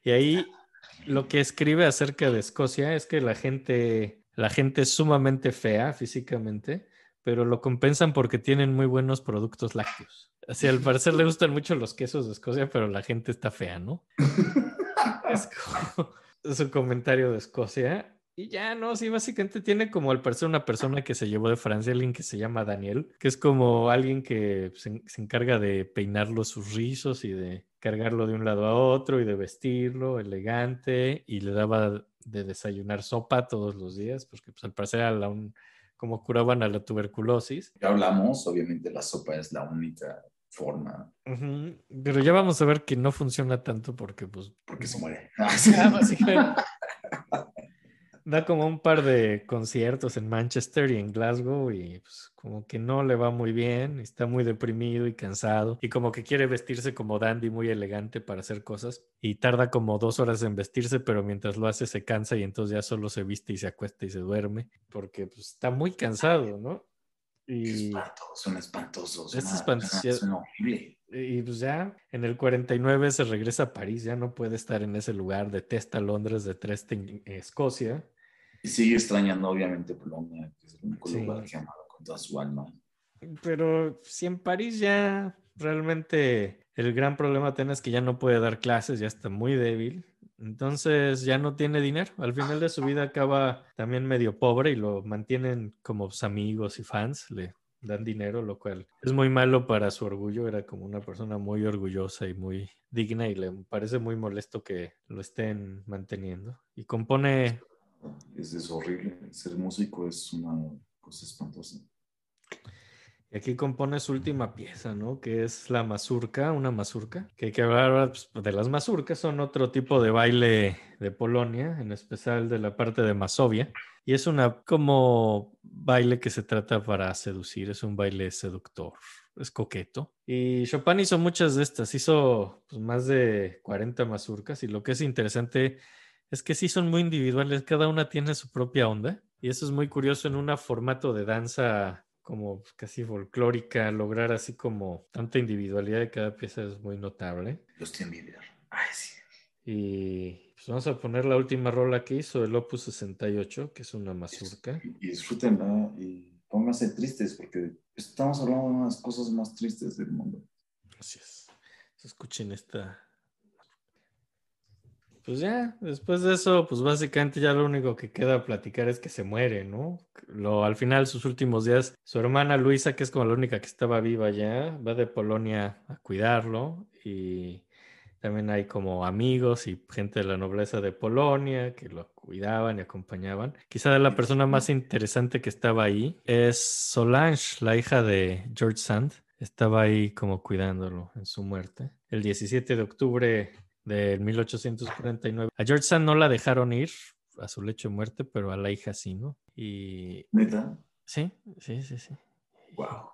Speaker 3: Y ahí lo que escribe acerca de Escocia es que la gente, la gente es sumamente fea físicamente, pero lo compensan porque tienen muy buenos productos lácteos. Así, al parecer le gustan mucho los quesos de Escocia, pero la gente está fea, ¿no? Es como su comentario de Escocia. Y ya, no, sí, básicamente tiene como al parecer una persona que se llevó de Francia, alguien que se llama Daniel, que es como alguien que se, se encarga de peinarlo sus rizos y de cargarlo de un lado a otro y de vestirlo elegante y le daba de desayunar sopa todos los días, porque pues al parecer era la un- como curaban a la tuberculosis.
Speaker 2: Ya hablamos, obviamente la sopa es la única forma
Speaker 3: Pero ya vamos a ver que no funciona tanto porque pues
Speaker 2: porque se muere.
Speaker 3: Ah, básicamente. Da como un par de conciertos en Manchester y en Glasgow y pues como que no le va muy bien, está muy deprimido y cansado y como que quiere vestirse como dandy, muy elegante para hacer cosas y tarda como dos horas en vestirse, pero mientras lo hace se cansa y entonces ya solo se viste y se acuesta y se duerme porque pues está muy cansado, ¿no?
Speaker 2: Qué
Speaker 3: Y...
Speaker 2: espanto, suena espantoso.
Speaker 3: Es espantoso.
Speaker 2: suena horrible.
Speaker 3: Y pues ya en el 49 se regresa a París, ya no puede estar en ese lugar, detesta Londres, detesta Escocia.
Speaker 2: Y sigue extrañando, obviamente, Polonia, que es el único
Speaker 3: Sí.
Speaker 2: lugar que amado con toda su alma.
Speaker 3: Pero si en París ya realmente el gran problema tiene es que ya no puede dar clases, ya está muy débil. Entonces ya no tiene dinero. Al final de su vida acaba también medio pobre y lo mantienen como amigos y fans, le dan dinero, lo cual es muy malo para su orgullo. Era como una persona muy orgullosa y muy digna y le parece muy molesto que lo estén manteniendo. Y compone
Speaker 2: es horrible. Ser músico es una cosa espantosa.
Speaker 3: Y aquí compone su última pieza, ¿no? Que es la mazurca, una mazurca. Que hay que hablar pues, de las mazurcas, son otro tipo de baile de Polonia, en especial de la parte de Masovia. Y es una como baile que se trata para seducir, es un baile seductor, es coqueto. Y Chopin hizo muchas de estas, hizo pues, más de 40 mazurcas. Y lo que es interesante es que sí son muy individuales, cada una tiene su propia onda. Y eso es muy curioso en un formato de danza como casi folclórica, lograr así como tanta individualidad de cada pieza es muy notable.
Speaker 2: Los tiene envidiar. Ay, sí.
Speaker 3: Y pues vamos a poner la última rola que hizo, el Opus 68, que es una mazurca.
Speaker 2: Y, y disfrútenla y pónganse tristes porque estamos hablando de unas cosas más tristes del mundo.
Speaker 3: Así es. Escuchen esta. Pues ya, después de eso, pues básicamente ya lo único que queda platicar es que se muere, ¿no? Al final, sus últimos días, su hermana Luisa, que es como la única que estaba viva ya, va de Polonia a cuidarlo y también hay como amigos y gente de la nobleza de Polonia que lo cuidaban y acompañaban. Quizá la persona más interesante que estaba ahí es Solange, la hija de George Sand. Estaba ahí como cuidándolo en su muerte. El 17 de octubre de 1849. A George Sand no la dejaron ir a su lecho de muerte, pero a la hija sí, ¿no? Y
Speaker 2: ¿Neta?
Speaker 3: sí, sí, sí, sí.
Speaker 2: Wow.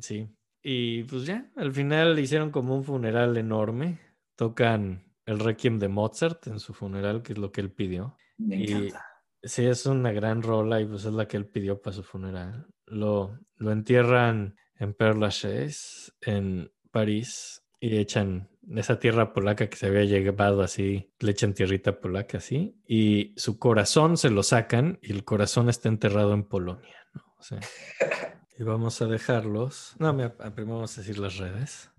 Speaker 3: Sí. Y pues ya, al final hicieron como un funeral enorme. Tocan el Requiem de Mozart en su funeral, que es lo que él pidió.
Speaker 2: Me
Speaker 3: Y-
Speaker 2: encanta.
Speaker 3: Sí, es una gran rola y pues es la que él pidió para su funeral. Lo, lo entierran en Père Lachaise, en París, y echan esa tierra polaca que se había llevado así, le echan tierrita polaca así, y su corazón se lo sacan y el corazón está enterrado en Polonia, ¿no? O sea, y vamos a dejarlos. No, me, primero vamos a decir las redes.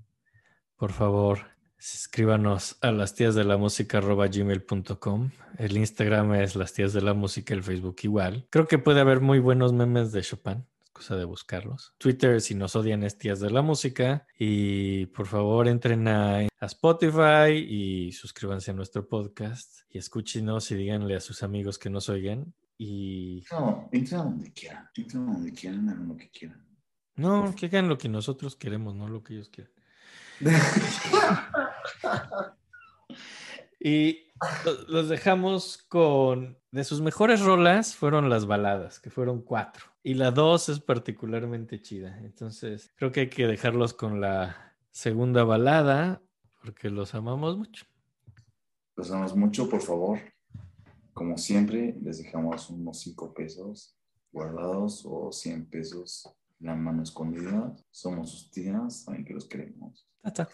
Speaker 3: Por favor, escríbanos a las tías de la música gmail.com. El Instagram es las tías de la música, el Facebook igual. Creo que puede haber muy buenos memes de Chopin. Cosa de buscarlos. Twitter, si nos odian, es tías de la música. Y por favor, entren a, a Spotify y suscríbanse a nuestro podcast. Y escúchenos y díganle a sus amigos que nos oigan. Y
Speaker 2: No, entren a donde quieran. Entren donde quieran, hagan lo que quieran.
Speaker 3: no, que hagan lo que nosotros queremos, no lo que ellos quieren. Y los dejamos con. De sus mejores rolas fueron las baladas, que fueron cuatro. Y la dos es particularmente chida. Entonces, creo que hay que dejarlos con la segunda balada, porque los amamos mucho.
Speaker 2: Los amamos mucho, por favor. Como siempre, les dejamos unos 5 pesos guardados o 100 pesos en la mano escondida. Somos sus tías, saben que los queremos.
Speaker 3: Ta, ta.